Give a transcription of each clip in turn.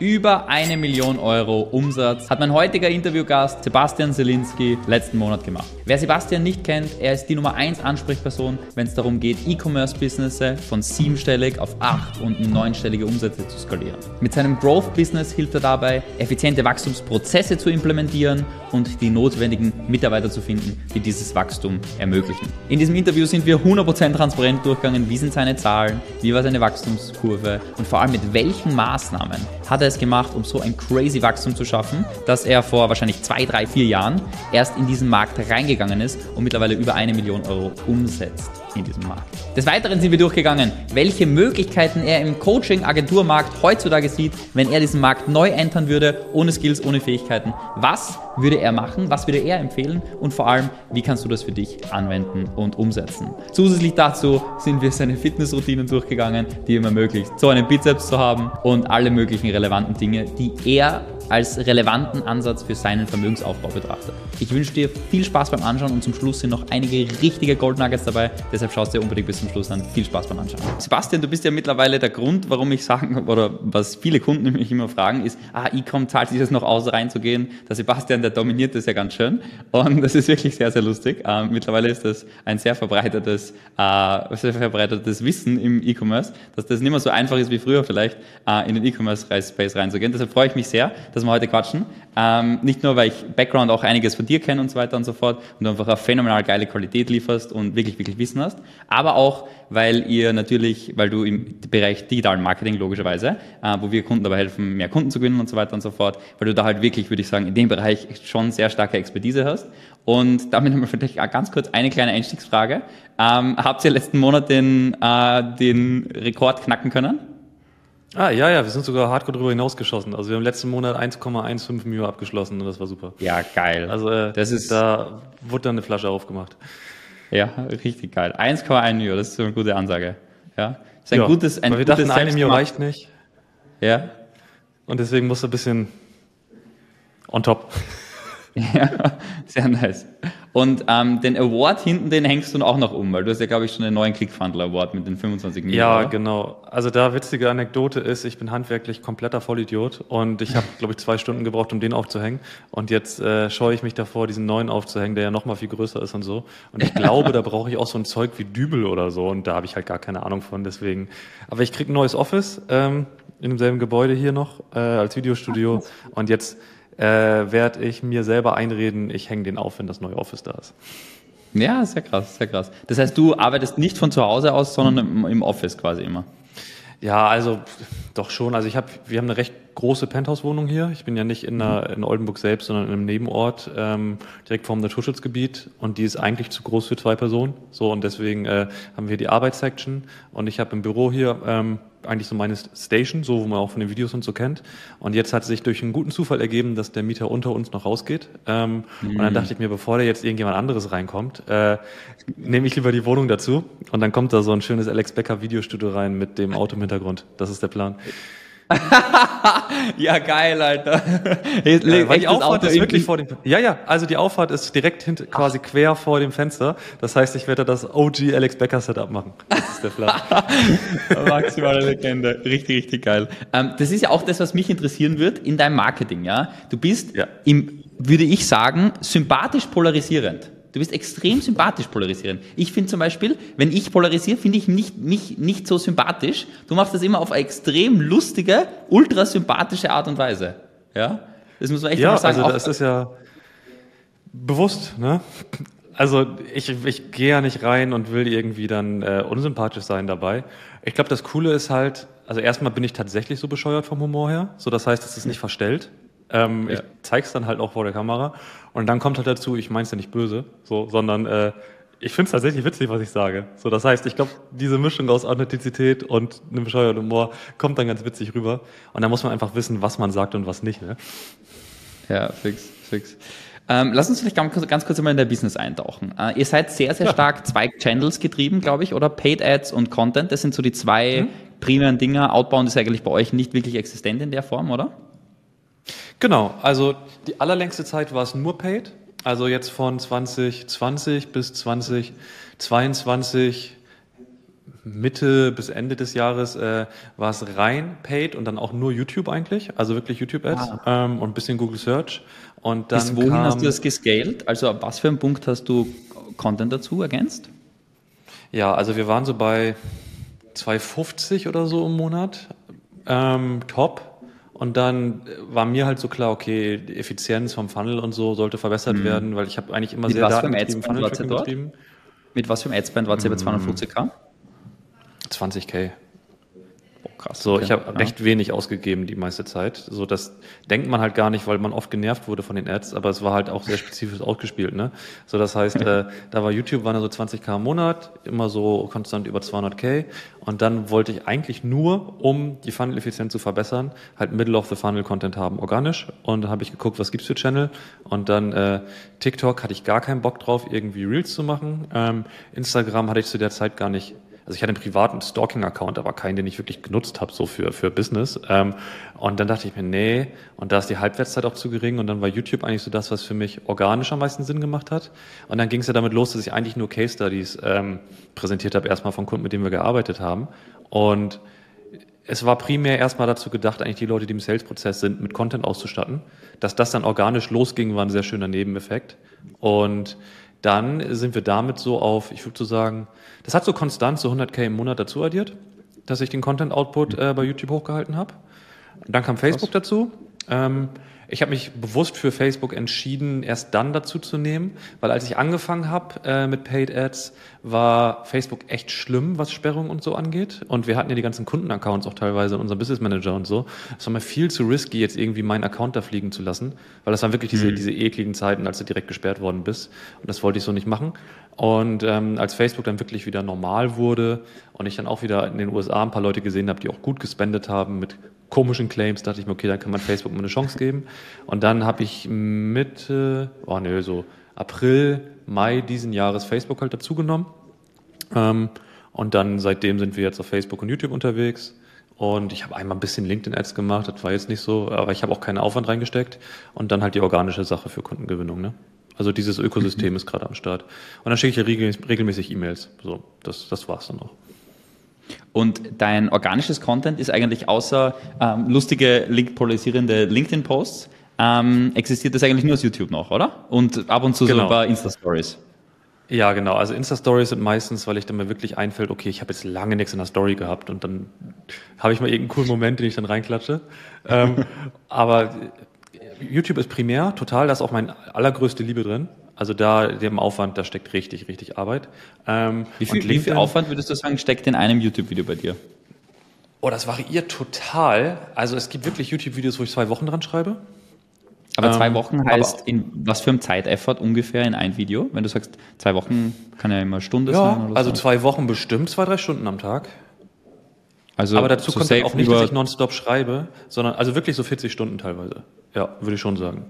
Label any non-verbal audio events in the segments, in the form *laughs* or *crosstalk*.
Über eine Million Euro Umsatz hat mein heutiger Interviewgast Sebastian Selinski letzten Monat gemacht. Wer Sebastian nicht kennt, er ist die Nummer 1 Ansprechperson, wenn es darum geht, E-Commerce-Business von siebenstellig auf acht- und neunstellige Umsätze zu skalieren. Mit seinem Growth-Business hilft er dabei, effiziente Wachstumsprozesse zu implementieren und die notwendigen Mitarbeiter zu finden, die dieses Wachstum ermöglichen. In diesem Interview sind wir 100% transparent durchgegangen, wie sind seine Zahlen, wie war seine Wachstumskurve und vor allem mit welchen Maßnahmen hat er es gemacht, um so ein crazy Wachstum zu schaffen, dass er vor wahrscheinlich zwei, drei, vier Jahren erst in diesen Markt reingegangen ist und mittlerweile über eine Million Euro umsetzt in diesem Markt. Des Weiteren sind wir durchgegangen, welche Möglichkeiten er im Coaching-Agenturmarkt heutzutage sieht, wenn er diesen Markt neu entern würde, ohne Skills, ohne Fähigkeiten. Was würde er machen? Was würde er empfehlen? Und vor allem, wie kannst du das für dich anwenden und umsetzen? Zusätzlich dazu sind wir seine Fitnessroutinen durchgegangen, die ihm ermöglicht, so einen Bizeps zu haben und alle möglichen relevanten Dinge, die er als relevanten Ansatz für seinen Vermögensaufbau betrachtet. Ich wünsche dir viel Spaß beim Anschauen und zum Schluss sind noch einige richtige Gold Nuggets dabei. Deshalb schaust dir unbedingt bis zum Schluss an. Viel Spaß beim Anschauen. Sebastian, du bist ja mittlerweile der Grund, warum ich sagen, oder was viele Kunden mich immer fragen, ist, ah, Ecom zahlt sich das noch aus, reinzugehen. Der Sebastian, der dominiert das ja ganz schön. Und das ist wirklich sehr, sehr lustig. Ähm, mittlerweile ist das ein sehr verbreitetes, äh, sehr verbreitetes Wissen im E-Commerce, dass das nicht mehr so einfach ist wie früher vielleicht, äh, in den E-Commerce-Space reinzugehen. Deshalb freue ich mich sehr, dass wir heute quatschen. Ähm, nicht nur, weil ich Background auch einiges von dir kenne und so weiter und so fort und du einfach eine phänomenal geile Qualität lieferst und wirklich, wirklich Wissen hast, aber auch, weil ihr natürlich, weil du im Bereich digitalen Marketing logischerweise, äh, wo wir Kunden dabei helfen, mehr Kunden zu gewinnen und so weiter und so fort, weil du da halt wirklich, würde ich sagen, in dem Bereich schon sehr starke Expertise hast. Und damit haben wir vielleicht ganz kurz eine kleine Einstiegsfrage. Ähm, habt ihr letzten Monat den, äh, den Rekord knacken können? Ah, ja, ja, wir sind sogar hardcore darüber hinausgeschossen. Also wir haben letzten Monat 1,15 Mio abgeschlossen und das war super. Ja, geil. Also äh, das ist, da wurde dann eine Flasche aufgemacht. Ja, richtig geil. 1,1 Mio, das ist so eine gute Ansage. Ja, ist ein ja, gutes, ein wir gutes dachten, eine Mio reicht nicht. Ja. Und deswegen musst du ein bisschen on top. *laughs* Ja, sehr nice. Und ähm, den Award hinten, den hängst du auch noch um, weil du hast ja, glaube ich, schon einen neuen Clickfunnel Award mit den 25 Millionen. Ja, oder? genau. Also da witzige Anekdote ist, ich bin handwerklich kompletter Vollidiot und ich habe, glaube ich, zwei Stunden gebraucht, um den aufzuhängen. Und jetzt äh, scheue ich mich davor, diesen neuen aufzuhängen, der ja noch mal viel größer ist und so. Und ich *laughs* glaube, da brauche ich auch so ein Zeug wie Dübel oder so. Und da habe ich halt gar keine Ahnung von. Deswegen. Aber ich krieg ein neues Office ähm, in demselben Gebäude hier noch äh, als Videostudio. Und jetzt äh, werde ich mir selber einreden, ich hänge den auf, wenn das neue Office da ist. Ja, sehr krass, sehr krass. Das heißt, du arbeitest nicht von zu Hause aus, sondern im, im Office quasi immer. Ja, also doch schon. Also ich habe, wir haben eine recht große Penthouse-Wohnung hier. Ich bin ja nicht in, der, in Oldenburg selbst, sondern in einem Nebenort, ähm, direkt vor dem Naturschutzgebiet. Und die ist eigentlich zu groß für zwei Personen. So und deswegen äh, haben wir die Arbeitssection. Und ich habe im Büro hier ähm, eigentlich so meine Station, so wo man auch von den Videos und so kennt. Und jetzt hat sich durch einen guten Zufall ergeben, dass der Mieter unter uns noch rausgeht. Ähm, mhm. Und dann dachte ich mir, bevor da jetzt irgendjemand anderes reinkommt, äh, nehme ich lieber die Wohnung dazu. Und dann kommt da so ein schönes Alex Becker Videostudio rein mit dem Auto im Hintergrund. Das ist der Plan. *laughs* ja, geil, Alter. Hey, ja, weil die Auffahrt ist wirklich vor dem Ja, ja, also die Auffahrt ist direkt hinter, quasi quer vor dem Fenster. Das heißt, ich werde das OG Alex Becker Setup machen. Das ist der Plan. *laughs* Maximale Legende. Richtig, richtig geil. Ähm, das ist ja auch das, was mich interessieren wird in deinem Marketing, ja? Du bist ja. im, würde ich sagen, sympathisch polarisierend. Du bist extrem sympathisch polarisierend. Ich finde zum Beispiel, wenn ich polarisiere, finde ich mich nicht, nicht so sympathisch. Du machst das immer auf eine extrem lustige, ultra sympathische Art und Weise. Ja? Das muss man echt ja, mal sagen. Also das ist ja bewusst, ne? Also ich, ich gehe ja nicht rein und will irgendwie dann äh, unsympathisch sein dabei. Ich glaube, das Coole ist halt, also erstmal bin ich tatsächlich so bescheuert vom Humor her. So, das heißt, es ist nicht verstellt. Ähm, ja. Ich zeig's dann halt auch vor der Kamera. Und dann kommt halt dazu, ich mein's ja nicht böse, so, sondern äh, ich find's tatsächlich witzig, was ich sage. So, das heißt, ich glaube, diese Mischung aus Authentizität und einem bescheuerten Humor kommt dann ganz witzig rüber. Und da muss man einfach wissen, was man sagt und was nicht. Ne? Ja, fix, fix. Ähm, lass uns vielleicht ganz, ganz kurz einmal in der Business eintauchen. Äh, ihr seid sehr, sehr stark zwei Channels getrieben, glaube ich, oder? Paid Ads und Content. Das sind so die zwei mhm. primären Dinger. Outbound ist eigentlich bei euch nicht wirklich existent in der Form, oder? Genau, also die allerlängste Zeit war es nur Paid. Also jetzt von 2020 bis 2022 Mitte bis Ende des Jahres äh, war es rein paid und dann auch nur YouTube eigentlich, also wirklich YouTube-Ads ah. ähm, und ein bisschen Google Search. Und dann Bis wohin kam, hast du das gescaled? Also ab was für einem Punkt hast du Content dazu ergänzt? Ja, also wir waren so bei 2,50 oder so im Monat, ähm, top. Und dann war mir halt so klar, okay, die Effizienz vom Funnel und so sollte verbessert mhm. werden, weil ich habe eigentlich immer Mit sehr datengetrieben Funnel getrieben. Mit was für einem Adspend war es bei 250k? 20k. Krass. So, okay. ich habe ja. recht wenig ausgegeben die meiste Zeit. So, das denkt man halt gar nicht, weil man oft genervt wurde von den Ads, aber es war halt auch sehr spezifisch ausgespielt, ne? So, das heißt, äh, *laughs* da war YouTube, waren so 20k im Monat, immer so konstant über 200k. Und dann wollte ich eigentlich nur, um die Funnel-Effizienz zu verbessern, halt Middle-of-the-Funnel-Content haben, organisch. Und dann habe ich geguckt, was gibt's für Channel. Und dann äh, TikTok hatte ich gar keinen Bock drauf, irgendwie Reels zu machen. Ähm, Instagram hatte ich zu der Zeit gar nicht also ich hatte einen privaten Stalking-Account, aber keinen, den ich wirklich genutzt habe, so für, für Business. Ähm, und dann dachte ich mir, nee, und da ist die Halbwertszeit auch zu gering. Und dann war YouTube eigentlich so das, was für mich organisch am meisten Sinn gemacht hat. Und dann ging es ja damit los, dass ich eigentlich nur Case Studies ähm, präsentiert habe, erstmal von Kunden, mit denen wir gearbeitet haben. Und es war primär erstmal dazu gedacht, eigentlich die Leute, die im Sales-Prozess sind, mit Content auszustatten. Dass das dann organisch losging, war ein sehr schöner Nebeneffekt. Und dann sind wir damit so auf, ich würde so sagen, das hat so konstant so 100k im Monat dazu addiert, dass ich den Content Output äh, bei YouTube hochgehalten habe. Dann kam Facebook Krass. dazu. Ähm, ich habe mich bewusst für Facebook entschieden, erst dann dazu zu nehmen, weil als ich angefangen habe äh, mit Paid Ads, war Facebook echt schlimm, was Sperrung und so angeht. Und wir hatten ja die ganzen Kundenaccounts auch teilweise in unserem Business Manager und so. Es war mir viel zu risky, jetzt irgendwie meinen Account da fliegen zu lassen, weil das waren wirklich diese, mhm. diese ekligen Zeiten, als du direkt gesperrt worden bist. Und das wollte ich so nicht machen. Und ähm, als Facebook dann wirklich wieder normal wurde und ich dann auch wieder in den USA ein paar Leute gesehen habe, die auch gut gespendet haben mit komischen Claims, dachte ich mir, okay, dann kann man Facebook mal eine Chance geben. Und dann habe ich Mitte, oh nö, so April, Mai diesen Jahres Facebook halt dazugenommen. Ähm, und dann seitdem sind wir jetzt auf Facebook und YouTube unterwegs. Und ich habe einmal ein bisschen LinkedIn-Ads gemacht, das war jetzt nicht so, aber ich habe auch keinen Aufwand reingesteckt. Und dann halt die organische Sache für Kundengewinnung. Ne? Also dieses Ökosystem mhm. ist gerade am Start. Und dann schicke ich regelmäßig E-Mails. So, das, das war's dann auch. Und dein organisches Content ist eigentlich außer ähm, lustige, link-polarisierende LinkedIn-Posts, ähm, existiert das eigentlich nur aus YouTube noch, oder? Und ab und zu genau. so ein paar Insta-Stories. Ja, genau. Also Insta-Stories sind meistens, weil ich dann mir wirklich einfällt, okay, ich habe jetzt lange nichts in der Story gehabt und dann habe ich mal irgendeinen coolen Moment, den ich dann reinklatsche. *laughs* ähm, aber YouTube ist primär, total, da ist auch meine allergrößte Liebe drin. Also da, dem Aufwand, da steckt richtig, richtig Arbeit. Ähm, wie, viel, wie viel Aufwand würdest du sagen, steckt in einem YouTube-Video bei dir? Oh, das variiert total. Also es gibt wirklich YouTube-Videos, wo ich zwei Wochen dran schreibe. Aber zwei ähm, Wochen heißt, in was für ein Zeiteffort ungefähr in ein Video? Wenn du sagst, zwei Wochen kann ja immer eine Stunde ja, sein. Oder also so. zwei Wochen bestimmt, zwei, drei Stunden am Tag. Also Aber dazu so kommt auch nicht, dass ich nonstop schreibe, sondern also wirklich so 40 Stunden teilweise. Ja, würde ich schon sagen.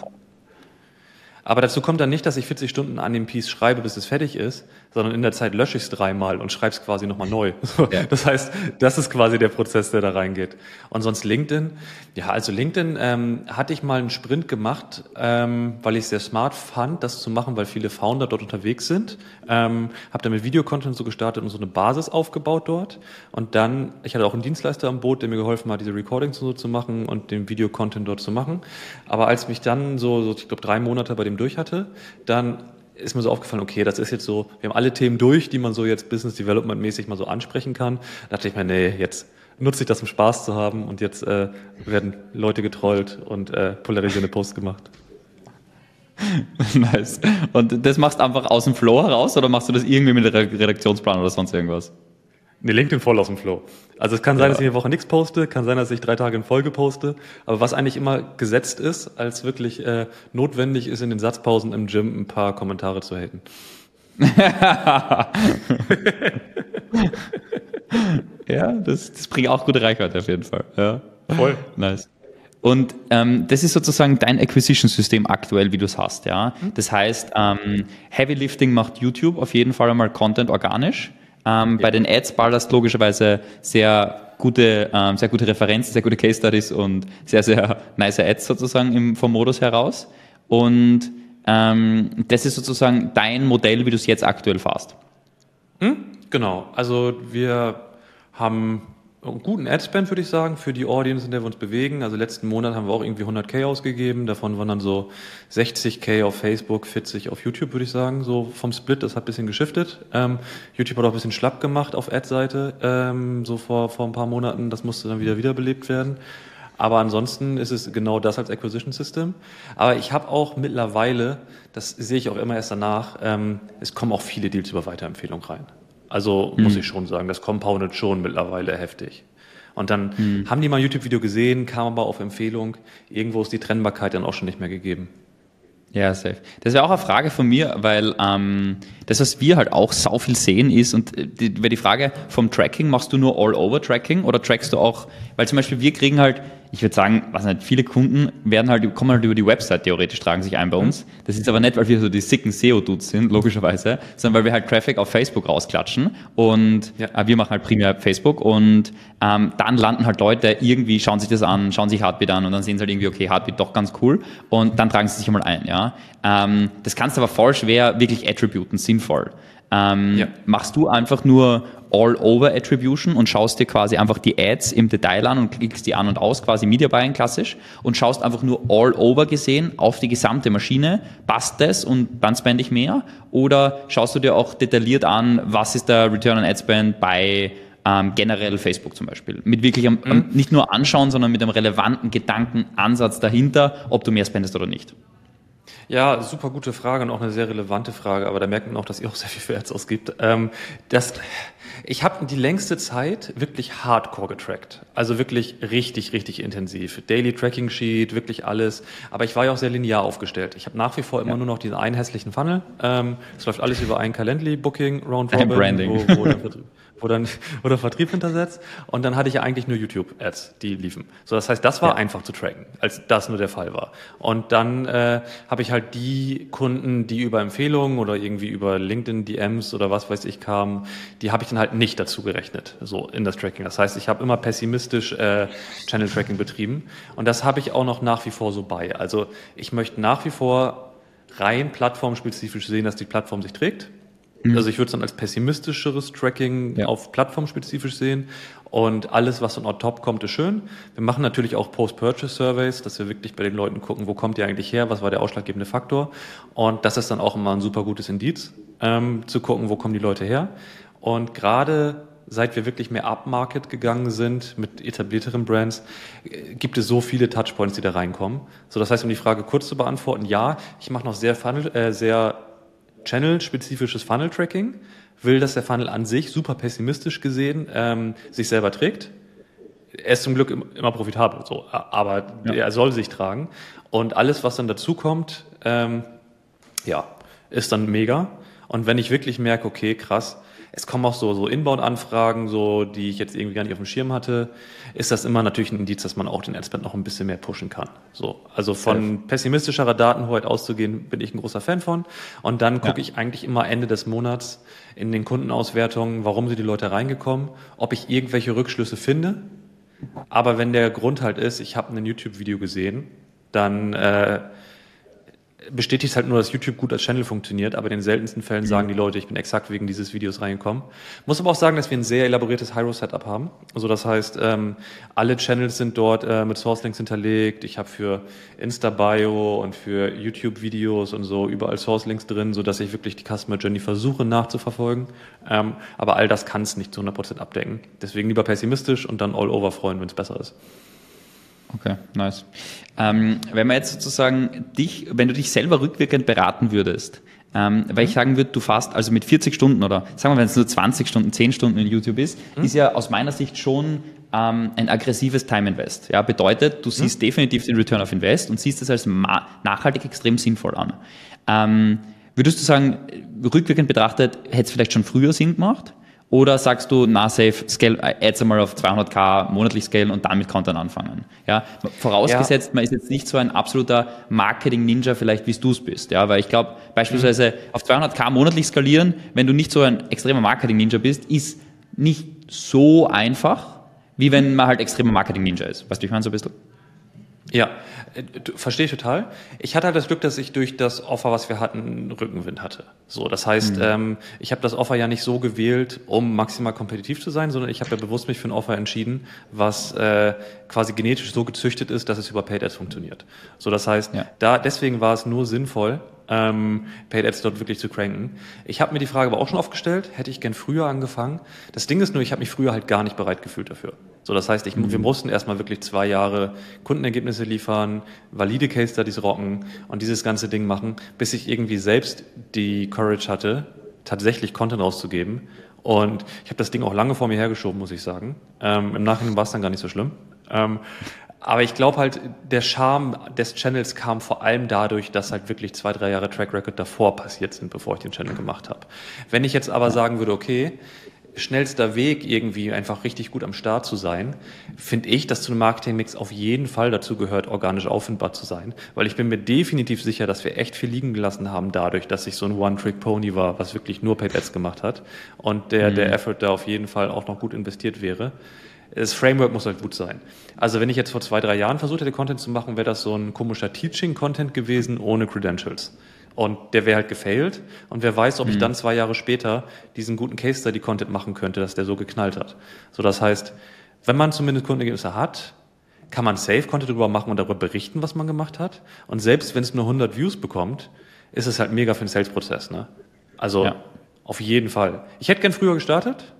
Aber dazu kommt dann nicht, dass ich 40 Stunden an dem Piece schreibe, bis es fertig ist, sondern in der Zeit lösche ich es dreimal und schreibe es quasi nochmal neu. *laughs* Ja. Das heißt, das ist quasi der Prozess, der da reingeht. Und sonst LinkedIn, ja, also LinkedIn ähm, hatte ich mal einen Sprint gemacht, ähm, weil ich es sehr smart fand, das zu machen, weil viele Founder dort unterwegs sind. Ähm, habe dann mit Videocontent so gestartet und so eine Basis aufgebaut dort. Und dann, ich hatte auch einen Dienstleister am Boot, der mir geholfen hat, diese Recordings so zu machen und den Videocontent dort zu machen. Aber als mich dann so, so ich glaube, drei Monate bei dem durch hatte, dann ist mir so aufgefallen, okay, das ist jetzt so, wir haben alle Themen durch, die man so jetzt Business Development mäßig mal so ansprechen kann. Da dachte ich mir, nee, jetzt nutze ich das, um Spaß zu haben und jetzt äh, werden Leute getrollt und äh, polarisierende Posts gemacht. *laughs* nice. Und das machst du einfach aus dem Flow heraus oder machst du das irgendwie mit der Redaktionsplan oder sonst irgendwas? Nee, LinkedIn voll aus dem Flow. Also es kann sein, ja. dass ich eine Woche nichts poste, kann sein, dass ich drei Tage in Folge poste. Aber was eigentlich immer gesetzt ist, als wirklich äh, notwendig ist, in den Satzpausen im Gym ein paar Kommentare zu haten. *laughs* ja, das, das bringt auch gute Reichweite auf jeden Fall. Ja. Voll. Nice. Und ähm, das ist sozusagen dein Acquisition-System aktuell, wie du es hast. Ja? Das heißt, ähm, Heavy Lifting macht YouTube auf jeden Fall einmal Content organisch. Ähm, ja. Bei den Ads ballerst logischerweise sehr gute, ähm, sehr gute Referenzen, sehr gute Case Studies und sehr, sehr *laughs* nice Ads sozusagen im, vom Modus heraus. Und ähm, das ist sozusagen dein Modell, wie du es jetzt aktuell fährst. Hm? Genau, also wir haben einen guten Adspend, würde ich sagen, für die Audience, in der wir uns bewegen. Also letzten Monat haben wir auch irgendwie 100k ausgegeben. Davon waren dann so 60k auf Facebook, 40 auf YouTube, würde ich sagen. So vom Split, das hat ein bisschen geschiftet. Ähm, YouTube hat auch ein bisschen schlapp gemacht auf Ad-Seite, ähm, so vor, vor ein paar Monaten. Das musste dann wieder wiederbelebt werden. Aber ansonsten ist es genau das als Acquisition System. Aber ich habe auch mittlerweile, das sehe ich auch immer erst danach, ähm, es kommen auch viele Deals über Weiterempfehlung rein. Also mhm. muss ich schon sagen, das compoundet schon mittlerweile heftig. Und dann mhm. haben die mal ein YouTube-Video gesehen, kam aber auf Empfehlung. Irgendwo ist die Trennbarkeit dann auch schon nicht mehr gegeben. Ja, safe. Das wäre auch eine Frage von mir, weil ähm, das, was wir halt auch sau viel sehen, ist, und äh, die, die Frage vom Tracking, machst du nur All-Over-Tracking oder trackst du auch, weil zum Beispiel wir kriegen halt ich würde sagen, was nicht, viele Kunden werden halt, kommen halt über die Website theoretisch, tragen sich ein bei uns. Das ist aber nicht, weil wir so die sicken SEO-Dudes sind, logischerweise, sondern weil wir halt Traffic auf Facebook rausklatschen und ja. äh, wir machen halt primär Facebook und ähm, dann landen halt Leute irgendwie, schauen sich das an, schauen sich Heartbeat an und dann sehen sie halt irgendwie, okay, Heartbeat doch ganz cool und dann tragen sie sich einmal ein, ja. Ähm, das kannst du aber voll schwer wirklich attributen, sinnvoll. Ähm, ja. Machst du einfach nur All-Over-Attribution und schaust dir quasi einfach die Ads im Detail an und klickst die an und aus, quasi Media Buying klassisch, und schaust einfach nur All-Over gesehen auf die gesamte Maschine, passt das und dann spende ich mehr? Oder schaust du dir auch detailliert an, was ist der Return on Ad Spend bei ähm, generell Facebook zum Beispiel? Mit wirklich am, mhm. nicht nur anschauen, sondern mit einem relevanten Gedankenansatz dahinter, ob du mehr spendest oder nicht. Ja, super gute Frage und auch eine sehr relevante Frage, aber da merkt man auch, dass ihr auch sehr viel für Ads ausgibt. Ähm, das, ich habe die längste Zeit wirklich hardcore getrackt. Also wirklich richtig, richtig intensiv. Daily Tracking Sheet, wirklich alles. Aber ich war ja auch sehr linear aufgestellt. Ich habe nach wie vor immer ja. nur noch diesen einen hässlichen Funnel. Ähm, es läuft alles über ein Calendly-Booking, Round Robin, Branding. Wo, wo *laughs* dann *laughs* oder Vertrieb hintersetzt und dann hatte ich ja eigentlich nur YouTube-Ads, die liefen. So, das heißt, das war ja. einfach zu tracken, als das nur der Fall war. Und dann äh, habe ich halt die Kunden, die über Empfehlungen oder irgendwie über LinkedIn DMs oder was weiß ich kamen, die habe ich dann halt nicht dazu gerechnet, so in das Tracking. Das heißt, ich habe immer pessimistisch äh, Channel Tracking betrieben und das habe ich auch noch nach wie vor so bei. Also ich möchte nach wie vor rein plattformspezifisch sehen, dass die Plattform sich trägt. Also ich würde es dann als pessimistischeres Tracking ja. auf plattformspezifisch sehen. Und alles, was on top kommt, ist schön. Wir machen natürlich auch Post-Purchase-Surveys, dass wir wirklich bei den Leuten gucken, wo kommt ihr eigentlich her, was war der ausschlaggebende Faktor. Und das ist dann auch immer ein super gutes Indiz, ähm, zu gucken, wo kommen die Leute her. Und gerade seit wir wirklich mehr upmarket gegangen sind mit etablierteren Brands, äh, gibt es so viele Touchpoints, die da reinkommen. So, das heißt, um die Frage kurz zu beantworten, ja, ich mache noch sehr, funnel, äh, sehr Channel-spezifisches Funnel-Tracking, will, dass der Funnel an sich, super pessimistisch gesehen, ähm, sich selber trägt. Er ist zum Glück immer profitabel, so, aber ja. er soll sich tragen. Und alles, was dann dazu kommt, ähm, ja, ist dann mega. Und wenn ich wirklich merke, okay, krass, es kommen auch so, so Inbound-Anfragen, so, die ich jetzt irgendwie gar nicht auf dem Schirm hatte, ist das immer natürlich ein Indiz, dass man auch den Adspend noch ein bisschen mehr pushen kann. So, also von pessimistischerer Datenhoheit auszugehen, bin ich ein großer Fan von. Und dann gucke ja. ich eigentlich immer Ende des Monats in den Kundenauswertungen, warum sind die Leute reingekommen, ob ich irgendwelche Rückschlüsse finde. Aber wenn der Grund halt ist, ich habe ein YouTube-Video gesehen, dann äh, bestätigt halt nur, dass YouTube gut als Channel funktioniert, aber in den seltensten Fällen sagen die Leute, ich bin exakt wegen dieses Videos reingekommen. Muss aber auch sagen, dass wir ein sehr elaboriertes Hiro-Setup haben. Also das heißt, ähm, alle Channels sind dort äh, mit Source-Links hinterlegt. Ich habe für Insta-Bio und für YouTube-Videos und so überall Source-Links drin, so dass ich wirklich die Customer Journey versuche nachzuverfolgen. Ähm, aber all das kann es nicht zu 100% abdecken. Deswegen lieber pessimistisch und dann all over freuen, wenn es besser ist. Okay, nice. Ähm, wenn man jetzt sozusagen dich, wenn du dich selber rückwirkend beraten würdest, ähm, weil ich mhm. sagen würde, du fast, also mit 40 Stunden oder sagen wir, wenn es nur 20 Stunden, 10 Stunden in YouTube ist, mhm. ist ja aus meiner Sicht schon ähm, ein aggressives Time Invest. Ja, bedeutet, du siehst mhm. definitiv den Return of Invest und siehst es als nachhaltig extrem sinnvoll an. Ähm, würdest du sagen, rückwirkend betrachtet, hätte es vielleicht schon früher Sinn gemacht? Oder sagst du, na safe, scale, ads einmal auf 200k monatlich scalen und dann mit Content anfangen? Ja, vorausgesetzt, ja. man ist jetzt nicht so ein absoluter Marketing-Ninja vielleicht, wie du es bist. Ja, weil ich glaube, beispielsweise mhm. auf 200k monatlich skalieren, wenn du nicht so ein extremer Marketing-Ninja bist, ist nicht so einfach, wie wenn man halt extremer Marketing-Ninja ist. Weißt du, ich meine so ein bisschen? Ja, äh, verstehe ich total. Ich hatte halt das Glück, dass ich durch das Offer, was wir hatten, Rückenwind hatte. So, das heißt, mhm. ähm, ich habe das Offer ja nicht so gewählt, um maximal kompetitiv zu sein, sondern ich habe ja bewusst mich für ein Offer entschieden, was äh, quasi genetisch so gezüchtet ist, dass es über Paid Ads funktioniert. So, das heißt, ja. da deswegen war es nur sinnvoll, ähm, Paid Ads dort wirklich zu cranken. Ich habe mir die Frage aber auch schon oft gestellt, hätte ich gern früher angefangen. Das Ding ist nur, ich habe mich früher halt gar nicht bereit gefühlt dafür. So, das heißt, ich, mhm. wir mussten erstmal wirklich zwei Jahre Kundenergebnisse liefern, valide Case Studies rocken und dieses ganze Ding machen, bis ich irgendwie selbst die Courage hatte, tatsächlich Content rauszugeben. Und ich habe das Ding auch lange vor mir hergeschoben, muss ich sagen. Ähm, Im Nachhinein war es dann gar nicht so schlimm. Ähm, aber ich glaube halt, der Charme des Channels kam vor allem dadurch, dass halt wirklich zwei, drei Jahre Track Record davor passiert sind, bevor ich den Channel gemacht habe. Wenn ich jetzt aber sagen würde, okay, schnellster Weg, irgendwie einfach richtig gut am Start zu sein, finde ich, dass zu einem Marketingmix auf jeden Fall dazu gehört, organisch auffindbar zu sein. Weil ich bin mir definitiv sicher, dass wir echt viel liegen gelassen haben dadurch, dass ich so ein One-Trick-Pony war, was wirklich nur Paid Ads gemacht hat und der, mhm. der Effort da auf jeden Fall auch noch gut investiert wäre das Framework muss halt gut sein. Also wenn ich jetzt vor zwei, drei Jahren versucht hätte, Content zu machen, wäre das so ein komischer Teaching-Content gewesen ohne Credentials. Und der wäre halt gefailt. Und wer weiß, ob mhm. ich dann zwei Jahre später diesen guten Case-Study-Content machen könnte, dass der so geknallt hat. So, das heißt, wenn man zumindest Kundenergebnisse hat, kann man Safe-Content darüber machen und darüber berichten, was man gemacht hat. Und selbst wenn es nur 100 Views bekommt, ist es halt mega für den Sales-Prozess. Ne? Also ja. auf jeden Fall. Ich hätte gern früher gestartet,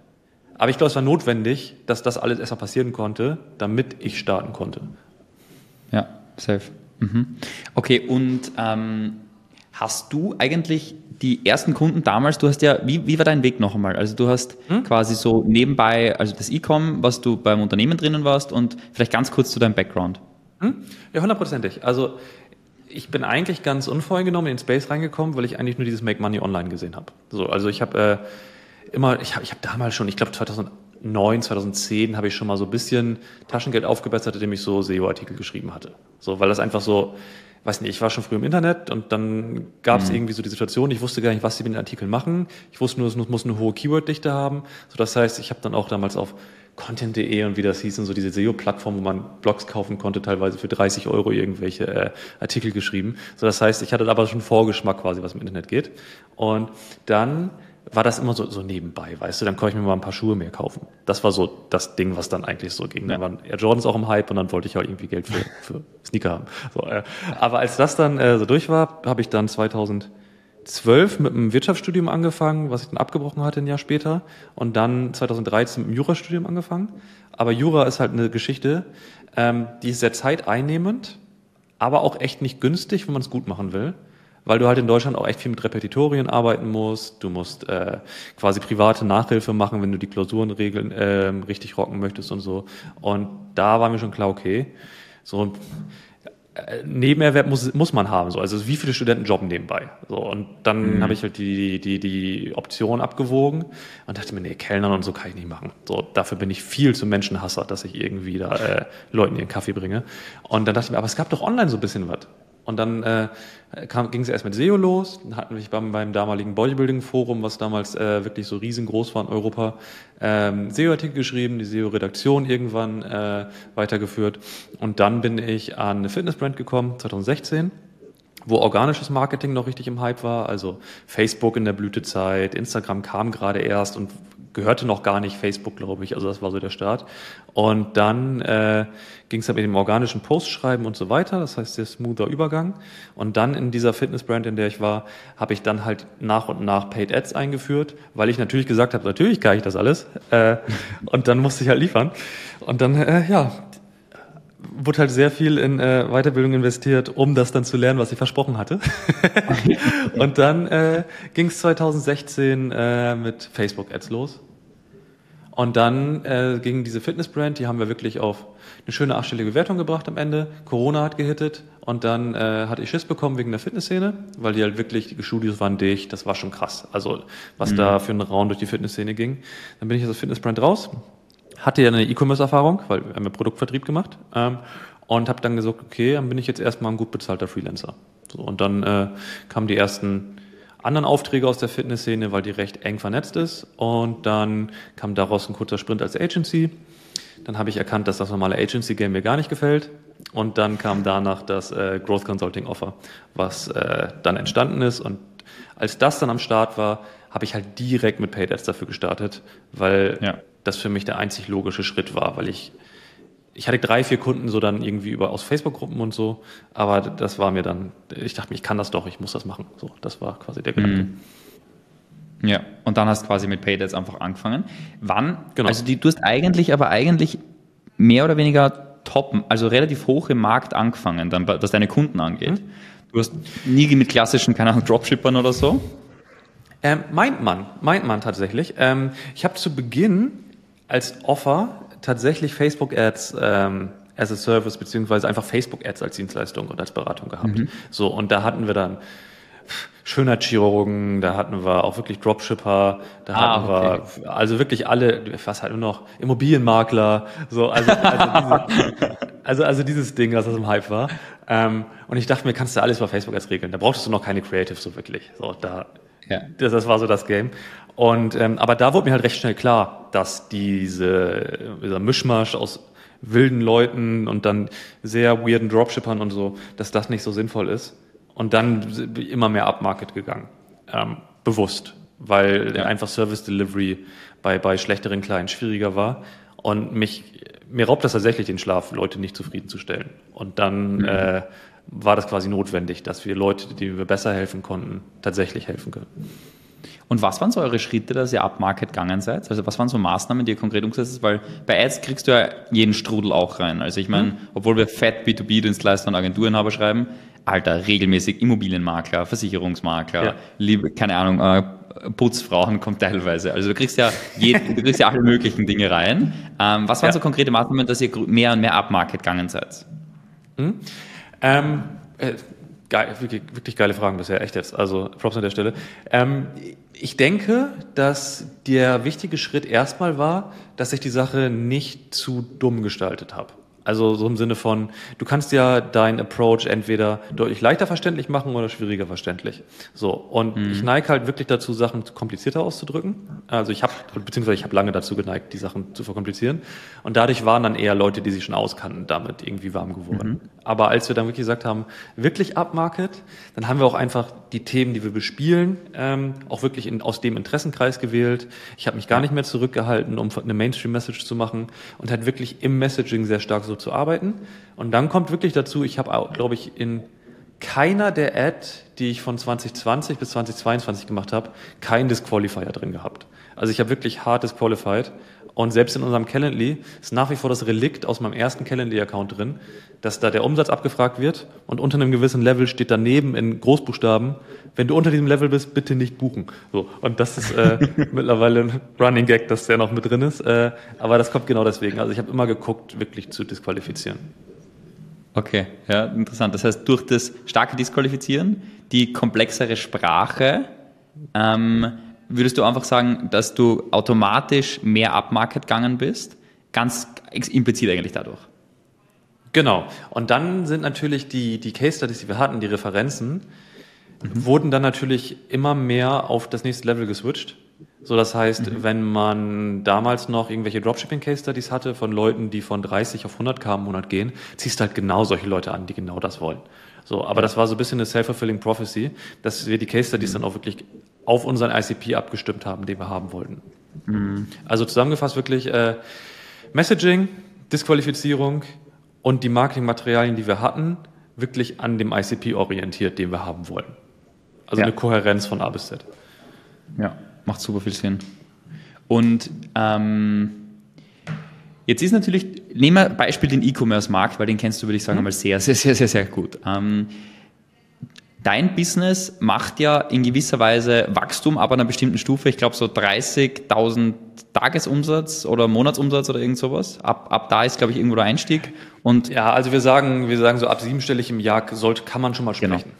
aber ich glaube, es war notwendig, dass das alles erstmal passieren konnte, damit ich starten konnte. Ja, safe. Mhm. Okay, und ähm, hast du eigentlich die ersten Kunden damals, du hast ja, wie, wie war dein Weg noch einmal? Also du hast hm? quasi so nebenbei, also das E-Com, was du beim Unternehmen drinnen warst und vielleicht ganz kurz zu deinem Background. Hm? Ja, hundertprozentig. Also ich bin eigentlich ganz unvoreingenommen in den Space reingekommen, weil ich eigentlich nur dieses Make Money Online gesehen habe. So, also ich habe äh, immer, ich habe ich hab damals schon, ich glaube 2009, 2010 habe ich schon mal so ein bisschen Taschengeld aufgebessert, indem ich so SEO-Artikel geschrieben hatte. So, weil das einfach so, weiß nicht, ich war schon früh im Internet und dann gab es mhm. irgendwie so die Situation, ich wusste gar nicht, was sie mit den Artikeln machen. Ich wusste nur, es muss eine hohe Keyword-Dichte haben. So, das heißt, ich habe dann auch damals auf Content.de und wie das hieß und so diese SEO-Plattform, wo man Blogs kaufen konnte, teilweise für 30 Euro irgendwelche äh, Artikel geschrieben. So, das heißt, ich hatte aber schon Vorgeschmack quasi, was im Internet geht. Und dann war das immer so, so nebenbei, weißt du, dann konnte ich mir mal ein paar Schuhe mehr kaufen. Das war so das Ding, was dann eigentlich so ging. Dann waren Air Jordans auch im Hype und dann wollte ich auch irgendwie Geld für, für Sneaker haben. So, äh, aber als das dann äh, so durch war, habe ich dann 2012 mit einem Wirtschaftsstudium angefangen, was ich dann abgebrochen hatte ein Jahr später und dann 2013 mit einem Jurastudium angefangen. Aber Jura ist halt eine Geschichte, ähm, die ist sehr zeiteinnehmend, aber auch echt nicht günstig, wenn man es gut machen will weil du halt in Deutschland auch echt viel mit Repetitorien arbeiten musst. Du musst äh, quasi private Nachhilfe machen, wenn du die Klausurenregeln äh, richtig rocken möchtest und so. Und da war mir schon klar, okay, so äh, Nebenerwerb muss, muss man haben. So. Also wie viele Studenten jobben nebenbei? So, und dann mhm. habe ich halt die, die, die Option abgewogen und dachte mir, nee, Kellnern und so kann ich nicht machen. So, dafür bin ich viel zu Menschenhasser, dass ich irgendwie da äh, Leuten ihren Kaffee bringe. Und dann dachte ich mir, aber es gab doch online so ein bisschen was. Und dann äh, ging es erst mit SEO los. Dann hatten wir beim, beim damaligen Bodybuilding-Forum, was damals äh, wirklich so riesengroß war in Europa, ähm, SEO-Artikel geschrieben, die SEO-Redaktion irgendwann äh, weitergeführt. Und dann bin ich an eine Fitnessbrand gekommen, 2016 wo organisches Marketing noch richtig im Hype war, also Facebook in der Blütezeit, Instagram kam gerade erst und gehörte noch gar nicht Facebook, glaube ich. Also das war so der Start. Und dann äh, ging es halt mit dem organischen Postschreiben und so weiter. Das heißt, der smoother Übergang. Und dann in dieser Fitnessbrand, in der ich war, habe ich dann halt nach und nach Paid Ads eingeführt, weil ich natürlich gesagt habe, natürlich kann ich das alles. Äh, und dann musste ich halt liefern. Und dann, äh, ja, wurde halt sehr viel in äh, Weiterbildung investiert, um das dann zu lernen, was ich versprochen hatte. *laughs* und dann äh, ging es 2016 äh, mit Facebook-Ads los. Und dann äh, ging diese Fitnessbrand, die haben wir wirklich auf eine schöne achtstellige Bewertung gebracht am Ende. Corona hat gehittet und dann äh, hatte ich Schiss bekommen wegen der Fitnessszene, weil die halt wirklich, die Studios waren dicht, das war schon krass. Also was mhm. da für ein Raum durch die Fitnessszene ging. Dann bin ich aus der Fitnessbrand raus, hatte ja eine E-Commerce-Erfahrung, weil wir haben ja Produktvertrieb gemacht ähm, und habe dann gesagt, okay, dann bin ich jetzt erstmal ein gut bezahlter Freelancer. So, und dann äh, kamen die ersten anderen Aufträge aus der Fitnessszene, weil die recht eng vernetzt ist. Und dann kam daraus ein kurzer Sprint als Agency. Dann habe ich erkannt, dass das normale Agency-Game mir gar nicht gefällt. Und dann kam danach das äh, Growth Consulting Offer, was äh, dann entstanden ist. Und als das dann am Start war, habe ich halt direkt mit Paid Ads dafür gestartet, weil ja. das für mich der einzig logische Schritt war, weil ich ich hatte drei, vier Kunden so dann irgendwie über aus Facebook-Gruppen und so, aber das war mir dann, ich dachte mir, ich kann das doch, ich muss das machen. So, das war quasi der Gedanke. Mhm. Ja, und dann hast du quasi mit Paydads einfach angefangen. Wann? Genau. Also die, du hast eigentlich, aber eigentlich mehr oder weniger top, also relativ hoch im Markt angefangen, dann, was deine Kunden angeht. Mhm. Du hast nie mit klassischen, keine Ahnung, Dropshippern oder so? Ähm, meint man, meint man tatsächlich. Ähm, ich habe zu Beginn als Offer tatsächlich Facebook-Ads ähm, as a Service beziehungsweise einfach Facebook-Ads als Dienstleistung und als Beratung gehabt. Mhm. So, und da hatten wir dann Schönheitschirurgen, da hatten wir auch wirklich Dropshipper, da ah, hatten okay. wir also wirklich alle, was hatten wir noch, Immobilienmakler, so, also, also, diese, also, also dieses Ding, was das im Hype war. Ähm, und ich dachte mir, kannst du alles bei Facebook als regeln. Da brauchtest du noch keine Creative so wirklich. So, da, ja. das, das war so das Game. Und ähm, aber da wurde mir halt recht schnell klar, dass diese dieser Mischmasch aus wilden Leuten und dann sehr weirden Dropshippern und so, dass das nicht so sinnvoll ist. Und dann immer mehr upmarket gegangen, ähm, bewusst, weil ja. einfach Service Delivery bei bei schlechteren Clients schwieriger war und mich mir raubt das tatsächlich den Schlaf, Leute nicht zufriedenzustellen. Und dann mhm. äh, war das quasi notwendig, dass wir Leute, denen wir besser helfen konnten, tatsächlich helfen können. Und was waren so eure Schritte, dass ihr upmarket gegangen seid? Also was waren so Maßnahmen, die ihr konkret umgesetzt habt? Weil bei Ads kriegst du ja jeden Strudel auch rein. Also ich meine, mhm. obwohl wir fett B2B-Dienstleister und Agenturinhaber schreiben, Alter, regelmäßig Immobilienmakler, Versicherungsmakler, ja. liebe, keine Ahnung, äh, Putzfrauen kommt teilweise. Also du kriegst ja, jeden, *laughs* du kriegst ja alle möglichen Dinge rein. Ähm, was waren ja. so konkrete Maßnahmen, dass ihr mehr und mehr upmarket gegangen seid? Mhm. Ähm, äh, geil, wirklich, wirklich, geile Fragen bisher, echt jetzt. Also Props an der Stelle. Ähm, ich denke, dass der wichtige Schritt erstmal war, dass ich die Sache nicht zu dumm gestaltet habe. Also so im Sinne von, du kannst ja deinen Approach entweder deutlich leichter verständlich machen oder schwieriger verständlich. So und mhm. ich neige halt wirklich dazu, Sachen komplizierter auszudrücken. Also ich habe beziehungsweise ich habe lange dazu geneigt, die Sachen zu verkomplizieren. Und dadurch waren dann eher Leute, die sich schon auskannten, damit irgendwie warm geworden. Mhm. Aber als wir dann wirklich gesagt haben, wirklich Upmarket, dann haben wir auch einfach die Themen, die wir bespielen, ähm, auch wirklich in, aus dem Interessenkreis gewählt. Ich habe mich gar nicht mehr zurückgehalten, um eine Mainstream-Message zu machen und halt wirklich im Messaging sehr stark so zu arbeiten. Und dann kommt wirklich dazu, ich habe, glaube ich, in keiner der Ad, die ich von 2020 bis 2022 gemacht habe, keinen Disqualifier drin gehabt. Also ich habe wirklich hart disqualified. Und selbst in unserem Calendly ist nach wie vor das Relikt aus meinem ersten Calendly-Account drin, dass da der Umsatz abgefragt wird und unter einem gewissen Level steht daneben in Großbuchstaben, wenn du unter diesem Level bist, bitte nicht buchen. So, und das ist äh, *laughs* mittlerweile ein Running Gag, dass der noch mit drin ist. Äh, aber das kommt genau deswegen. Also ich habe immer geguckt, wirklich zu disqualifizieren. Okay, ja, interessant. Das heißt, durch das starke Disqualifizieren, die komplexere Sprache, ähm, würdest du einfach sagen, dass du automatisch mehr Upmarket gegangen bist? Ganz implizit eigentlich dadurch. Genau. Und dann sind natürlich die, die Case Studies, die wir hatten, die Referenzen, mhm. wurden dann natürlich immer mehr auf das nächste Level geswitcht. So, das heißt, mhm. wenn man damals noch irgendwelche Dropshipping Case Studies hatte von Leuten, die von 30 auf 100 K im Monat gehen, ziehst du halt genau solche Leute an, die genau das wollen. So, aber das war so ein bisschen eine self-fulfilling prophecy, dass wir die Case Studies mhm. dann auch wirklich auf unseren ICP abgestimmt haben, den wir haben wollten. Mhm. Also zusammengefasst wirklich äh, Messaging, Disqualifizierung und die Marketingmaterialien, die wir hatten, wirklich an dem ICP orientiert, den wir haben wollen. Also ja. eine Kohärenz von A bis Z. Ja, macht super viel Sinn. Und ähm, jetzt ist natürlich, nehmen wir Beispiel den E-Commerce-Markt, weil den kennst du, würde ich sagen, mhm. mal sehr, sehr, sehr, sehr, sehr gut. Ähm, dein Business macht ja in gewisser Weise Wachstum ab einer bestimmten Stufe. Ich glaube so 30.000 Tagesumsatz oder Monatsumsatz oder irgend sowas. Ab, ab da ist, glaube ich, irgendwo der Einstieg. Und ja, also wir sagen, wir sagen so ab siebenstellig im Jahr sollte, kann man schon mal genau. sprechen.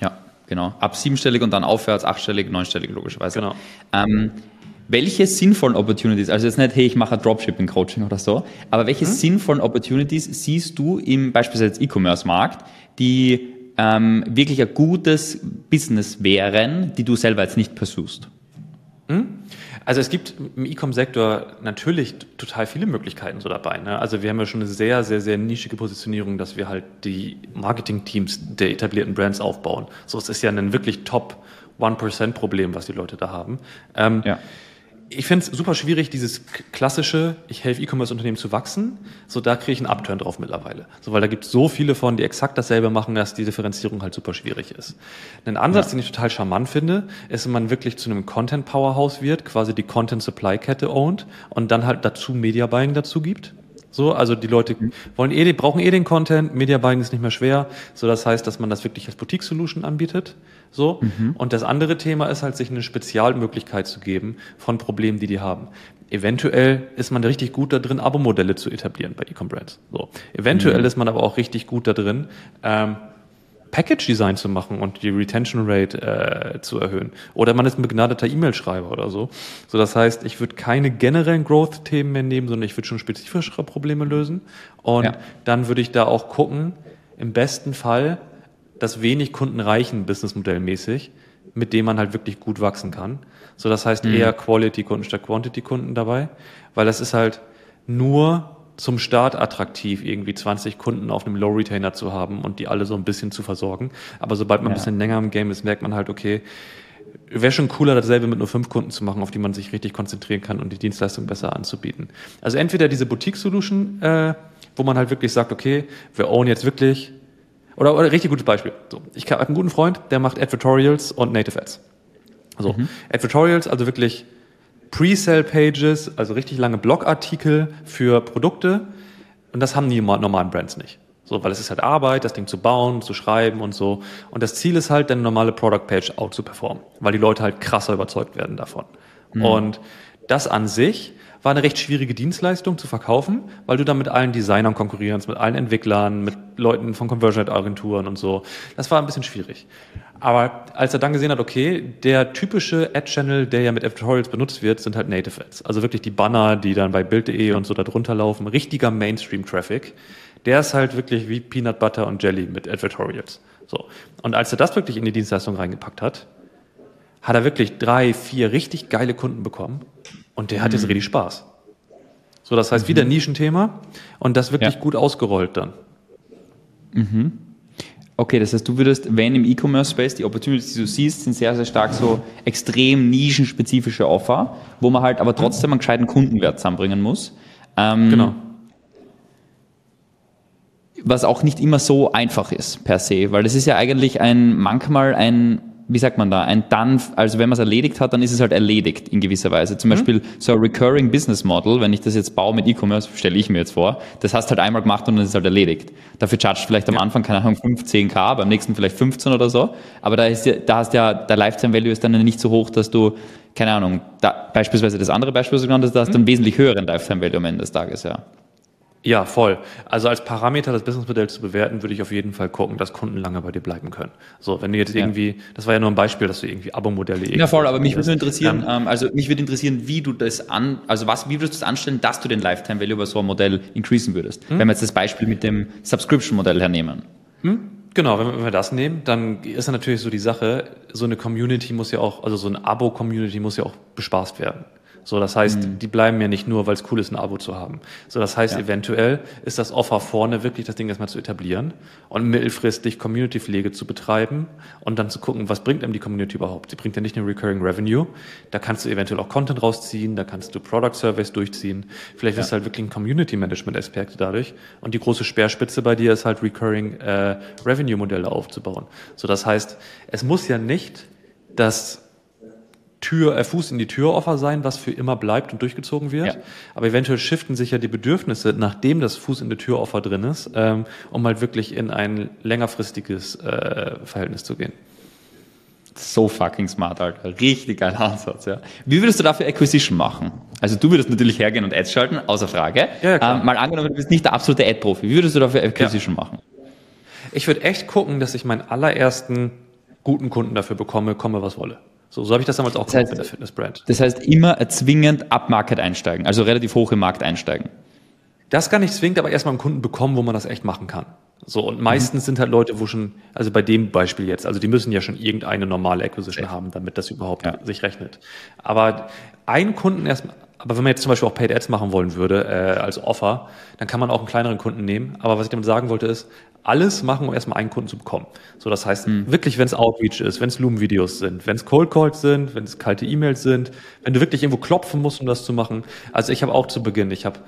Genau. Ja, genau. Ab siebenstellig und dann aufwärts, achtstellig, neunstellig logischerweise. Genau. Ähm, welche sinnvollen Opportunities, also jetzt nicht, hey, ich mache Dropshipping-Coaching oder so, aber welche hm? sinnvollen Opportunities siehst du im beispielsweise E-Commerce-Markt, die ähm, wirklich ein gutes Business wären, die du selber jetzt nicht pursuest? Hm? Also es gibt im E-Com-Sektor natürlich total viele Möglichkeiten so dabei. Ne? Also wir haben ja schon eine sehr, sehr, sehr nischige Positionierung, dass wir halt die Marketing-Teams der etablierten Brands aufbauen. So, es ist ja ein wirklich Top 1%-Problem, was die Leute da haben. Ähm, ja ich finde es super schwierig, dieses klassische, ich helfe E-Commerce-Unternehmen zu wachsen. So, da kriege ich einen Upturn drauf mittlerweile. So, weil da gibt es so viele von, die exakt dasselbe machen, dass die Differenzierung halt super schwierig ist. Ein Ansatz, ja. den ich total charmant finde, ist, wenn man wirklich zu einem Content-Powerhouse wird, quasi die Content-Supply-Kette ownt und dann halt dazu Media-Buying dazu gibt. So, also die Leute wollen eh, brauchen eh den Content, Media Buying ist nicht mehr schwer. So, das heißt, dass man das wirklich als Boutique Solution anbietet. So. Mhm. Und das andere Thema ist halt, sich eine Spezialmöglichkeit zu geben von Problemen, die die haben. Eventuell ist man richtig gut da drin, Abo-Modelle zu etablieren bei E-Com-Brands. So. Eventuell mhm. ist man aber auch richtig gut da drin, ähm, Package-Design zu machen und die Retention Rate äh, zu erhöhen. Oder man ist ein begnadeter E-Mail-Schreiber oder so. So, das heißt, ich würde keine generellen Growth-Themen mehr nehmen, sondern ich würde schon spezifischere Probleme lösen. Und ja. dann würde ich da auch gucken, im besten Fall, das wenig Kunden reichen, businessmodellmäßig, mit dem man halt wirklich gut wachsen kann. So, das heißt mhm. eher Quality-Kunden statt Quantity-Kunden dabei, weil das ist halt nur zum Start attraktiv, irgendwie 20 Kunden auf einem Low-Retainer zu haben und die alle so ein bisschen zu versorgen. Aber sobald man ja. ein bisschen länger im Game ist, merkt man halt, okay, wäre schon cooler, dasselbe mit nur fünf Kunden zu machen, auf die man sich richtig konzentrieren kann und die Dienstleistung besser anzubieten. Also entweder diese Boutique-Solution, äh, wo man halt wirklich sagt, okay, wir own jetzt wirklich, oder, oder richtig gutes Beispiel. So, ich habe einen guten Freund, der macht Advertorials und Native Ads. So, mhm. Advertorials, also wirklich Pre-Sale-Pages, also richtig lange Blogartikel für Produkte. Und das haben die normalen Brands nicht. So, weil es ist halt Arbeit, das Ding zu bauen, zu schreiben und so. Und das Ziel ist halt, eine normale Product Page out zu performen, weil die Leute halt krasser überzeugt werden davon. Mhm. Und das an sich war eine recht schwierige Dienstleistung zu verkaufen, weil du dann mit allen Designern konkurrierst, mit allen Entwicklern, mit Leuten von Conversion-Agenturen und so. Das war ein bisschen schwierig. Aber als er dann gesehen hat, okay, der typische Ad-Channel, der ja mit Editorials benutzt wird, sind halt Native Ads. Also wirklich die Banner, die dann bei Bild.de und so da drunter laufen. Richtiger Mainstream-Traffic. Der ist halt wirklich wie Peanut Butter und Jelly mit Editorials. So. Und als er das wirklich in die Dienstleistung reingepackt hat, hat er wirklich drei, vier richtig geile Kunden bekommen. Und der hat jetzt mhm. richtig Spaß. So, das heißt, wieder mhm. Nischenthema und das wirklich ja. gut ausgerollt dann. Mhm. Okay, das heißt, du würdest, wenn im E-Commerce-Space die Opportunities, die du siehst, sind sehr, sehr stark so extrem nischenspezifische Offer, wo man halt aber trotzdem einen gescheiten Kundenwert zusammenbringen muss. Ähm, genau. Was auch nicht immer so einfach ist, per se, weil das ist ja eigentlich ein, manchmal ein wie sagt man da, ein dann, also wenn man es erledigt hat, dann ist es halt erledigt in gewisser Weise. Zum mhm. Beispiel so ein Recurring Business Model, wenn ich das jetzt baue mit E-Commerce, stelle ich mir jetzt vor, das hast halt einmal gemacht und dann ist es halt erledigt. Dafür charged vielleicht am ja. Anfang, keine Ahnung, 15 K, beim nächsten vielleicht 15 oder so. Aber da ist ja, da hast ja, der Lifetime Value ist dann nicht so hoch, dass du, keine Ahnung, da, beispielsweise das andere Beispiel, was du genannt hast, da hast du einen mhm. wesentlich höheren Lifetime Value am Ende des Tages, ja. Ja, voll. Also als Parameter das Businessmodell zu bewerten, würde ich auf jeden Fall gucken, dass Kunden lange bei dir bleiben können. So, wenn du jetzt irgendwie, ja. das war ja nur ein Beispiel, dass du irgendwie Abo-Modelle Ja, voll, aber mich würde interessieren, ähm, also mich würde interessieren, wie du das an, also was, wie würdest du das anstellen, dass du den Lifetime Value über so ein Modell increasen würdest? Hm? Wenn wir jetzt das Beispiel mit dem Subscription-Modell hernehmen. Hm? Genau, wenn wir, wenn wir das nehmen, dann ist natürlich so die Sache, so eine Community muss ja auch, also so eine Abo-Community muss ja auch bespaßt werden. So, das heißt, mhm. die bleiben ja nicht nur, weil es cool ist, ein Abo zu haben. So, das heißt, ja. eventuell ist das Offer vorne wirklich das Ding erstmal zu etablieren und mittelfristig Community-Pflege zu betreiben und dann zu gucken, was bringt einem die Community überhaupt? Sie bringt ja nicht nur Recurring Revenue. Da kannst du eventuell auch Content rausziehen, da kannst du Product Surveys durchziehen. Vielleicht ja. ist halt wirklich ein Community Management Aspekt dadurch. Und die große Speerspitze bei dir ist halt Recurring äh, Revenue Modelle aufzubauen. So, das heißt, es muss ja nicht das Tür, äh, Fuß in die Tür Offer sein, was für immer bleibt und durchgezogen wird. Ja. Aber eventuell shiften sich ja die Bedürfnisse, nachdem das Fuß in die Tür Offer drin ist, ähm, um halt wirklich in ein längerfristiges äh, Verhältnis zu gehen. So fucking smart, Alter. Richtig geiler Ansatz, ja. Wie würdest du dafür Acquisition machen? Also du würdest natürlich hergehen und Ads schalten, außer Frage. Ja, klar. Ähm, mal angenommen, du bist nicht der absolute Ad-Profi. Wie würdest du dafür Acquisition ja. machen? Ich würde echt gucken, dass ich meinen allerersten guten Kunden dafür bekomme, komme was wolle. So, so habe ich das damals auch das gemacht heißt, mit der Fitnessbrand. Das heißt, immer zwingend ab Market einsteigen, also relativ hoch im Markt einsteigen. Das kann nicht zwingend, aber erstmal einen Kunden bekommen, wo man das echt machen kann. So, und meistens mhm. sind halt Leute, wo schon, also bei dem Beispiel jetzt, also die müssen ja schon irgendeine normale Acquisition ja. haben, damit das überhaupt ja. sich rechnet. Aber einen Kunden erstmal, aber wenn man jetzt zum Beispiel auch Paid Ads machen wollen würde, äh, als Offer, dann kann man auch einen kleineren Kunden nehmen. Aber was ich damit sagen wollte, ist, alles machen, um erstmal einen Kunden zu bekommen. So, das heißt, mhm. wirklich, wenn es Outreach ist, wenn es Loom-Videos sind, wenn es Cold Calls sind, wenn es kalte E-Mails sind, wenn du wirklich irgendwo klopfen musst, um das zu machen. Also ich habe auch zu Beginn, ich habe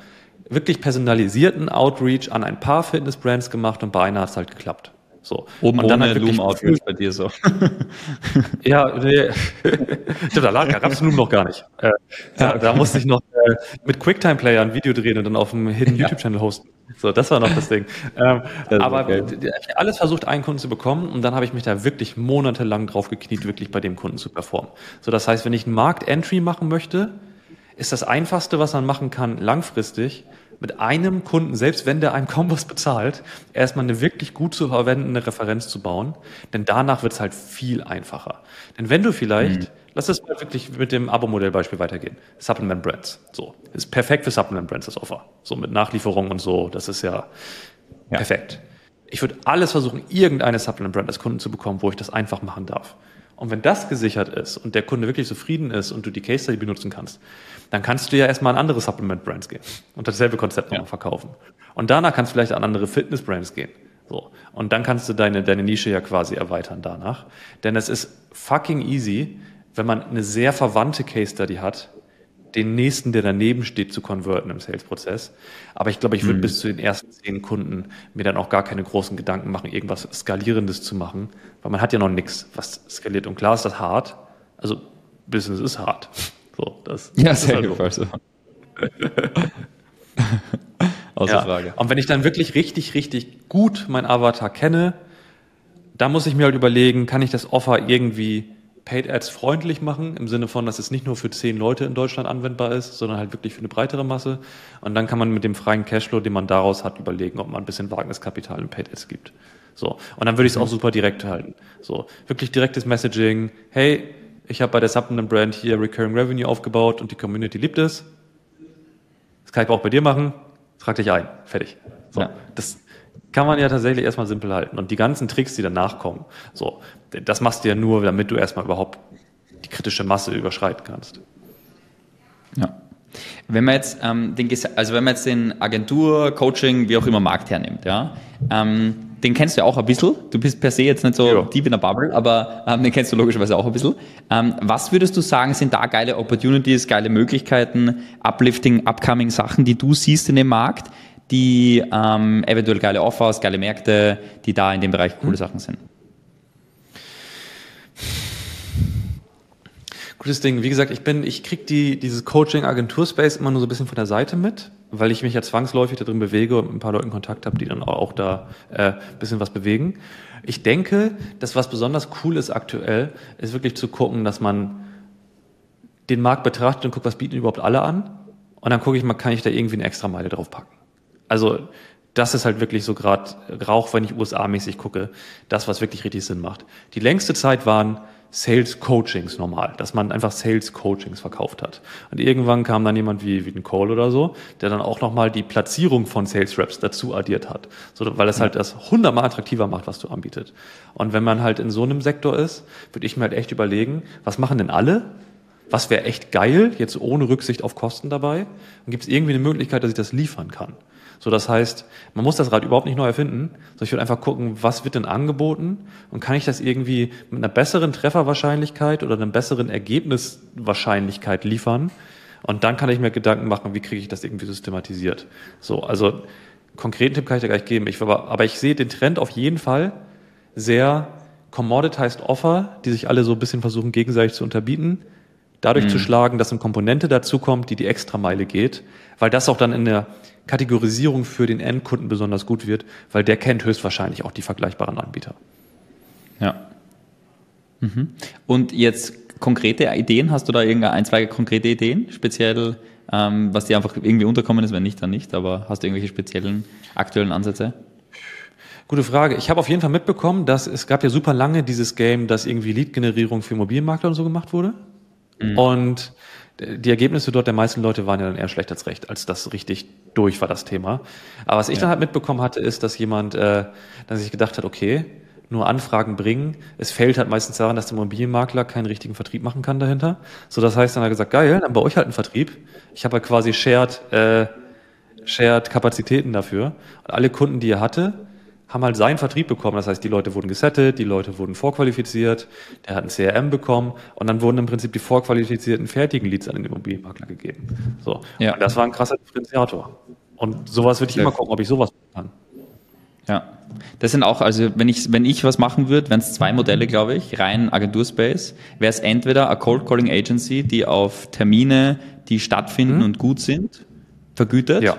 wirklich personalisierten Outreach an ein paar Fitnessbrands gemacht und bei einer hat es halt geklappt. So. Oben und dann ohne halt Loom Outreach bei dir so. *laughs* *laughs* ja, nee. *laughs* da lag, gab es Loom noch gar nicht. Äh, da, da, musste ich noch äh, mit QuickTime Player ein Video drehen und dann auf dem Hidden YouTube Channel hosten. So, das war noch das Ding. *laughs* Ähm, das aber okay. alles versucht, einen Kunden zu bekommen und dann habe ich mich da wirklich monatelang drauf gekniet, wirklich bei dem Kunden zu performen. So, das heißt, wenn ich einen Markt-Entry machen möchte, ist das einfachste, was man machen kann, langfristig, mit einem Kunden, selbst wenn der einem kaum was bezahlt, erstmal eine wirklich gut zu verwendende Referenz zu bauen. Denn danach wird es halt viel einfacher. Denn wenn du vielleicht, mhm. Lass es mal wirklich mit dem Abo-Modell-Beispiel weitergehen. Supplement Brands. So. Ist perfekt für Supplement Brands, das Offer. So mit Nachlieferung und so. Das ist ja, ja. perfekt. Ich würde alles versuchen, irgendeine Supplement Brand als Kunden zu bekommen, wo ich das einfach machen darf. Und wenn das gesichert ist und der Kunde wirklich zufrieden ist und du die Case Study benutzen kannst, dann kannst du ja erstmal an andere Supplement-Brands gehen und dasselbe Konzept nochmal ja. verkaufen. Und danach kannst du vielleicht an andere Fitness-Brands gehen. So. Und dann kannst du deine, deine Nische ja quasi erweitern danach. Denn es ist fucking easy, wenn man eine sehr verwandte Case Study hat, den nächsten, der daneben steht, zu konverten im Sales-Prozess. Aber ich glaube, ich würde mhm. bis zu den ersten zehn Kunden mir dann auch gar keine großen Gedanken machen, irgendwas Skalierendes zu machen, weil man hat ja noch nichts, was skaliert. Und klar ist das hart. Also Business ist hart. So, das, *laughs* ja, das sehr gut. Also. *laughs* Außer ja. Frage. Und wenn ich dann wirklich richtig, richtig gut mein Avatar kenne, dann muss ich mir halt überlegen, kann ich das Offer irgendwie Paid Ads freundlich machen, im Sinne von, dass es nicht nur für zehn Leute in Deutschland anwendbar ist, sondern halt wirklich für eine breitere Masse. Und dann kann man mit dem freien Cashflow, den man daraus hat, überlegen, ob man ein bisschen Wagniskapital in Paid Ads gibt. So. Und dann würde ich es auch mhm. super direkt halten. So. Wirklich direktes Messaging. Hey, ich habe bei der Supplement Brand hier Recurring Revenue aufgebaut und die Community liebt es. Das kann ich auch bei dir machen. Trag dich ein. Fertig. So. Ja. Das, kann man ja tatsächlich erstmal simpel halten. Und die ganzen Tricks, die danach kommen, so, das machst du ja nur, damit du erstmal überhaupt die kritische Masse überschreiten kannst. Ja. Wenn man jetzt ähm, den, also wenn man jetzt den Agentur, Coaching, wie auch immer Markt hernimmt, ja, ähm, den kennst du ja auch ein bisschen. Du bist per se jetzt nicht so ja. deep in der Bubble, aber ähm, den kennst du logischerweise auch ein bisschen. Ähm, was würdest du sagen, sind da geile Opportunities, geile Möglichkeiten, uplifting, upcoming Sachen, die du siehst in dem Markt, die ähm, eventuell geile Offers, geile Märkte, die da in dem Bereich coole Sachen sind. Gutes Ding. Wie gesagt, ich bin, ich krieg die, dieses Coaching-Agentur-Space immer nur so ein bisschen von der Seite mit, weil ich mich ja zwangsläufig da drin bewege und mit ein paar Leuten Kontakt habe, die dann auch da äh, bisschen was bewegen. Ich denke, dass was besonders cool ist aktuell, ist wirklich zu gucken, dass man den Markt betrachtet und guckt, was bieten überhaupt alle an. Und dann gucke ich mal, kann ich da irgendwie eine extra Meile drauf packen. Also das ist halt wirklich so gerade Rauch, wenn ich USA-mäßig gucke, das, was wirklich richtig Sinn macht. Die längste Zeit waren Sales Coachings normal, dass man einfach Sales Coachings verkauft hat. Und irgendwann kam dann jemand wie, wie ein Call oder so, der dann auch nochmal die Platzierung von Sales Reps dazu addiert hat. So, weil es halt das hundertmal attraktiver macht, was du anbietet. Und wenn man halt in so einem Sektor ist, würde ich mir halt echt überlegen, was machen denn alle? Was wäre echt geil, jetzt ohne Rücksicht auf Kosten dabei? Und gibt es irgendwie eine Möglichkeit, dass ich das liefern kann? So, das heißt, man muss das Rad überhaupt nicht neu erfinden, sondern ich würde einfach gucken, was wird denn angeboten und kann ich das irgendwie mit einer besseren Trefferwahrscheinlichkeit oder einer besseren Ergebniswahrscheinlichkeit liefern? Und dann kann ich mir Gedanken machen, wie kriege ich das irgendwie systematisiert. So, also konkreten Tipp kann ich dir gleich geben. Ich, aber, aber ich sehe den Trend auf jeden Fall sehr commoditized Offer, die sich alle so ein bisschen versuchen gegenseitig zu unterbieten, dadurch mhm. zu schlagen, dass eine Komponente dazukommt, die die extra Meile geht, weil das auch dann in der Kategorisierung für den Endkunden besonders gut wird, weil der kennt höchstwahrscheinlich auch die vergleichbaren Anbieter. Ja. Mhm. Und jetzt konkrete Ideen? Hast du da irgendeine ein, zwei konkrete Ideen, speziell, ähm, was dir einfach irgendwie unterkommen ist? Wenn nicht, dann nicht. Aber hast du irgendwelche speziellen aktuellen Ansätze? Gute Frage. Ich habe auf jeden Fall mitbekommen, dass es gab ja super lange dieses Game, dass irgendwie Lead-Generierung für Immobilienmakler und so gemacht wurde. Mhm. Und die Ergebnisse dort der meisten Leute waren ja dann eher schlecht als recht, als das richtig durch war das Thema. Aber was ich ja. dann halt mitbekommen hatte, ist, dass jemand, äh, dass sich gedacht hat, okay, nur Anfragen bringen. Es fällt halt meistens daran, dass der Immobilienmakler keinen richtigen Vertrieb machen kann dahinter. So, das heißt, dann hat er gesagt, geil, dann bei euch halt einen Vertrieb. Ich habe halt quasi shared, äh, shared Kapazitäten dafür. Und alle Kunden, die er hatte, haben halt seinen Vertrieb bekommen. Das heißt, die Leute wurden gesettet, die Leute wurden vorqualifiziert, der hat ein CRM bekommen und dann wurden im Prinzip die vorqualifizierten fertigen Leads an den Immobilienmakler gegeben. So. Ja. Und das war ein krasser Differenziator. Und sowas würde ich immer gucken, ob ich sowas machen kann. Ja. Das sind auch, also wenn ich, wenn ich was machen würde, wären es zwei Modelle, glaube ich, rein Agenturspace, wäre es entweder a Cold Calling Agency, die auf Termine, die stattfinden mhm. und gut sind, vergütet. Ja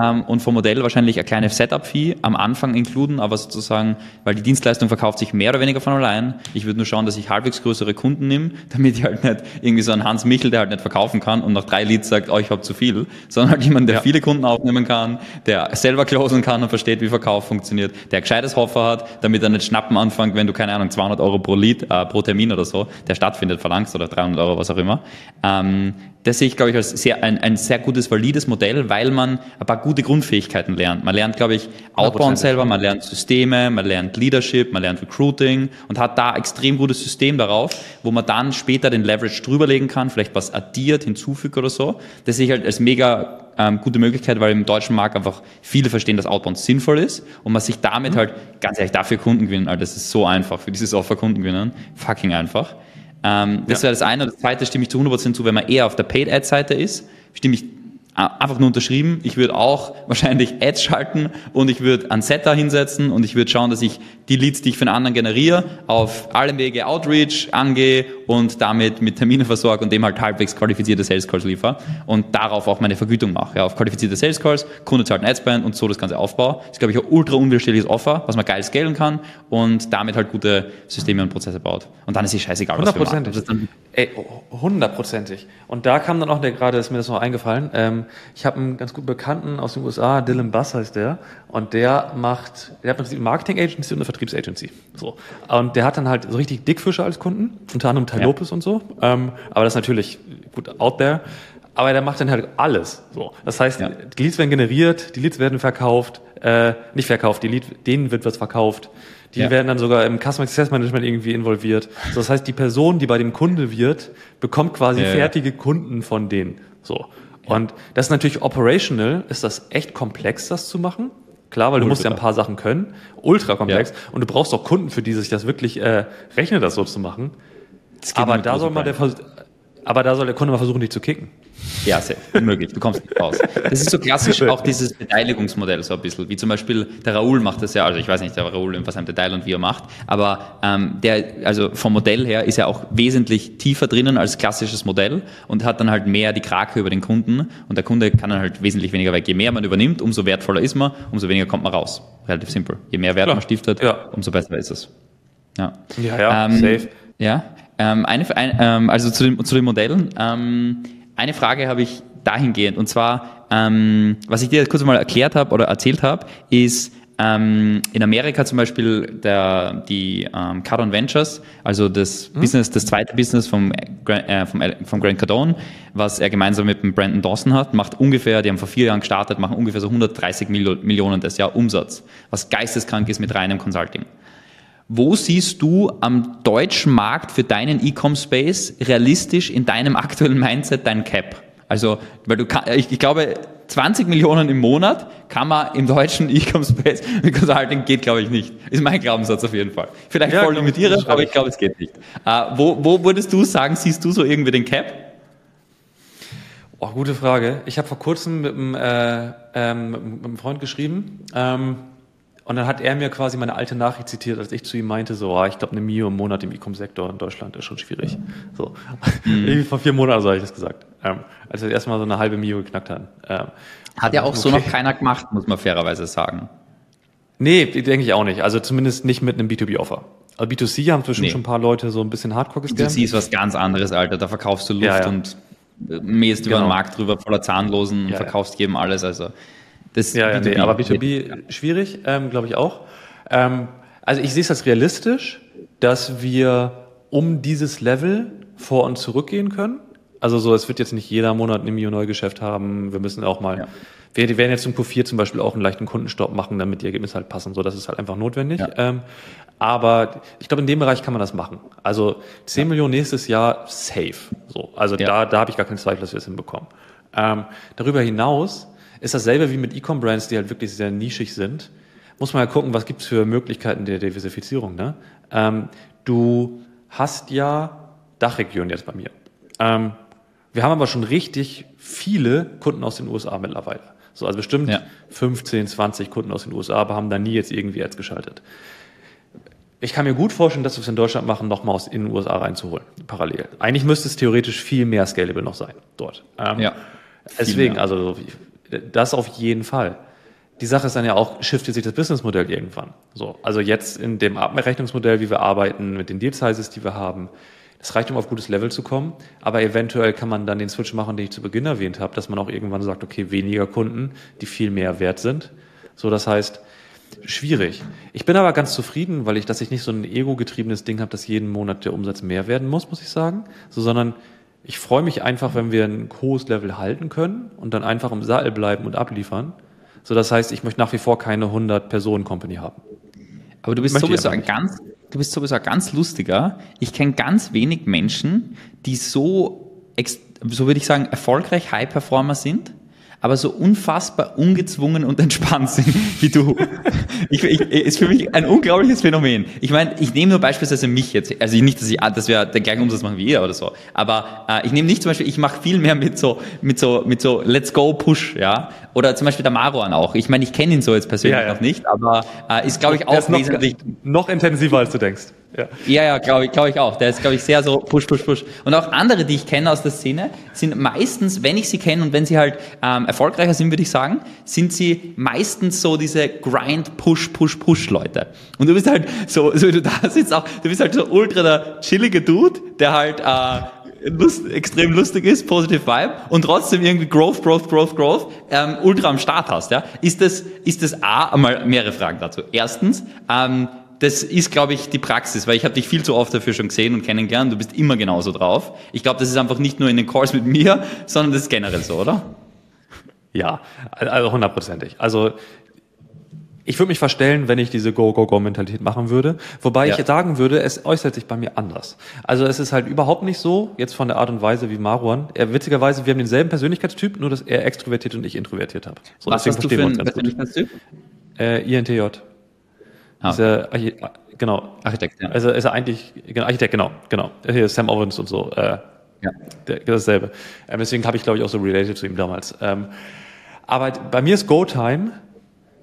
ähm, und vom Modell wahrscheinlich eine kleine Setup-Fee am Anfang inkluden, aber sozusagen, weil die Dienstleistung verkauft sich mehr oder weniger von allein. Ich würde nur schauen, dass ich halbwegs größere Kunden nehme, *laughs* damit ich halt nicht irgendwie so einen Hans Michel, der halt nicht verkaufen kann und nach drei Leads sagt, oh, ich habe zu viel, sondern halt jemand, der ja. viele Kunden aufnehmen kann, der selber closen kann und versteht, wie Verkauf funktioniert, der ein gescheites Offer hat, damit er nicht schnappen anfängt, wenn du, keine Ahnung, 200 Euro pro Lead, äh, pro Termin oder so, der stattfindet, verlangst oder 300 Euro, was auch immer. Ähm, das sehe ich, glaube ich, als sehr, ein, ein sehr gutes, valides Modell, weil man ein paar gute Grundfähigkeiten lernt. Man lernt, glaube ich, Outbound selber, man lernt Systeme, man lernt Leadership, man lernt Recruiting und hat da extrem gutes System darauf, wo man dann später den Leverage drüberlegen kann, vielleicht was addiert, hinzufügt oder so. Das sehe ich halt als mega ähm, gute Möglichkeit, weil im deutschen Markt einfach viele verstehen, dass Outbound sinnvoll ist und man sich damit mhm. halt, ganz ehrlich, dafür Kunden gewinnen, Alter, das ist so einfach, für dieses Offer Kunden gewinnen, fucking einfach. Ähm, das ja. wäre das eine. Das zweite stimme ich zu 100% zu, wenn man eher auf der Paid-Ad-Seite ist, stimme ich einfach nur unterschrieben. Ich würde auch *laughs* wahrscheinlich Ads schalten und ich würde einen Setter hinsetzen und ich würde schauen, dass ich die Leads, die ich für einen anderen generiere, auf allem Wege Outreach angehe und damit mit Termine versorge und dem halt halbwegs qualifizierte Sales Calls liefere und darauf auch meine Vergütung mache. Ja, auf qualifizierte Sales Calls, Kunde zahlt ein Adspend und so das Ganze aufbaue. Das ist, glaube ich, ein ultra unwiderstehliches Offer, was man geil scalen kann und damit halt gute Systeme und Prozesse baut. Und dann ist es scheißegal, was wir machen. Ey, hundertprozentig. Und da kam dann auch der gerade, ist mir das noch eingefallen. Ähm, ich habe einen ganz guten Bekannten aus den USA, Dylan Bass heißt der, und der macht, der hat im Prinzip eine Marketing Agency und eine Vertriebsagency. So. Und der hat dann halt so richtig Dickfische als Kunden, unter anderem Ty ja. Lopez und so. Ähm, aber das ist natürlich gut out there. Aber der macht dann halt alles. So. Das heißt, ja. die Leads werden generiert, die Leads werden verkauft, äh, nicht verkauft, die Lead, denen wird was verkauft. Die ja. werden dann sogar im Customer Success Management irgendwie involviert. So, das heißt, die Person, die bei dem Kunde wird, bekommt quasi ja, fertige Kunden von denen. So. Und das ist natürlich operational, ist das echt komplex, das zu machen. Klar, weil du musst ja ein paar Sachen können. Ultra komplex. Ja. Und du brauchst auch Kunden, für die sich das wirklich äh, rechnet, das so zu machen. Aber da soll mal der aber da soll der Kunde mal versuchen, dich zu kicken. Ja, sehr unmöglich. Du kommst nicht raus. Das ist so klassisch auch dieses Beteiligungsmodell so ein bisschen, wie zum Beispiel der Raoul macht das ja, also ich weiß nicht, der Raoul in was einem Detail und wie er macht, aber ähm, der, also vom Modell her ist er auch wesentlich tiefer drinnen als klassisches Modell und hat dann halt mehr die Krake über den Kunden und der Kunde kann dann halt wesentlich weniger weg. Je mehr man übernimmt, umso wertvoller ist man, umso weniger kommt man raus. Relativ simpel. Je mehr Wert Klar. man stiftet, ja. umso besser ist es. Ja, ja, ja ähm, safe. Ja, ähm, eine, ein, ähm, also zu den, zu den Modellen. Ähm, eine Frage habe ich dahingehend, und zwar, ähm, was ich dir kurz mal erklärt habe oder erzählt habe, ist, ähm, in Amerika zum Beispiel der, die ähm, Cardone Ventures, also das mhm. Business, das zweite Business vom, äh, vom, vom Grant Cardone, was er gemeinsam mit dem Brandon Dawson hat, macht ungefähr, die haben vor vier Jahren gestartet, machen ungefähr so 130 Millionen das Jahr Umsatz, was geisteskrank ist mit reinem Consulting. Wo siehst du am deutschen Markt für deinen E-Com-Space realistisch in deinem aktuellen Mindset dein Cap? Also, weil du kann, ich, ich glaube, 20 Millionen im Monat kann man im deutschen *laughs* E-Com-Space mit Consulting geht, glaube ich, nicht. Ist mein Glaubenssatz auf jeden Fall. Vielleicht ja, voll limitierend, aber ich glaube, es geht nicht. Äh, wo, wo würdest du sagen, siehst du so irgendwie den Cap? Oh, gute Frage. Ich habe vor kurzem mit einem, äh, ähm, mit einem Freund geschrieben. Ähm, und dann hat er mir quasi meine alte Nachricht zitiert, als ich zu ihm meinte, so, ah, ich glaube, eine Mio im Monat im E-Com-Sektor in Deutschland ist schon schwierig. So. Mhm. *laughs* Vor vier Monaten so habe ich das gesagt. Ähm, als wir erstmal so eine halbe Mio geknackt haben. Ähm, hat ja auch okay. so noch keiner gemacht, muss man fairerweise sagen. Nee, denke ich auch nicht. Also zumindest nicht mit einem B2B-Offer. Also B2C haben zwischen nee. schon ein paar Leute so ein bisschen Hardcore gescannt. B2C ist was ganz anderes, Alter. Da verkaufst du Luft ja, ja. und mähst genau. über den Markt drüber voller Zahnlosen und ja, verkaufst jedem alles. Also das ja, ja B2B. Nee, aber B2B ja. schwierig, ähm, glaube ich auch. Ähm, also ich sehe es als realistisch, dass wir um dieses Level vor und zurückgehen können. Also so, es wird jetzt nicht jeder Monat ein Mio Neugeschäft haben. Wir müssen auch mal, ja. Wir werden jetzt im Q4 zum Beispiel auch einen leichten Kundenstopp machen, damit die Ergebnisse halt passen. So, das ist halt einfach notwendig. Ja. Ähm, aber ich glaube, in dem Bereich kann man das machen. Also 10 ja. Millionen nächstes Jahr safe. So, also da, da habe ich gar keinen Zweifel, dass wir es hinbekommen. Ähm, darüber hinaus ist dasselbe wie mit E-Com-Brands, die halt wirklich sehr nischig sind. Muss man ja gucken, was gibt's für Möglichkeiten der Diversifizierung. Ne? Ähm, du hast ja Dachregion jetzt bei mir. Ähm, wir haben aber schon richtig viele Kunden aus den USA mittlerweile. So, also bestimmt ja. 15, 20 Kunden aus den USA, aber haben da nie jetzt irgendwie Ads geschaltet. Ich kann mir gut vorstellen, dass wir es in Deutschland machen, nochmal aus in den USA reinzuholen, parallel. Eigentlich müsste es theoretisch viel mehr scalable noch sein, dort. Ähm, ja. Deswegen, also das auf jeden Fall. Die Sache ist dann ja auch, shiftet sich das Businessmodell irgendwann. So, also jetzt in dem Abrechnungsmodell, wie wir arbeiten, mit den Deal Sizes, die wir haben, es reicht, um auf gutes Level zu kommen, aber eventuell kann man dann den Switch machen, den ich zu Beginn erwähnt habe, dass man auch irgendwann sagt, okay, weniger Kunden, die viel mehr wert sind. So, das heißt, schwierig. Ich bin aber ganz zufrieden, weil ich, dass ich nicht so ein ego-getriebenes Ding habe, dass jeden Monat der Umsatz mehr werden muss, muss ich sagen. So, sondern ich freue mich einfach, wenn wir ein hohes Level halten können und dann einfach im Sattel bleiben und abliefern. So, das heißt, ich möchte nach wie vor keine 100-Personen-Company haben. Aber du bist sowieso ein ganz, du bist sowieso ein ganz lustiger. Ich kenne ganz wenig Menschen, die so, so würde ich sagen, erfolgreich High-Performer sind, aber so unfassbar ungezwungen und entspannt sind wie du. ich, ich, ist für mich ein unglaubliches Phänomen. Ich meine, ich nehme nur beispielsweise mich jetzt, also nicht, dass ich, dass wir den gleichen Umsatz machen wie ihr oder so, aber äh, ich nehme nicht zum Beispiel, ich mache viel mehr mit so, mit so, mit so Let's Go Push, ja, oder zum Beispiel der Maruan auch. Ich meine, ich kenne ihn so jetzt persönlich ja, ja. noch nicht, aber äh, ist glaube ich auch noch, wesentlich noch intensiver als du denkst. Ja, ja, ja glaube ich, glaub ich auch. Der ist, glaube ich, sehr so push, push, push. Und auch andere, die ich kenne aus der Szene, sind meistens, wenn ich sie kenne und wenn sie halt ähm, erfolgreicher sind, würde ich sagen, sind sie meistens so diese Grind, Push, Push, Push-Leute. Und du bist halt so, so wie du da sitzt auch, du bist halt so ultra der chillige Dude, der halt äh, Lust, extrem lustig ist, positive Vibe und trotzdem irgendwie Growth, Growth, Growth, Growth ähm, ultra am Start hast. Ja? Ist das, ist das A, einmal mehrere Fragen dazu. Erstens, ähm, das ist, glaube ich, die Praxis, weil ich habe dich viel zu oft dafür schon gesehen und kennengelernt. Du bist immer genauso drauf. Ich glaube, das ist einfach nicht nur in den Calls mit mir, sondern das ist generell so, oder? Ja, also hundertprozentig. Also ich würde mich verstellen, wenn ich diese Go-Go-Go-Mentalität machen würde. Wobei ja. ich sagen würde, es äußert sich bei mir anders. Also es ist halt überhaupt nicht so, jetzt von der Art und Weise wie Maruan. Er, witzigerweise, wir haben denselben Persönlichkeitstyp, nur dass er extrovertiert und ich introvertiert habe. So, Was hast du für einen Persönlichkeitstyp? Äh, INTJ. Ah. Ist er, genau. Architekt, ja. Also ist er eigentlich, genau, Architekt, genau, genau. Hier Sam Owens und so. Äh, ja. Der, dasselbe. Ähm, deswegen habe ich, glaube ich, auch so related zu ihm damals. Ähm, aber bei mir ist Go-Time,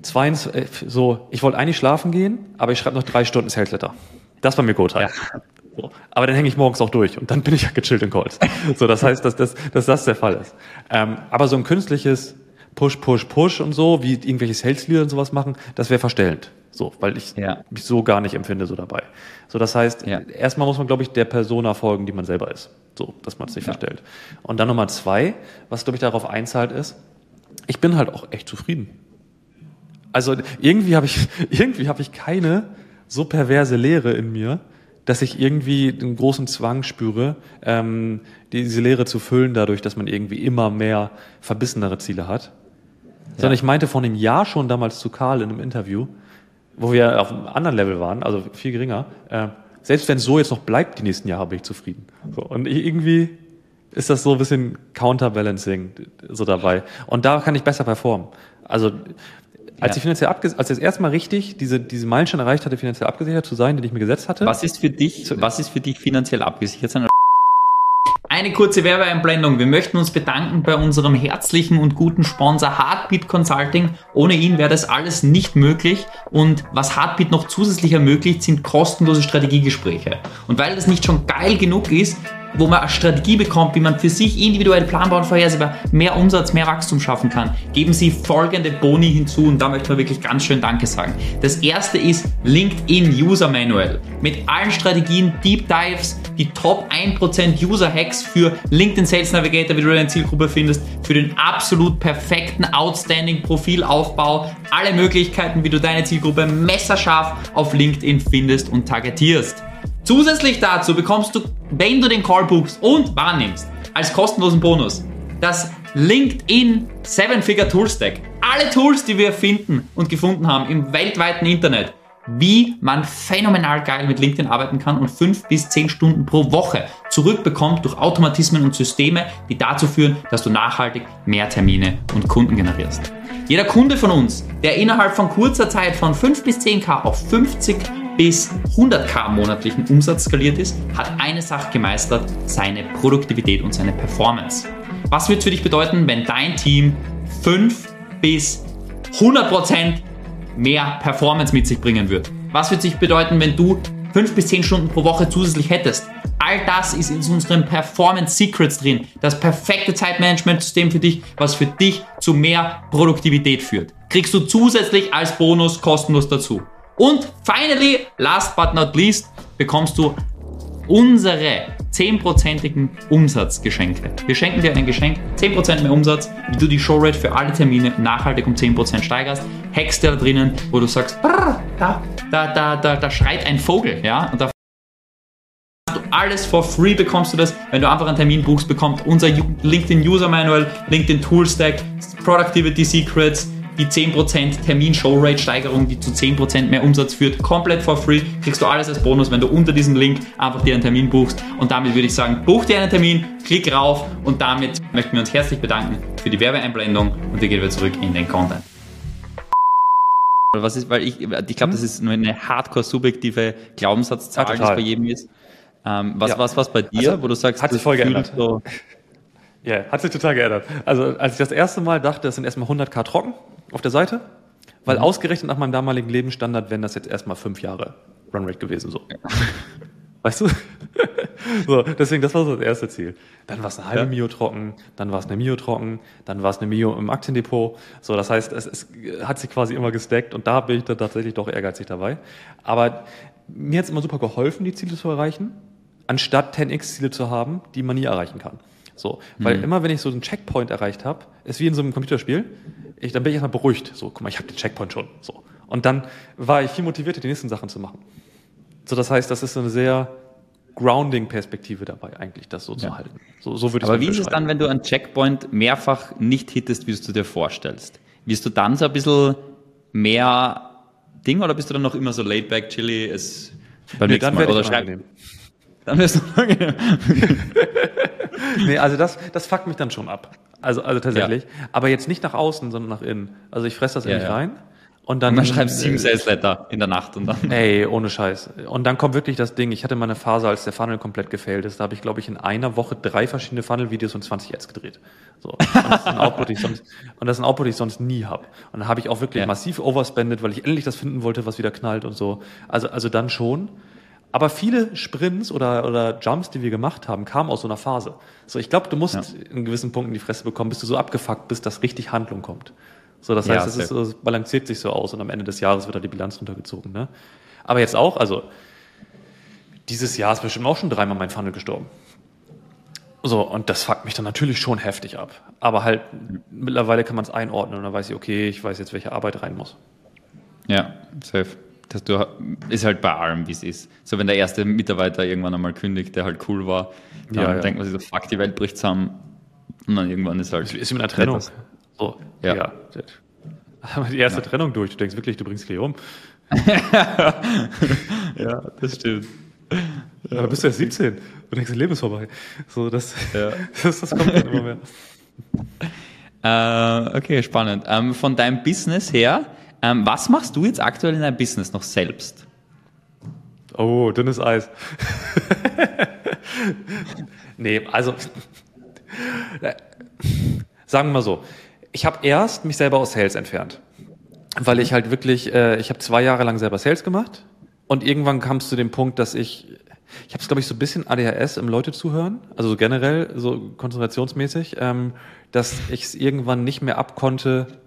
zwei, äh, so, ich wollte eigentlich schlafen gehen, aber ich schreibe noch drei Stunden Sales Letter. Das war mir Go-Time. Ja. So. Aber dann hänge ich morgens auch durch und dann bin ich ja gechillt in Calls. so, das heißt, dass, dass, dass das der Fall ist. Ähm, aber so ein künstliches Push, Push, Push und so, wie irgendwelche Sales-Leader und sowas machen, das wäre verstellend. So, weil ich ja. mich so gar nicht empfinde so dabei. So, das heißt, ja. erstmal muss man, glaube ich, der Persona folgen, die man selber ist. So, dass man es nicht ja. verstellt. Und dann Nummer zwei, was, glaube ich, darauf einzahlt, ist, ich bin halt auch echt zufrieden. Also irgendwie habe ich, *laughs* irgendwie habe ich keine so perverse Lehre in mir, dass ich irgendwie einen großen Zwang spüre, ähm, diese Lehre zu füllen, dadurch, dass man irgendwie immer mehr verbissenere Ziele hat. Sondern ich meinte vor einem Jahr schon damals zu Karl in einem Interview, wo wir auf einem anderen Level waren, also viel geringer, äh, selbst wenn es so jetzt noch bleibt die nächsten Jahre, bin ich zufrieden. So, und irgendwie ist das so ein bisschen Counterbalancing so dabei. Und da kann ich besser performen. Also als ich finanziell als ich das erste Mal richtig diese, diese Meilenstein erreicht hatte, finanziell abgesichert zu sein, den ich mir gesetzt hatte. Was ist für dich, was ist für dich finanziell abgesichert sein? Eine kurze Werbeeinblendung. Wir möchten uns bedanken bei unserem herzlichen und guten Sponsor Heartbeat Consulting. Ohne ihn wäre das alles nicht möglich. Und was Heartbeat noch zusätzlich ermöglicht, sind kostenlose Strategiegespräche. Und weil das nicht schon geil genug ist, wo man eine Strategie bekommt, wie man für sich individuell planbar und vorhersehbar mehr Umsatz, mehr Wachstum schaffen kann, geben Sie folgende Boni hinzu und da möchte man wirklich ganz schön Danke sagen. Das erste ist LinkedIn User Manual mit allen Strategien, Deep Dives, die Top 1% User Hacks für LinkedIn Sales Navigator, wie du deine Zielgruppe findest, für den absolut perfekten Outstanding Profilaufbau, alle Möglichkeiten, wie du deine Zielgruppe messerscharf auf LinkedIn findest und targetierst. Zusätzlich dazu bekommst du, wenn du den Call buchst und wahrnimmst, als kostenlosen Bonus das LinkedIn Seven-Figure Tool Stack. Alle Tools, die wir finden und gefunden haben im weltweiten Internet, wie man phänomenal geil mit LinkedIn arbeiten kann und fünf bis zehn Stunden pro Woche zurückbekommt durch Automatismen und Systeme, die dazu führen, dass du nachhaltig mehr Termine und Kunden generierst. Jeder Kunde von uns, der innerhalb von kurzer Zeit von 5 bis 10k auf 50 bis 100k monatlichen Umsatz skaliert ist, hat eine Sache gemeistert, seine Produktivität und seine Performance. Was wird es für dich bedeuten, wenn dein Team 5 bis 100% mehr Performance mit sich bringen wird? Was wird es sich bedeuten, wenn du 5 bis 10 Stunden pro Woche zusätzlich hättest? All das ist in unseren Performance Secrets drin. Das perfekte Zeitmanagement-System für dich, was für dich zu mehr Produktivität führt. Kriegst du zusätzlich als Bonus kostenlos dazu. Und finally, last but not least, bekommst du unsere 10%igen Umsatzgeschenke. Wir schenken dir ein Geschenk, 10% mehr Umsatz, wie du die Showrate für alle Termine nachhaltig um 10% steigerst. Hacks da drinnen, wo du sagst, da, da, da, da, da schreit ein Vogel, ja, und da alles for free bekommst du das, wenn du einfach einen Termin buchst, bekommt unser LinkedIn User Manual, LinkedIn Tool Stack, Productivity Secrets, die 10% Termin-Show-Rate-Steigerung, die zu 10% mehr Umsatz führt, komplett for free. Kriegst du alles als Bonus, wenn du unter diesem Link einfach dir einen Termin buchst. Und damit würde ich sagen, buch dir einen Termin, klick rauf und damit möchten wir uns herzlich bedanken für die Werbeeinblendung und wir gehen wieder zurück in den Content. Was ist, weil ich, ich glaube, das ist nur eine hardcore subjektive Glaubenssatzzahl, ja, die bei jedem ist. Ähm, was, ja. was, was bei dir, also, wo du sagst, hat sich voll geändert. So ja, yeah, hat sich total geändert. Also als ich das erste Mal dachte, das sind erstmal 100k trocken, auf der Seite, weil mhm. ausgerechnet nach meinem damaligen Lebensstandard wären das jetzt erstmal fünf Jahre Runrate gewesen. So. *laughs* Weißt du? *laughs* so, deswegen, das war so das erste Ziel. Dann war es eine halbe ja. Mio trocken, dann war es eine Mio trocken, dann war es eine Mio im Aktiendepot. So, das heißt, es, es hat sich quasi immer gesteckt und da bin ich dann tatsächlich doch ehrgeizig dabei. Aber mir hat es immer super geholfen, die Ziele zu erreichen, anstatt 10x-Ziele zu haben, die man nie erreichen kann. So, weil mhm. immer wenn ich so einen Checkpoint erreicht habe, ist wie in so einem Computerspiel, ich, dann bin ich erstmal beruhigt. So, guck mal, ich habe den Checkpoint schon. So. Und dann war ich viel motivierter, die nächsten Sachen zu machen. So, das heißt, das ist so eine sehr Grounding-Perspektive dabei, eigentlich, das so ja. zu halten. So, so würde ich Aber wie ist es dann, wenn du einen Checkpoint mehrfach nicht hittest, wie du dir vorstellst? Wirst du dann so ein bisschen mehr Ding oder bist du dann noch immer so laid back, chilly, es beim nee, nächsten Mal? Oder schreib, dann wirst du angenehm. *laughs* nee, also das, das fuckt mich dann schon ab. Also, also tatsächlich. Ja. Aber jetzt nicht nach außen, sondern nach innen. Also ich fresse das ja, in mich ja. rein. Und dann, und dann schreibst du sieben Sales Letter in der Nacht und dann. *laughs* Ey, ohne Scheiß. Und dann kommt wirklich das Ding. Ich hatte mal eine Phase, als der Funnel komplett gefailt ist. Da habe ich, glaube ich, in einer Woche drei verschiedene Funnel-Videos und 20 Ads gedreht. So. Und das ist ein *laughs* Output, ich sonst, und das ist ein Output, den ich sonst nie habe. Und da habe ich auch wirklich ja. massiv overspendet, weil ich endlich das finden wollte, was wieder knallt und so. Also, also dann schon. Aber viele Sprints oder, oder Jumps, die wir gemacht haben, kamen aus so einer Phase. So, ich glaube, du musst ja. in gewissen Punkten die Fresse bekommen, bis du so abgefuckt bist, dass richtig Handlung kommt. So, das heißt, ja, es, ist, es balanciert sich so aus und am Ende des Jahres wird da die Bilanz runtergezogen. Ne? Aber jetzt auch, also dieses Jahr ist bestimmt auch schon dreimal mein Funnel gestorben. So, und das fuckt mich dann natürlich schon heftig ab. Aber halt, mittlerweile kann man es einordnen und dann weiß ich, okay, ich weiß jetzt, welche Arbeit rein muss. Ja, safe dass du, ist halt bei allem, wie es ist. So, wenn der erste Mitarbeiter irgendwann einmal kündigt, der halt cool war, dann ja, ja. denkt man sich so, fuck, die Welt bricht zusammen. Und dann irgendwann ist halt. Ist mit einer Trennung. So, ja. ja. *laughs* die erste. Trennung durch. Du denkst wirklich, du bringst Klee um. *laughs* ja, das stimmt. Ja, da bist du ja 17. Du denkst, das Leben ist vorbei. So, das, *laughs* das, das kommt dann immer mehr. Äh, okay, spannend. Ähm, von deinem Business her, ähm, was machst du jetzt aktuell in deinem Business noch selbst? Oh, dünnes Eis. nee, also sagen wir mal so. Ich habe erst mich selber aus Sales entfernt, weil ich halt wirklich, äh, ich habe zwei Jahre lang selber Sales gemacht und irgendwann kam es zu dem Punkt, dass ich, ich habe es glaube ich so ein bisschen ADHS im Leute zuhören, also generell so konzentrationsmäßig, ähm, dass ich es irgendwann nicht mehr abkonnte,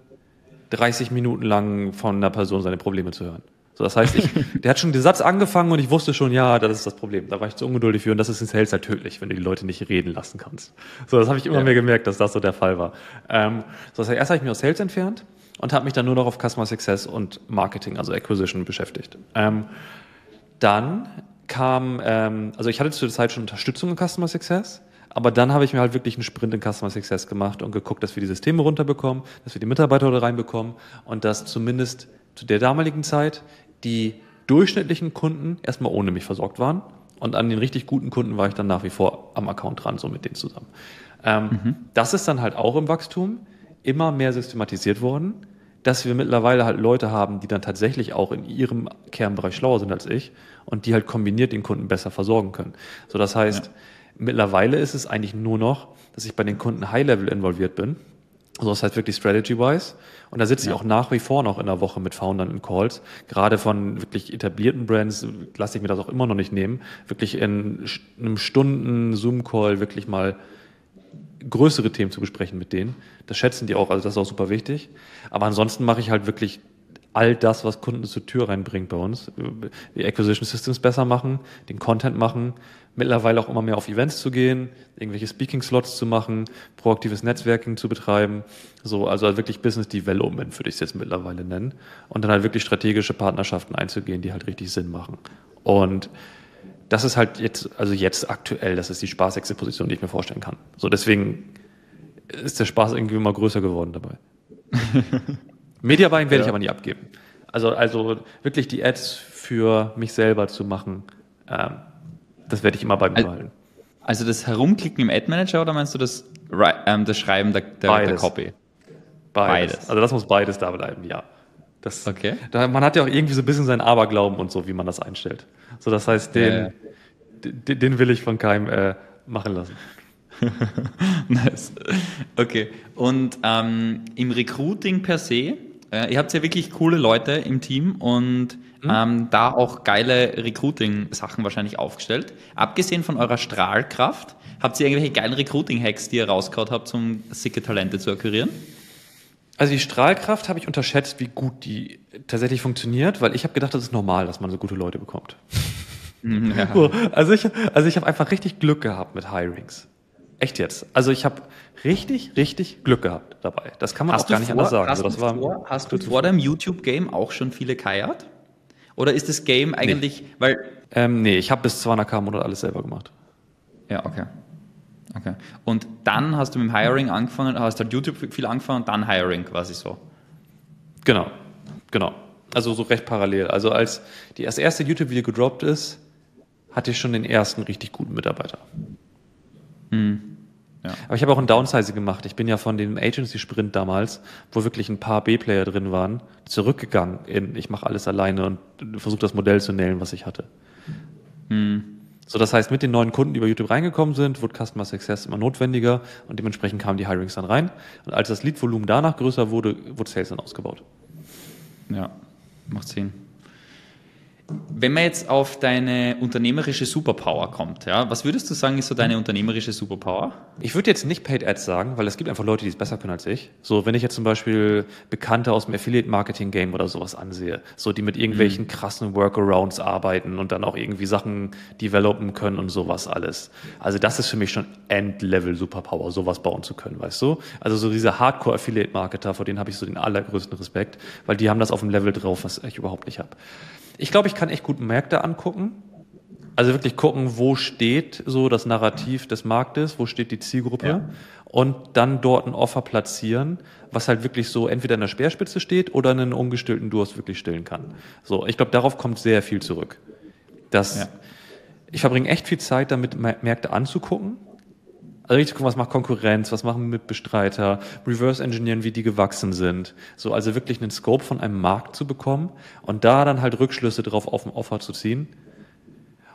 30 Minuten lang von einer Person seine Probleme zu hören. So, das heißt, ich, *laughs* der hat schon den Satz angefangen und ich wusste schon, ja, das ist das Problem. Da war ich zu ungeduldig für und das ist in Sales halt tödlich, wenn du die Leute nicht reden lassen kannst. So, das habe ich immer ja. mehr gemerkt, dass das so der Fall war. Ähm, so, das heißt, erst habe ich mich aus Sales entfernt und habe mich dann nur noch auf Customer Success und Marketing, also Acquisition beschäftigt. Ähm, dann kam, ähm, also ich hatte zu der Zeit schon Unterstützung in Customer Success, Aber dann habe ich mir halt wirklich einen Sprint in Customer Success gemacht und geguckt, dass wir die Systeme runterbekommen, dass wir die Mitarbeiter da reinbekommen und dass zumindest zu der damaligen Zeit die durchschnittlichen Kunden erstmal ohne mich versorgt waren. Und an den richtig guten Kunden war ich dann nach wie vor am Account dran, so mit denen zusammen. Ähm, mhm. Das ist dann halt auch im Wachstum immer mehr systematisiert worden, dass wir mittlerweile halt Leute haben, die dann tatsächlich auch in ihrem Kernbereich schlauer sind als ich und die halt kombiniert den Kunden besser versorgen können. So, das heißt, ja. Mittlerweile ist es eigentlich nur noch, dass ich bei den Kunden High-Level involviert bin. Also das heißt wirklich strategy-wise. Und da sitze ja. ich auch nach wie vor noch in der Woche mit Foundern in Calls. Gerade von wirklich etablierten Brands lasse ich mir das auch immer noch nicht nehmen. Wirklich in einem Stunden Zoom-Call wirklich mal größere Themen zu besprechen mit denen. Das schätzen die auch, also das ist auch super wichtig. Aber ansonsten mache ich halt wirklich all das, was Kunden zur Tür reinbringt bei uns. Die Acquisition Systems besser machen, den Content machen, mittlerweile auch immer mehr auf Events zu gehen, irgendwelche Speaking-Slots zu machen, proaktives Netzwerking zu betreiben. So, also wirklich Business Development würde ich es jetzt mittlerweile nennen. Und dann halt wirklich strategische Partnerschaften einzugehen, die halt richtig Sinn machen. Und das ist halt jetzt, also jetzt aktuell, das ist die spaßigste Position, die ich mir vorstellen kann. So, deswegen ist der Spaß irgendwie immer größer geworden dabei. *laughs* Media Buying werde ja. ich aber nie abgeben. Also, also wirklich die Ads für mich selber zu machen, ähm, das werde ich immer bei mir behalten. Also das Herumklicken im Ad Manager oder meinst du das, ähm, das Schreiben der, der, der Copy? Beides. beides. Also das muss beides da bleiben, ja. Das, okay. Da, man hat ja auch irgendwie so ein bisschen seinen Aberglauben und so, wie man das einstellt. So, das heißt, den, den, den will ich von keinem äh, machen lassen. *laughs* nice. Okay. Und ähm, im Recruiting per se, äh, ihr habt ja wirklich coole Leute im Team und mhm. ähm, da auch geile Recruiting-Sachen wahrscheinlich aufgestellt. Abgesehen von eurer Strahlkraft, habt ihr irgendwelche geilen Recruiting-Hacks, die ihr rausgehauen habt, um sicke Talente zu akquirieren? Also die Strahlkraft habe ich unterschätzt, wie gut die tatsächlich funktioniert, weil ich habe gedacht, das ist normal, dass man so gute Leute bekommt. Mhm, ja. also ich, also ich habe einfach richtig Glück gehabt mit Hirings. Echt jetzt. Also ich habe richtig, richtig Glück gehabt dabei. Das kann man hast auch gar nicht vor, anders sagen. Hast, also du, vor, hast du vor deinem YouTube-Game auch schon viele kajat? Oder ist das Game eigentlich, nee. weil... Ähm, nee, ich habe bis 200k im Monat alles selber gemacht. Ja, okay. Okay. Und dann hast du mit dem Hiring angefangen, hast halt YouTube viel angefangen und dann Hiring quasi so. Genau, genau. Also so recht parallel. Also als die, das erste YouTube-Video gedroppt ist, hatte ich schon den ersten richtig guten Mitarbeiter. Hm. Ja. Aber ich habe auch ein Downsizing gemacht. Ich bin ja von dem Agency-Sprint damals, wo wirklich ein paar B-Player drin waren, zurückgegangen in, ich mache alles alleine und versuche das Modell zu nähen, was ich hatte. Hm. So, das heißt, mit den neuen Kunden, die bei YouTube reingekommen sind, wurde Customer Success immer notwendiger und dementsprechend kamen die Hirings dann rein. Und als das Lead-Volumen danach größer wurde, wurde Sales dann ausgebaut. Ja, macht Sinn. Wenn man jetzt auf deine unternehmerische Superpower kommt, ja, was würdest du sagen, ist so deine unternehmerische Superpower? Ich würde jetzt nicht Paid Ads sagen, weil es gibt einfach Leute, die es besser können als ich. So, wenn ich jetzt zum Beispiel Bekannte aus dem Affiliate Marketing Game oder sowas ansehe, so die mit irgendwelchen mhm. krassen Workarounds arbeiten und dann auch irgendwie Sachen developen können und sowas alles. Also das ist für mich schon Endlevel Superpower, sowas bauen zu können, weißt du? Also so diese Hardcore Affiliate Marketer, vor denen habe ich so den allergrößten Respekt, weil die haben das auf dem Level drauf, was ich überhaupt nicht habe. Ich glaube, ich kann echt gut Märkte angucken. Also wirklich gucken, wo steht so das Narrativ des Marktes, wo steht die Zielgruppe ja. und dann dort ein Offer platzieren, was halt wirklich so entweder in der Speerspitze steht oder einen ungestillten Durst wirklich stillen kann. So, ich glaube, darauf kommt sehr viel zurück. Das, ja. Ich verbringe echt viel Zeit damit, Märkte anzugucken also richtig gucken, was macht Konkurrenz, was machen Mitbestreiter, Reverse Engineeren, wie die gewachsen sind. So, also wirklich einen Scope von einem Markt zu bekommen und da dann halt Rückschlüsse drauf auf ein Offer zu ziehen.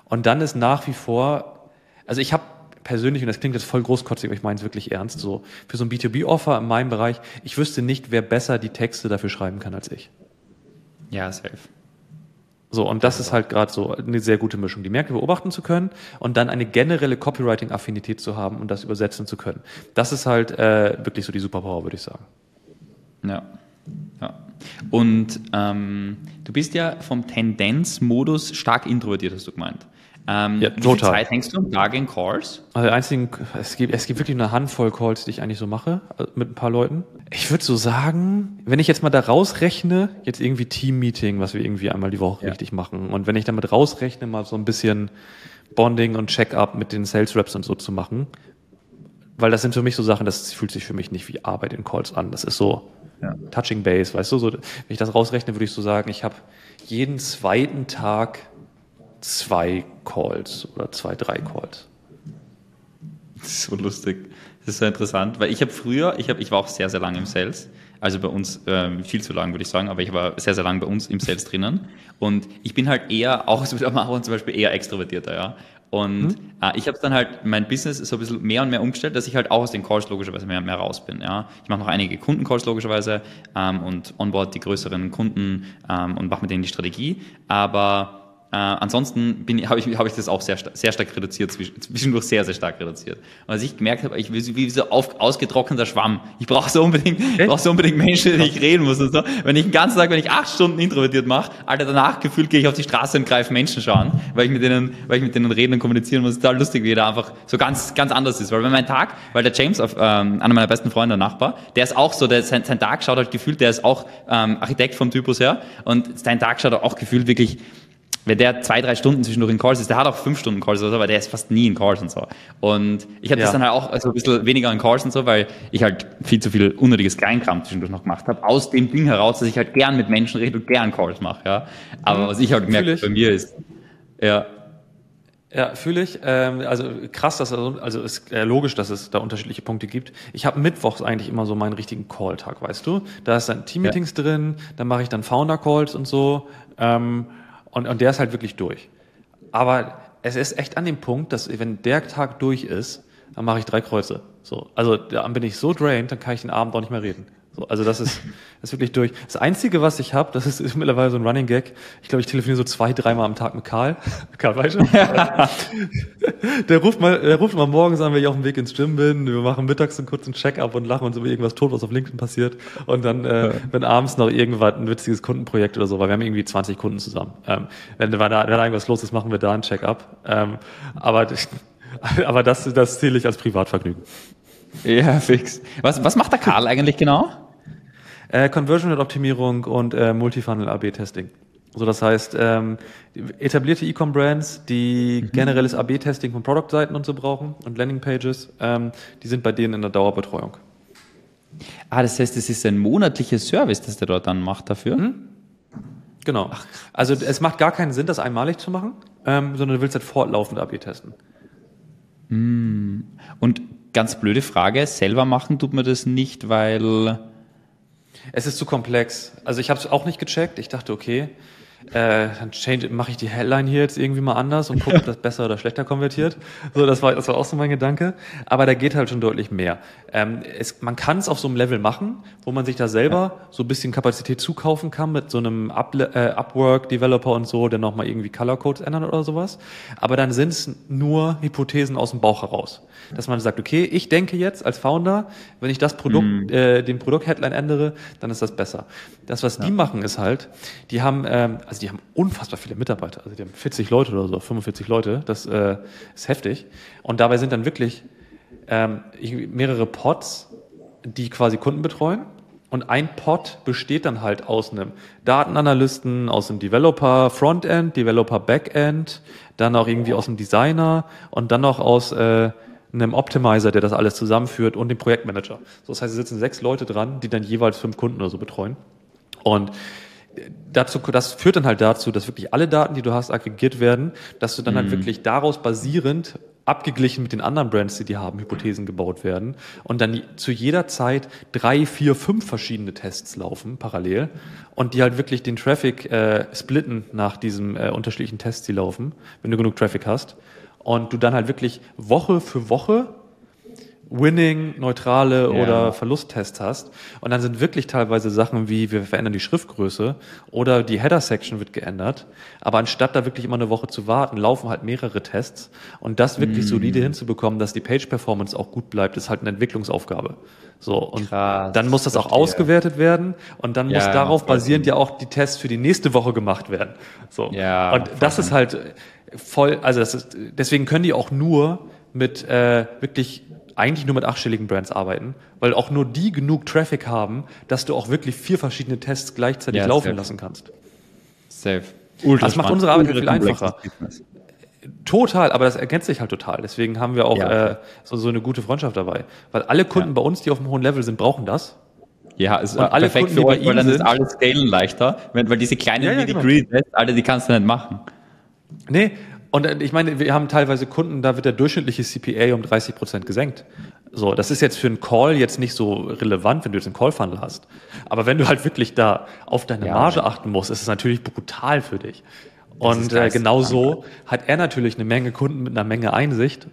Und dann ist nach wie vor, also ich habe persönlich, und das klingt jetzt voll großkotzig, aber ich meine es wirklich ernst, so für so ein B2B-Offer in meinem Bereich, ich wüsste nicht, wer besser die Texte dafür schreiben kann als ich. Ja, safe. So, und das ist halt gerade so eine sehr gute Mischung, die Märkte beobachten zu können und dann eine generelle Copywriting-Affinität zu haben und das übersetzen zu können. Das ist halt äh, wirklich so die Superpower, würde ich sagen. Ja. ja. Und ähm, du bist ja vom Tendenzmodus stark introvertiert, hast du gemeint. Ähm, ja, wie total. viel Zeit hängst du am Tag in Calls? Also einzigen, es gibt, es gibt wirklich eine Handvoll Calls, die ich eigentlich so mache, äh, mit ein paar Leuten. Ich würde so sagen, wenn ich jetzt mal da rausrechne, jetzt irgendwie Team-Meeting, was wir irgendwie einmal die Woche ja. richtig machen, und wenn ich damit rausrechne, mal so ein bisschen Bonding und Check-up mit den Sales Reps und so zu machen, weil das sind für mich so Sachen, das fühlt sich für mich nicht wie Arbeit in Calls an. Das ist so ja. Touching Base, weißt du? So, wenn ich das rausrechne, würde ich so sagen, ich habe jeden zweiten Tag zwei Calls oder zwei, drei Calls. Das ist so lustig. Das ist so interessant, weil ich habe früher, ich, hab, ich war auch sehr, sehr lange im Sales. Also bei uns ähm, viel zu lang, würde ich sagen, aber ich war sehr, sehr lange bei uns im Sales drinnen. Und ich bin halt eher, auch so wie der Maro zum Beispiel, eher extrovertierter, ja. Und mhm. äh, ich habe dann halt mein Business so ein bisschen mehr und mehr umgestellt, dass ich halt auch aus den Calls logischerweise mehr und mehr raus bin. Ja. Ich mache noch einige Kundencalls logischerweise ähm, und onboard die größeren Kunden ähm, und mache mit denen die Strategie. Aber äh, ansonsten *laughs* habe ich, hab ich das auch sehr, sehr stark reduziert, zwischendurch sehr, sehr stark reduziert. Und als ich gemerkt habe, ich bin wie so auf, ausgetrockneter Schwamm. Ich brauche so unbedingt, ich brauche so unbedingt Menschen, mit denen ich reden muss und so. Wenn ich den ganzen Tag, wenn ich acht Stunden introvertiert mache, Alter, danach gefühlt gehe ich auf die Straße und greife Menschen schauen, weil ich mit denen, weil ich mit denen reden und kommunizieren muss. Total lustig, wie jeder einfach so ganz, ganz anders ist. Weil wenn mein Tag, weil der James, auf, ähm, einer meiner besten Freunde, der Nachbar, der ist auch so, der, sein, sein Tag schaut halt gefühlt, der ist auch ähm, Architekt vom Typus her und sein Tag schaut auch gefühlt wirklich wenn der zwei, drei Stunden zwischendurch in Calls ist, der hat auch fünf Stunden Calls oder so, aber der ist fast nie in Calls und so. Und ich habe ja. das dann halt auch so ein bisschen weniger in Calls und so, weil ich halt viel zu viel unnötiges Kleinkram zwischendurch noch gemacht habe. Aus dem Ding heraus, dass ich halt gern mit Menschen rede und gern Calls mache, ja. Aber mhm. was ich halt gemerkt bei mir ist, ja. Ja, fühle ich. Ähm, also krass, dass also, also ist äh, logisch, dass es da unterschiedliche Punkte gibt. Ich habe mittwochs eigentlich immer so meinen richtigen Call-Tag, weißt du? Da ist dann Team-Meetings ja. drin, dann mache ich dann Founder-Calls und so. Ähm, und, und der ist halt wirklich durch. Aber es ist echt an dem Punkt, dass wenn der Tag durch ist, dann mache ich drei Kreuze. So, also dann bin ich so drained, dann kann ich den Abend auch nicht mehr reden. So, also das ist, das ist wirklich durch. Das Einzige, was ich habe, das ist, ist mittlerweile so ein Running Gag. Ich glaube, ich telefoniere so zwei, dreimal am Tag mit Karl. *laughs* Karl Weischer. *laughs* der ruft mal, der ruft mal morgens an, wenn ich auf dem Weg ins Gym bin. Wir machen mittags einen kurzen Check-up und lachen uns über irgendwas tot, was auf LinkedIn passiert. Und dann, äh, wenn abends noch irgendwas, ein witziges Kundenprojekt oder so, weil wir haben irgendwie 20 Kunden zusammen. Ähm, wenn, wenn, da, wenn da irgendwas los ist, machen wir da einen Check-up. Ähm, aber, *laughs* aber das, das zähle ich als Privatvergnügen. Ja, fix. Was, was macht der Karl eigentlich genau? Äh, Conversion-Optimierung und äh, Multifunnel-AB-Testing. So, das heißt, ähm, etablierte E-Com-Brands, die mhm. generelles AB-Testing von Produktseiten und so brauchen und Landingpages, ähm, die sind bei denen in der Dauerbetreuung. Ah, das heißt, es ist ein monatlicher Service, das der dort dann macht dafür? Mhm. Genau. Ach, also es macht gar keinen Sinn, das einmalig zu machen, ähm, sondern du willst halt fortlaufend AB testen. Mhm. Und ganz blöde Frage, selber machen tut man das nicht, weil es ist zu komplex. Also ich habe es auch nicht gecheckt. Ich dachte, okay, äh, dann mache ich die Headline hier jetzt irgendwie mal anders und gucke, ob das besser oder schlechter konvertiert. So, das war, das war auch so mein Gedanke. Aber da geht halt schon deutlich mehr. Ähm, es, man kann es auf so einem Level machen, wo man sich da selber so ein bisschen Kapazität zukaufen kann mit so einem Up, äh, Upwork-Developer und so, der nochmal irgendwie Color-Codes ändert oder sowas. Aber dann sind es nur Hypothesen aus dem Bauch heraus. Dass man sagt, okay, ich denke jetzt als Founder, wenn ich das Produkt, mm. äh, den Produkt-Headline ändere, dann ist das besser. Das, was ja. die machen, ist halt, die haben, ähm, also die haben unfassbar viele Mitarbeiter. Also die haben 40 Leute oder so, 45 Leute. Das äh, ist heftig. Und dabei sind dann wirklich ähm, mehrere Pods, die quasi Kunden betreuen. Und ein Pod besteht dann halt aus einem Datenanalysten, aus einem Developer Frontend, Developer Backend, dann auch irgendwie aus einem Designer und dann noch aus äh, einem Optimizer, der das alles zusammenführt und dem Projektmanager. So, das heißt, es sitzen sechs Leute dran, die dann jeweils fünf Kunden oder so betreuen. Und dazu, das führt dann halt dazu, dass wirklich alle Daten, die du hast, aggregiert werden, dass du dann halt mhm. halt wirklich daraus basierend abgeglichen mit den anderen Brands, die die haben, Hypothesen gebaut werden und dann zu jeder Zeit drei, vier, fünf verschiedene Tests laufen parallel und die halt wirklich den Traffic äh, splitten nach diesen äh, unterschiedlichen Tests, die laufen, wenn du genug Traffic hast und du dann halt wirklich Woche für Woche Winning, neutrale ja. oder Verlusttests hast. Und dann sind wirklich teilweise Sachen wie, wir verändern die Schriftgröße oder die Header-Section wird geändert. Aber anstatt da wirklich immer eine Woche zu warten, laufen halt mehrere Tests. Und das wirklich mm. solide hinzubekommen, dass die Page-Performance auch gut bleibt, ist halt eine Entwicklungsaufgabe. So, und Krass, dann muss das auch ausgewertet werden und dann ja, muss darauf basierend ja auch die Tests für die nächste Woche gemacht werden. So. Ja, und das ist halt voll, also das ist, deswegen können die auch nur mit äh, wirklich eigentlich nur mit achtstelligen Brands arbeiten, weil auch nur die genug Traffic haben, dass du auch wirklich vier verschiedene Tests gleichzeitig ja, laufen safe. lassen kannst. Safe. Ultra das macht unsere Arbeit viel einfacher. Total, aber das ergänzt sich halt total. Deswegen haben wir auch Ja. äh, so, so eine gute Freundschaft dabei. Weil alle Kunden Ja. bei uns, die auf einem hohen Level sind, brauchen das. Ja, ist Und alle perfekt Kunden, für euch, weil dann ist alles scalen leichter, weil, weil diese kleinen Ja, ja, genau. alle, die kannst du nicht machen. Nee, und äh, ich meine, wir haben teilweise Kunden, da wird der durchschnittliche CPA um 30 Prozent gesenkt. So, das ist jetzt für einen Call jetzt nicht so relevant, wenn du jetzt einen Call-Funnel hast. Aber wenn du halt wirklich da auf deine Ja. Marge achten musst, ist es natürlich brutal für dich. Und äh, genau so hat er natürlich eine Menge Kunden mit einer Menge Einsicht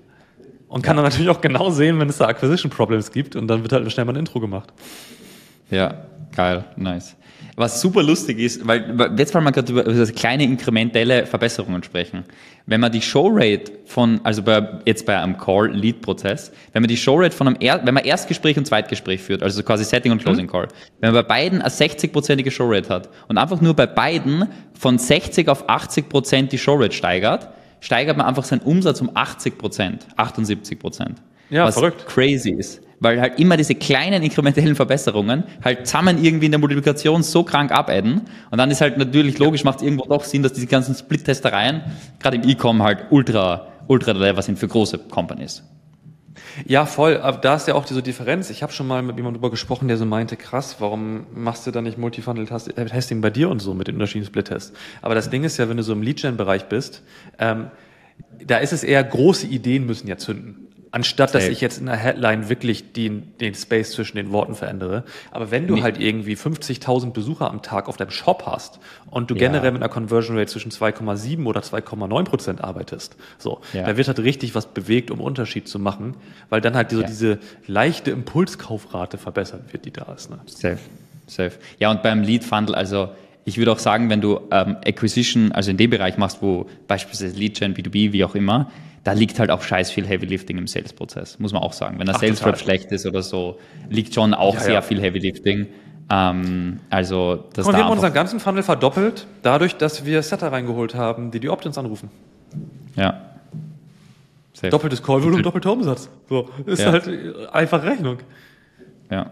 und kann dann natürlich auch genau sehen, wenn es da Acquisition Problems gibt und dann wird halt schnell mal ein Intro gemacht. Ja, geil, nice. Was super lustig ist, weil jetzt wollen wir gerade über, über kleine inkrementelle Verbesserungen sprechen. Wenn man die Showrate von, also bei, jetzt bei einem Call-Lead-Prozess, wenn man die Showrate von einem, er, wenn man Erstgespräch und Zweitgespräch führt, also quasi Setting und Closing Call, wenn man bei beiden eine 60-prozentige Showrate hat und einfach nur bei beiden von 60 auf 80 Prozent die Showrate steigert, steigert man einfach seinen Umsatz um 80 Prozent, 78 Prozent. Ja, was verrückt. crazy ist. Weil halt immer diese kleinen inkrementellen Verbesserungen halt zusammen irgendwie in der Multiplikation so krank abadden. Und dann ist halt natürlich logisch, macht es irgendwo doch Sinn, dass diese ganzen Split-Testereien, gerade im E-Com, halt ultra, ultra lever sind für große Companies. Ja, voll. Aber da ist ja auch diese Differenz. Ich habe schon mal mit jemandem drüber gesprochen, der so meinte, krass, warum machst du da nicht Multifunnel-Testing bei dir und so mit den unterschiedlichen Split-Tests? Aber das Ding ist ja, wenn du so im Lead-Gen-Bereich bist, ähm, da ist es eher, große Ideen müssen ja zünden. Anstatt, dass ich jetzt in der Headline wirklich den, den Space zwischen den Worten verändere. Aber wenn du Nee. halt irgendwie 50.000 Besucher am Tag auf deinem Shop hast und du Ja. generell mit einer Conversion Rate zwischen 2,7 oder 2,9 Prozent arbeitest, so, Ja. da wird halt richtig was bewegt, um Unterschied zu machen, weil dann halt so Ja. diese leichte Impulskaufrate verbessert wird, die da ist. Ne? Safe, safe. Ja, und beim Lead Funnel, also ich würde auch sagen, wenn du ähm, Acquisition, also in dem Bereich machst, wo beispielsweise Lead Gen, B2B, wie auch immer, da liegt halt auch scheiß viel Heavy Lifting im Sales-Prozess, muss man auch sagen. Wenn der Ach, Sales Rep schlecht ist oder so, liegt schon auch Ja, sehr ja. viel Heavy Lifting. Ähm, also, das Und da wir haben unseren ganzen Funnel verdoppelt, dadurch, dass wir Setter reingeholt haben, die die Opt-ins anrufen. ja. Safe. Doppeltes Call-Volumen, doppelter Umsatz. So, ist Ja. halt äh, einfach Rechnung. Ja.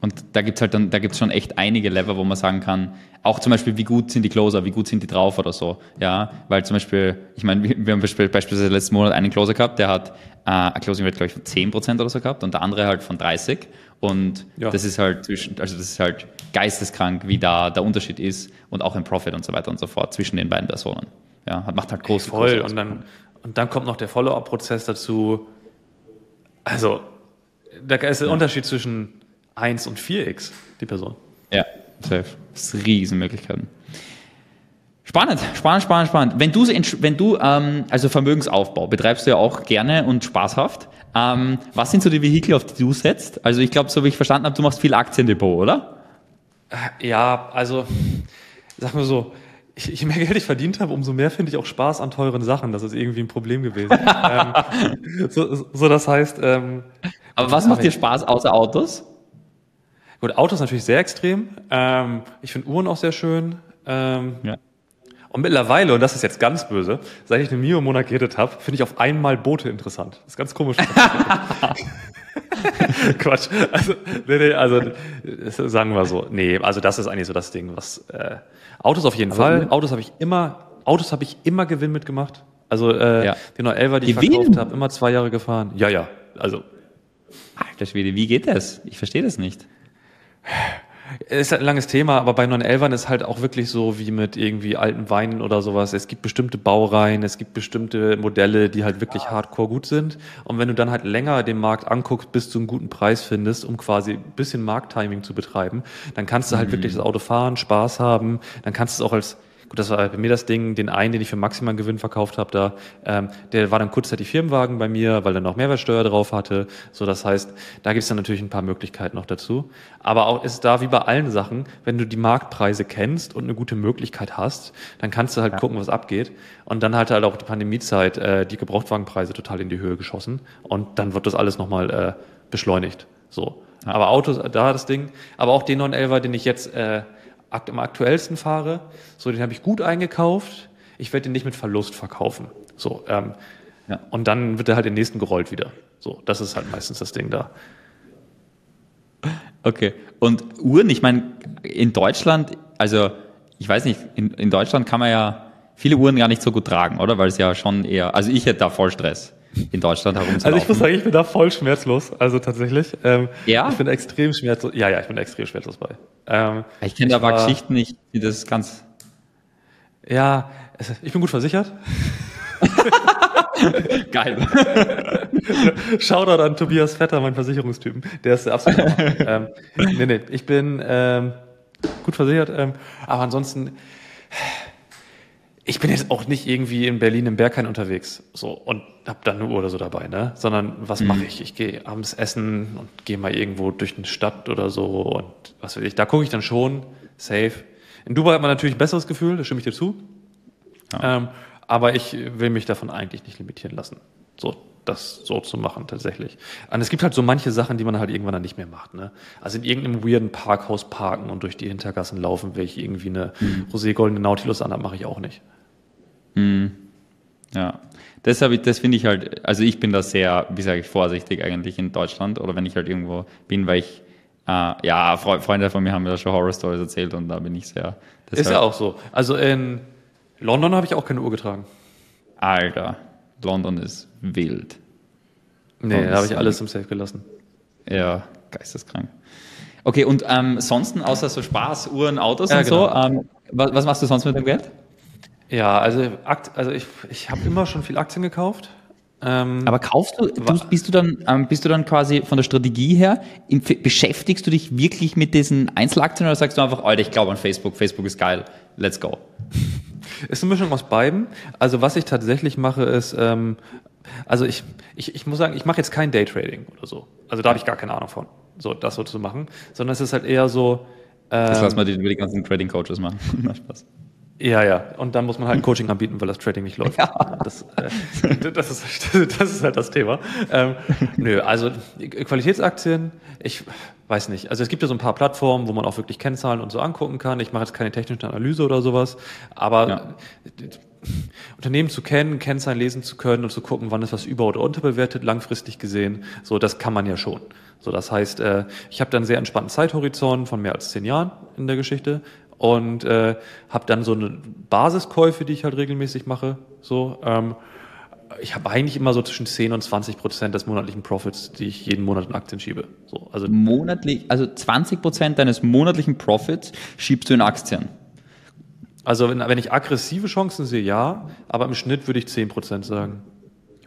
Und da gibt's halt dann, da gibt's schon echt einige Level, wo man sagen kann, auch zum Beispiel, wie gut sind die Closer, wie gut sind die drauf oder so. Ja, weil zum Beispiel, ich meine, wir, haben beispiel- beispielsweise letzten Monat einen Closer gehabt, der hat äh, eine Closing Rate, glaube ich, von 10% oder so gehabt und der andere halt von 30. Und Ja. das ist halt zwischen, also das ist halt geisteskrank, wie da der Unterschied ist und auch im Profit und so weiter und so fort zwischen den beiden Personen. Ja, macht halt große Voll. große Und dann, und dann kommt noch der Follow-up-Prozess dazu. Also, da ist der Unterschied zwischen 1 und 4x, die Person. Ja, safe. Das ist Riesenmöglichkeiten. Spannend, spannend, spannend, spannend. Wenn du, wenn du ähm, also Vermögensaufbau betreibst du ja auch gerne und spaßhaft. Ähm, was sind so die Vehikel, auf die du setzt? Also ich glaube, so wie ich verstanden habe, du machst viel Aktiendepot, oder? Ja, also, sag mal so, je mehr Geld ich verdient habe, umso mehr finde ich auch Spaß an teuren Sachen. Das ist irgendwie ein Problem gewesen. *laughs* ähm, so, so, das heißt, ähm, Aber was macht dir Spaß außer Autos? Gut, Autos natürlich sehr extrem. Ähm, ich finde Uhren auch sehr schön. Ähm, Ja. Und mittlerweile, und das ist jetzt ganz böse, seit ich den Mio Monat geredet habe, finde ich auf einmal Boote interessant. Das ist ganz komisch. *laughs* Quatsch. Also, nee, nee, also das sagen wir so. Nee, also das ist eigentlich so das Ding, was äh, Autos auf jeden Fall. Autos habe ich immer, Autos habe ich immer Gewinn mitgemacht. Also äh, Ja. die 911, die ich Gewinn? verkauft habe, immer zwei Jahre gefahren. Ja, ja. Also Alter Schwede, wie geht das? Ich verstehe das nicht. Ist halt ein langes Thema, aber bei 911ern ist halt auch wirklich so wie mit irgendwie alten Weinen oder sowas. Es gibt bestimmte Baureihen, es gibt bestimmte Modelle, die halt wirklich hardcore gut sind. Und wenn du dann halt länger den Markt anguckst, bis du einen guten Preis findest, um quasi ein bisschen Markttiming zu betreiben, dann kannst du halt wirklich das Auto fahren, Spaß haben, dann kannst du es auch als Gut, das war bei mir das Ding, den einen, den ich für maximalen Gewinn verkauft habe, da, ähm, der war dann kurzzeitig Firmenwagen bei mir, weil er noch Mehrwertsteuer drauf hatte. So, das heißt, da gibt es dann natürlich ein paar Möglichkeiten noch dazu. Aber auch ist da wie bei allen Sachen, wenn du die Marktpreise kennst und eine gute Möglichkeit hast, dann kannst du halt gucken, was abgeht. Und dann hat halt auch die Pandemiezeit äh, die Gebrauchtwagenpreise total in die Höhe geschossen. Und dann wird das alles nochmal äh, beschleunigt. So. Ja. Aber Autos, da das Ding. Aber auch den 911er, den ich jetzt äh, am aktuellsten fahre, so den habe ich gut eingekauft. Ich werde den nicht mit Verlust verkaufen. So, ähm, Ja. und dann wird er halt den nächsten gerollt wieder. So, das ist halt meistens das Ding da. Okay. Und Uhren, ich meine, in Deutschland, also ich weiß nicht, in, in Deutschland kann man ja viele Uhren gar nicht so gut tragen, oder? Weil es ja schon eher, also ich hätte da voll Stress in Deutschland herumzulaufen. Also ich muss sagen, ich bin da voll schmerzlos, also tatsächlich. Ähm, Ja? Ich bin extrem schmerzlos. Ja, ja, ich bin extrem schmerzlos bei. Ähm, ich kenne aber war- Geschichten nicht, die das ganz. ja, ich bin gut versichert. *laughs* Geil. *laughs* Shoutout an Tobias Vetter, mein Versicherungstypen. Der ist der absolute *laughs* ähm, Nee, nee, ich bin ähm, gut versichert, ähm, aber ansonsten, ich bin jetzt auch nicht irgendwie in Berlin im Berghain unterwegs so und hab dann eine Uhr oder so dabei, ne? Sondern was mache ich? Ich gehe abends essen und gehe mal irgendwo durch eine Stadt oder so und was will ich. Da gucke ich dann schon, safe. In Dubai hat man natürlich ein besseres Gefühl, da stimme ich dir zu. Ähm, aber ich will mich davon eigentlich nicht limitieren lassen, so das so zu machen tatsächlich. Und es gibt halt so manche Sachen, die man halt irgendwann dann nicht mehr macht. Ne? Also in irgendeinem weirden Parkhaus parken und durch die Hintergassen laufen, wenn ich irgendwie eine roségoldene Nautilus anhabe, mache ich auch nicht. Ja. Das, ich- das finde ich halt, also ich bin da sehr, wie sage ich, vorsichtig eigentlich in Deutschland oder wenn ich halt irgendwo bin, weil ich, äh, ja, Fre Freunde von mir haben mir da schon Horror-Stories erzählt und da bin ich sehr. Ist ja auch so. Also in London habe ich auch keine Uhr getragen. Alter, London ist wild. Nee, Oh, da habe ich alles im Safe gelassen. Ja, geisteskrank. Okay, und ähm, sonst außer so Spaß, Uhren, Autos Ja, und so, genau. ähm, was, was machst du sonst mit dem Geld? Ja, also, Akt, also ich, ich habe immer schon viel Aktien gekauft. Ähm, Aber kaufst du, du bist du dann, ähm, bist du dann quasi von der Strategie her, im, beschäftigst du dich wirklich mit diesen Einzelaktien oder sagst du einfach, Alter, ich glaube an Facebook, Facebook ist geil, let's go. Ist eine Mischung aus beiden. Also was ich tatsächlich mache, ist, ähm, also ich, ich, ich muss sagen, ich mache jetzt kein Daytrading oder so. Also da habe ich gar keine Ahnung von, so das so zu machen. Sondern es ist halt eher so, Das ähm, lassen wir die, die ganzen Trading Coaches machen. *laughs* Spaß. Ja, ja. Und dann muss man halt ein Coaching anbieten, weil das Trading nicht läuft. Das, äh, das, ist, das ist halt das Thema. Ähm, nö, also Qualitätsaktien, ich weiß nicht. Also es gibt ja so ein paar Plattformen, wo man auch wirklich Kennzahlen und so angucken kann. Ich mache jetzt keine technische Analyse oder sowas, aber Ja. Unternehmen zu kennen, Kennzahlen lesen zu können und zu gucken, wann ist was über- oder unterbewertet, langfristig gesehen, so das kann man ja schon. So, das heißt, äh, ich habe dann sehr entspannten Zeithorizont von mehr als zehn Jahren in der Geschichte und äh, habe dann so eine Basiskäufe, die ich halt regelmäßig mache. So, ähm, ich habe eigentlich immer so zwischen 10 und 20 Prozent des monatlichen Profits, die ich jeden Monat in Aktien schiebe. So, also Monatlich, also 20% deines monatlichen Profits schiebst du in Aktien. Also wenn, wenn ich aggressive Chancen sehe, ja, aber im Schnitt würde ich 10% sagen.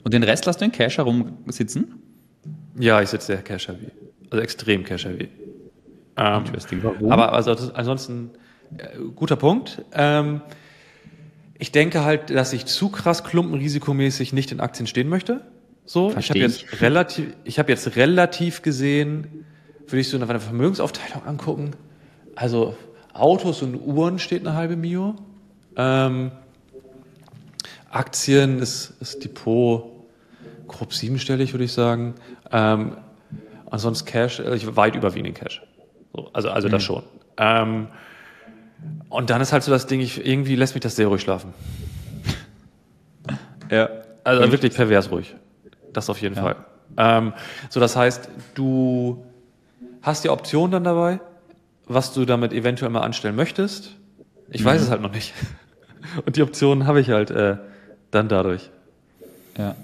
Und den Rest lässt du in Cash herumsitzen? Ja, ich sitze sehr cash-heavy. Also extrem cash-heavy. Ähm, Interesting. Warum? aber also ansonsten guter Punkt. Ähm, ich denke halt, dass ich zu krass klumpenrisikomäßig nicht in Aktien stehen möchte. So, ich habe Versteh jetzt relativ, ich habe jetzt relativ gesehen, würde ich so eine Vermögensaufteilung angucken. Also Autos und Uhren steht eine halbe Mio. Ähm, Aktien ist, ist Depot grob siebenstellig, würde ich sagen. Ähm, ansonsten Cash, äh, ich weit überwiegend Cash. So, also, also das schon. Ähm, und dann ist halt so das Ding, ich, irgendwie lässt mich das sehr ruhig schlafen. Ja. Also wirklich pervers ruhig. Das auf jeden Ja. Fall. Ähm, so, das heißt, du hast die Option dann dabei, was du damit eventuell mal anstellen möchtest. Ich weiß es halt noch nicht. *laughs* Und die Optionen habe ich halt äh, dann dadurch. Ja.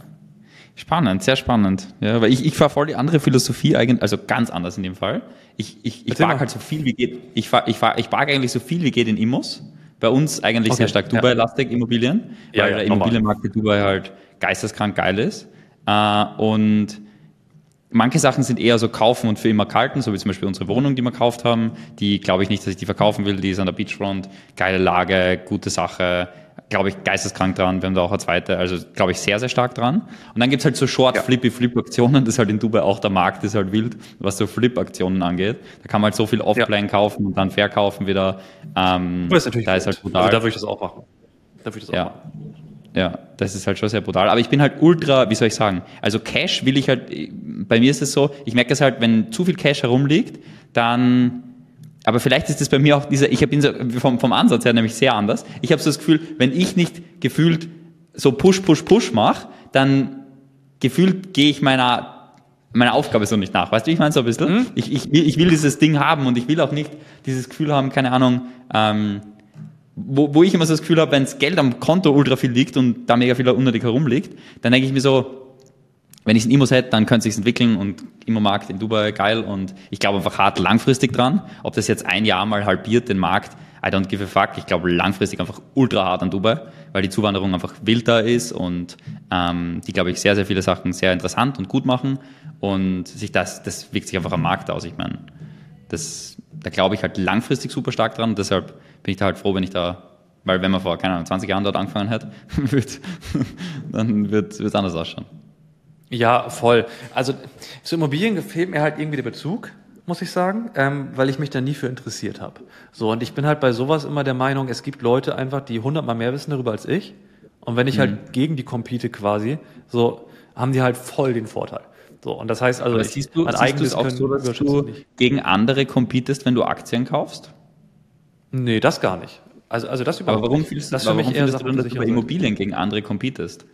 Spannend, sehr spannend. Ja, weil ich, ich fahre voll die andere Philosophie eigentlich, also ganz anders in dem Fall. Ich, ich, ich park halt so viel wie geht. Ich fahr, ich fahr, ich park eigentlich so viel wie geht in Immos. Bei uns eigentlich Okay, sehr stark. Dubai-lastig Immobilien, Ja, weil ja, der. Immobilienmarkt in Dubai halt geisteskrank geil ist. Äh, und manche Sachen sind eher so kaufen und für immer kalten, so wie zum Beispiel unsere Wohnung, die wir gekauft haben. Die glaube ich nicht, dass ich die verkaufen will. Die ist an der Beachfront. Geile Lage, gute Sache. Glaube ich, geisteskrank dran. Wir haben da auch eine zweite. Also glaube ich sehr, sehr stark dran. Und dann gibt's halt so short Ja. flippy flip aktionen Das ist halt in Dubai auch der Markt, ist halt wild, was so Flip-Aktionen angeht. Da kann man halt so viel Offline kaufen und dann verkaufen wieder. Ähm, Das ist natürlich da ist halt brutal. Also da würde ich das auch machen. Da würde ich das auch Ja. machen. Ja, das ist halt schon sehr brutal. Aber ich bin halt ultra, wie soll ich sagen, also Cash will ich halt, bei mir ist es so, ich merke es halt, wenn zu viel Cash herumliegt, dann, aber vielleicht ist es bei mir auch dieser, ich bin so vom, vom Ansatz her nämlich sehr anders. Ich habe so das Gefühl, wenn ich nicht gefühlt so Push, Push, Push mache, dann gefühlt gehe ich meiner meiner Aufgabe so nicht nach. Weißt du, ich meine so ein bisschen? Ich, ich, will, ich will dieses Ding haben und ich will auch nicht dieses Gefühl haben, keine Ahnung, ähm, wo, wo ich immer so das Gefühl habe, wenn das Geld am Konto ultra viel liegt und da mega viel unnötig herumliegt, dann denke ich mir so, wenn ich es in Immos hätte, dann könnte es sich entwickeln und Immomarkt in Dubai geil und ich glaube einfach hart langfristig dran. Ob das jetzt ein Jahr mal halbiert den Markt, I don't give a fuck. Ich glaube langfristig einfach ultra hart an Dubai, weil die Zuwanderung einfach wild da ist und ähm, die, glaube ich, sehr, sehr viele Sachen sehr interessant und gut machen und sich das, das wirkt sich einfach am Markt aus. Ich meine, das, da glaube ich halt langfristig super stark dran und deshalb bin ich da halt froh, wenn ich da, weil wenn man vor, keine Ahnung, 20 Jahren dort angefangen hat, *laughs* dann wird es anders ausschauen. Ja, voll. Also zu Immobilien fehlt mir halt irgendwie der Bezug, muss ich sagen, ähm, weil ich mich da nie für interessiert habe. So, und ich bin halt bei sowas immer der Meinung, es gibt Leute einfach, die hundertmal mehr wissen darüber als ich. Und wenn ich halt mhm. halt gegen die compete quasi, so haben die halt voll den Vorteil. So, und das heißt also, Aber siehst du, mein siehst eigenes auch so, dass du nicht. gegen andere competest, wenn du Aktien kaufst? Nee, das gar nicht. Also, also das überhaupt Aber warum fühlst du, das für mich eher Sachen, du dann, dass du bei Immobilien gegen andere competest?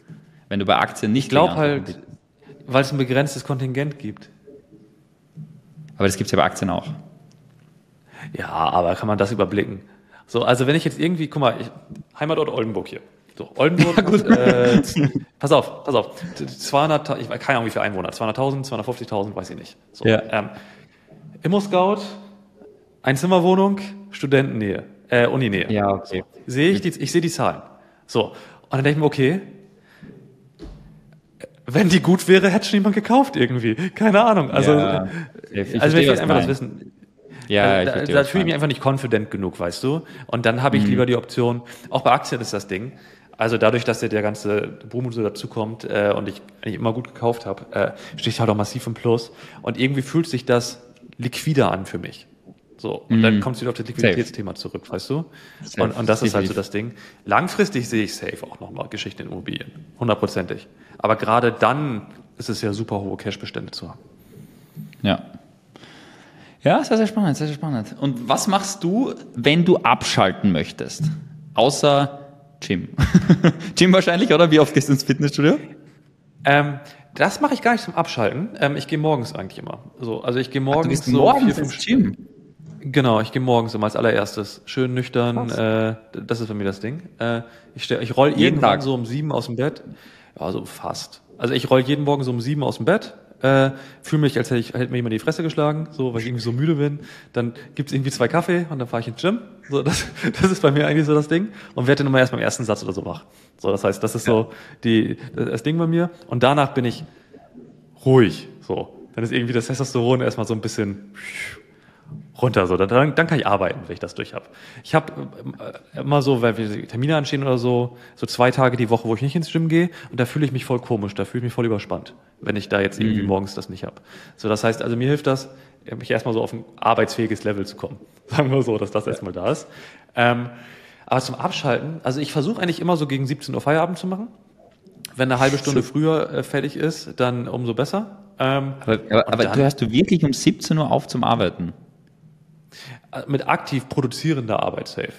Wenn du bei Aktien nicht Ich glaube halt, weil es ein begrenztes Kontingent gibt. Aber das gibt es ja bei Aktien auch. Ja, aber kann man das überblicken? So, also wenn ich jetzt irgendwie, guck mal, ich, Heimatort Oldenburg hier. So, Oldenburg, *laughs* ja, äh, pass auf, pass auf, 200, ich weiß keine Ahnung wie viele Einwohner, 200.000, 250.000, weiß ich nicht. So, ja. ähm, Immo-Scout, Einzimmerwohnung, Studentennähe, äh, Uninähe. Ja, okay. So, sehe ich, die, ich sehe die Zahlen. So, und dann denke ich mir, okay, wenn die gut wäre, hätte schon jemand gekauft irgendwie. Keine Ahnung. Also, ja, ich also wenn ich einfach das wissen. Ja, also, da, da fühle ich mich einfach nicht confident genug, weißt du. Und dann habe ich mhm. lieber die Option, auch bei Aktien ist das Ding. Also dadurch, dass der, der ganze Boom so dazukommt äh, und ich eigentlich immer gut gekauft habe, äh, stehe ich halt auch massiv im Plus. Und irgendwie fühlt sich das liquider an für mich. So, und mm. dann mhm. kommst du wieder auf das Liquiditätsthema zurück, weißt du? Und, und das ist halt so das Ding. Langfristig sehe ich safe auch nochmal Geschichten in Immobilien. Hundertprozentig. Aber gerade dann ist es ja super hohe Cashbestände zu haben. Ja. Ja, sehr, sehr spannend, sehr, sehr spannend. Und was machst du, wenn du abschalten möchtest? Außer Gym. *laughs* Gym wahrscheinlich, oder? Wie oft gehst du ins Fitnessstudio? Ähm, das mache ich gar nicht zum Abschalten. Ähm, ich gehe morgens eigentlich immer. So, also ich gehe morgens Ach, du gehst so morgens vier, fünf Gym. Genau, ich gehe morgens immer als allererstes. Schön nüchtern, äh, das ist für mich das Ding. Äh, ich stell, ich roll jeden irgendwann Tag so um sieben aus dem Bett. Ja, so fast. Also ich roll jeden Morgen so um sieben aus dem Bett, äh, fühle mich, als hätte, ich, hätte mir jemand die Fresse geschlagen, so, weil ich irgendwie so müde bin. Dann gibt's irgendwie zwei Kaffee und dann fahre ich ins Gym. So, das, *laughs* das ist bei mir eigentlich so das Ding. Und werde dann immer erst beim ersten Satz oder so wach. So, das heißt, das ist so die, das Ding bei mir. Und danach bin ich ruhig. So. Dann ist irgendwie das Testosteron erstmal so ein bisschen runter. So, dann, dann kann ich arbeiten, wenn ich das durch habe. Ich habe äh, immer so, weil wir Termine anstehen oder so, so zwei Tage die Woche, wo ich nicht ins Gym gehe und da fühle ich mich voll komisch, da fühle ich mich voll überspannt, wenn ich da jetzt irgendwie mhm. morgens das nicht habe. So, das heißt, also mir hilft das, mich erstmal so auf ein arbeitsfähiges Level zu kommen. *laughs* Sagen wir so, dass das erstmal da ist. Ähm, aber zum Abschalten, also ich versuche eigentlich immer so gegen 17 Uhr Feierabend zu machen. Wenn eine halbe Stunde früher äh, fertig ist, dann umso besser. Ähm, aber, aber, aber du hörst du wirklich um 17 Uhr auf zum Arbeiten? Mit aktiv produzierender Arbeit safe.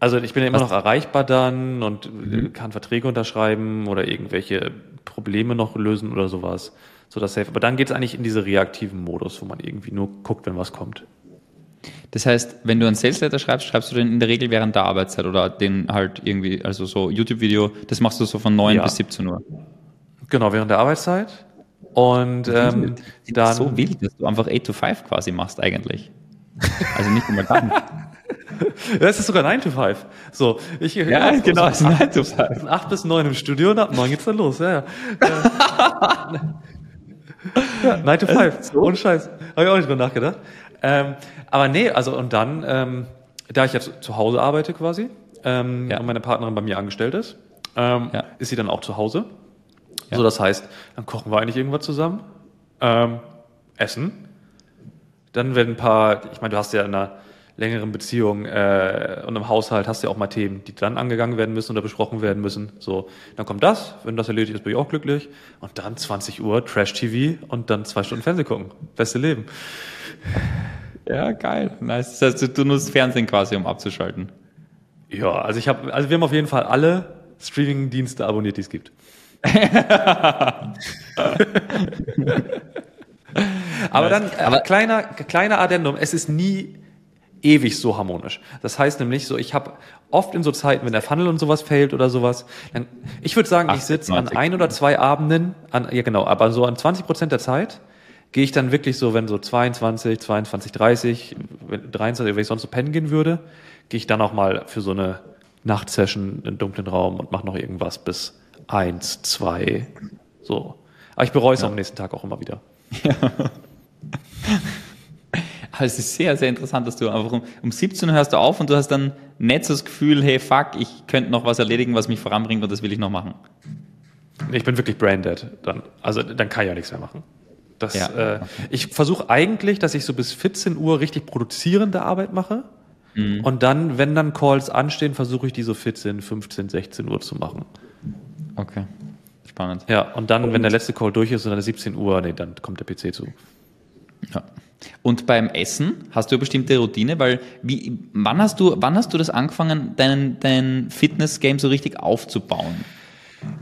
Also ich bin ja immer noch erreichbar dann und mhm. kann Verträge unterschreiben oder irgendwelche Probleme noch lösen oder sowas. So das safe. Aber dann geht es eigentlich in diese reaktiven Modus, wo man irgendwie nur guckt, wenn was kommt. Das heißt, wenn du ein Sales Letter schreibst, schreibst du den in der Regel während der Arbeitszeit oder den halt irgendwie, also so YouTube-Video, das machst du so von 9 ja. bis 17 Uhr. Genau, während der Arbeitszeit. Und ähm, dann. so wild, dass du einfach 8 to 5 quasi machst eigentlich. Also nicht immer dann. *laughs* Das ist sogar 9 to 5. So, ich, ja, ich genau, es ist 9 to 5. 8 bis 9 im Studio und ab 9 geht's dann los. Ja, ja. *laughs* ja 9 to 5. So? Ohne Scheiß. Habe ich auch nicht drüber nachgedacht. Ähm, aber nee, also und dann, ähm, da ich jetzt zu Hause arbeite quasi ähm, ja. und meine Partnerin bei mir angestellt ist, ähm, ja. ist sie dann auch zu Hause. Ja. So, das heißt, dann kochen wir eigentlich irgendwas zusammen, ähm, essen dann werden ein paar, ich meine, du hast ja in einer längeren Beziehung äh, und im Haushalt hast du ja auch mal Themen, die dann angegangen werden müssen oder besprochen werden müssen. So, dann kommt das, wenn das erledigt ist, bin ich auch glücklich. Und dann 20 Uhr Trash-TV und dann zwei Stunden Fernsehen gucken. Beste Leben. Ja, geil. Nice. Das heißt, du nutzt Fernsehen quasi, um abzuschalten. Ja, also ich habe, also wir haben auf jeden Fall alle Streaming-Dienste abonniert, die es gibt. *laughs* *laughs* Aber dann, äh, aber kleiner, kleiner Addendum, es ist nie ewig so harmonisch. Das heißt nämlich so, ich habe oft in so Zeiten, wenn der Funnel und sowas fällt oder sowas, dann, ich würde sagen, ich sitze an ein oder zwei Abenden, an, ja genau, aber so an 20 Prozent der Zeit gehe ich dann wirklich so, wenn so 22, 22, 30, 23, wenn ich sonst so pennen gehen würde, gehe ich dann auch mal für so eine Nachtsession in einen dunklen Raum und mache noch irgendwas bis eins, zwei, so. Aber ich bereue es ja. am nächsten Tag auch immer wieder. Ja. *laughs* Aber es ist sehr, sehr interessant, dass du einfach um, um 17 Uhr hörst du auf und du hast dann nicht so das Gefühl, hey, fuck, ich könnte noch was erledigen, was mich voranbringt und das will ich noch machen. Ich bin wirklich braindead. Dann, also dann kann ich ja nichts mehr machen. Das, ja. äh, ich versuche eigentlich, dass ich so bis 14 Uhr richtig produzierende Arbeit mache. Mhm. Und dann, wenn dann Calls anstehen, versuche ich die so 14, 15, 16 Uhr zu machen. Okay. Spannend. Ja, und dann, und wenn der letzte Call durch ist und dann ist 17 Uhr, nee, dann kommt der PC zu. Ja. Und beim Essen hast du eine bestimmte Routine, weil wie, wann hast du, wann hast du das angefangen, dein, dein Fitness-Game so richtig aufzubauen?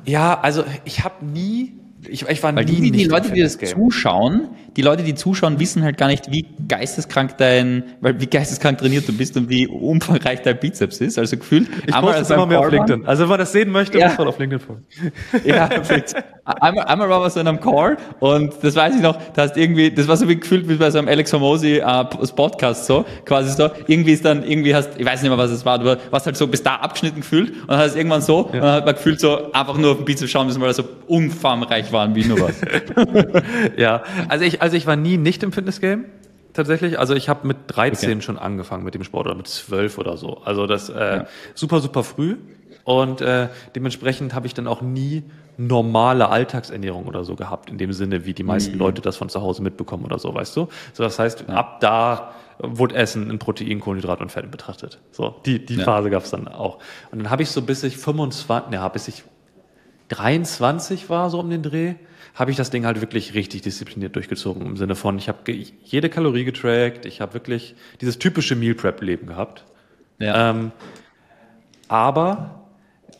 Ja, also ich habe nie ich, ich war Weil nie die, die Leute, die das zuschauen, die Leute, die zuschauen, wissen halt gar nicht, wie geisteskrank dein, weil wie geisteskrank trainiert du bist und wie umfangreich dein Bizeps ist. Also gefühlt. Ich einmal das immer mehr auf LinkedIn. Also wenn man das sehen möchte, ja. muss man auf LinkedIn folgen. *laughs* Ja, perfekt. Einmal, einmal waren wir so in einem Call und das weiß ich noch, da hast irgendwie, das war so wie gefühlt wie bei so einem Alex Hormozy äh, Podcast so, quasi so, irgendwie ist dann, irgendwie hast, ich weiß nicht mehr, was es war, du warst halt so bis da abgeschnitten gefühlt und dann hast du irgendwann so, ja. und dann hat man gefühlt so, einfach nur auf den Bizeps schauen müssen, weil er so umfangreich waren wie nur was. *laughs* ja, also ich, also ich war nie nicht im Fitnessgame. Tatsächlich, also ich habe mit 13 okay. schon angefangen mit dem Sport oder mit 12 oder so. Also das äh, ja. super, super früh. Und äh, dementsprechend habe ich dann auch nie normale Alltagsernährung oder so gehabt, in dem Sinne, wie die meisten mhm. Leute das von zu Hause mitbekommen oder so, weißt du? So, das heißt, ja. ab da wurde Essen in Protein, Kohlenhydrat und Fett betrachtet. So, die, die ja. Phase gab es dann auch. Und dann habe ich so bis ich 25, ja, bis ich 23 war, so um den Dreh, habe ich das Ding halt wirklich richtig diszipliniert durchgezogen. Im Sinne von, ich habe jede Kalorie getrackt, ich habe wirklich dieses typische Meal Prep-Leben gehabt. Ja. Ähm, aber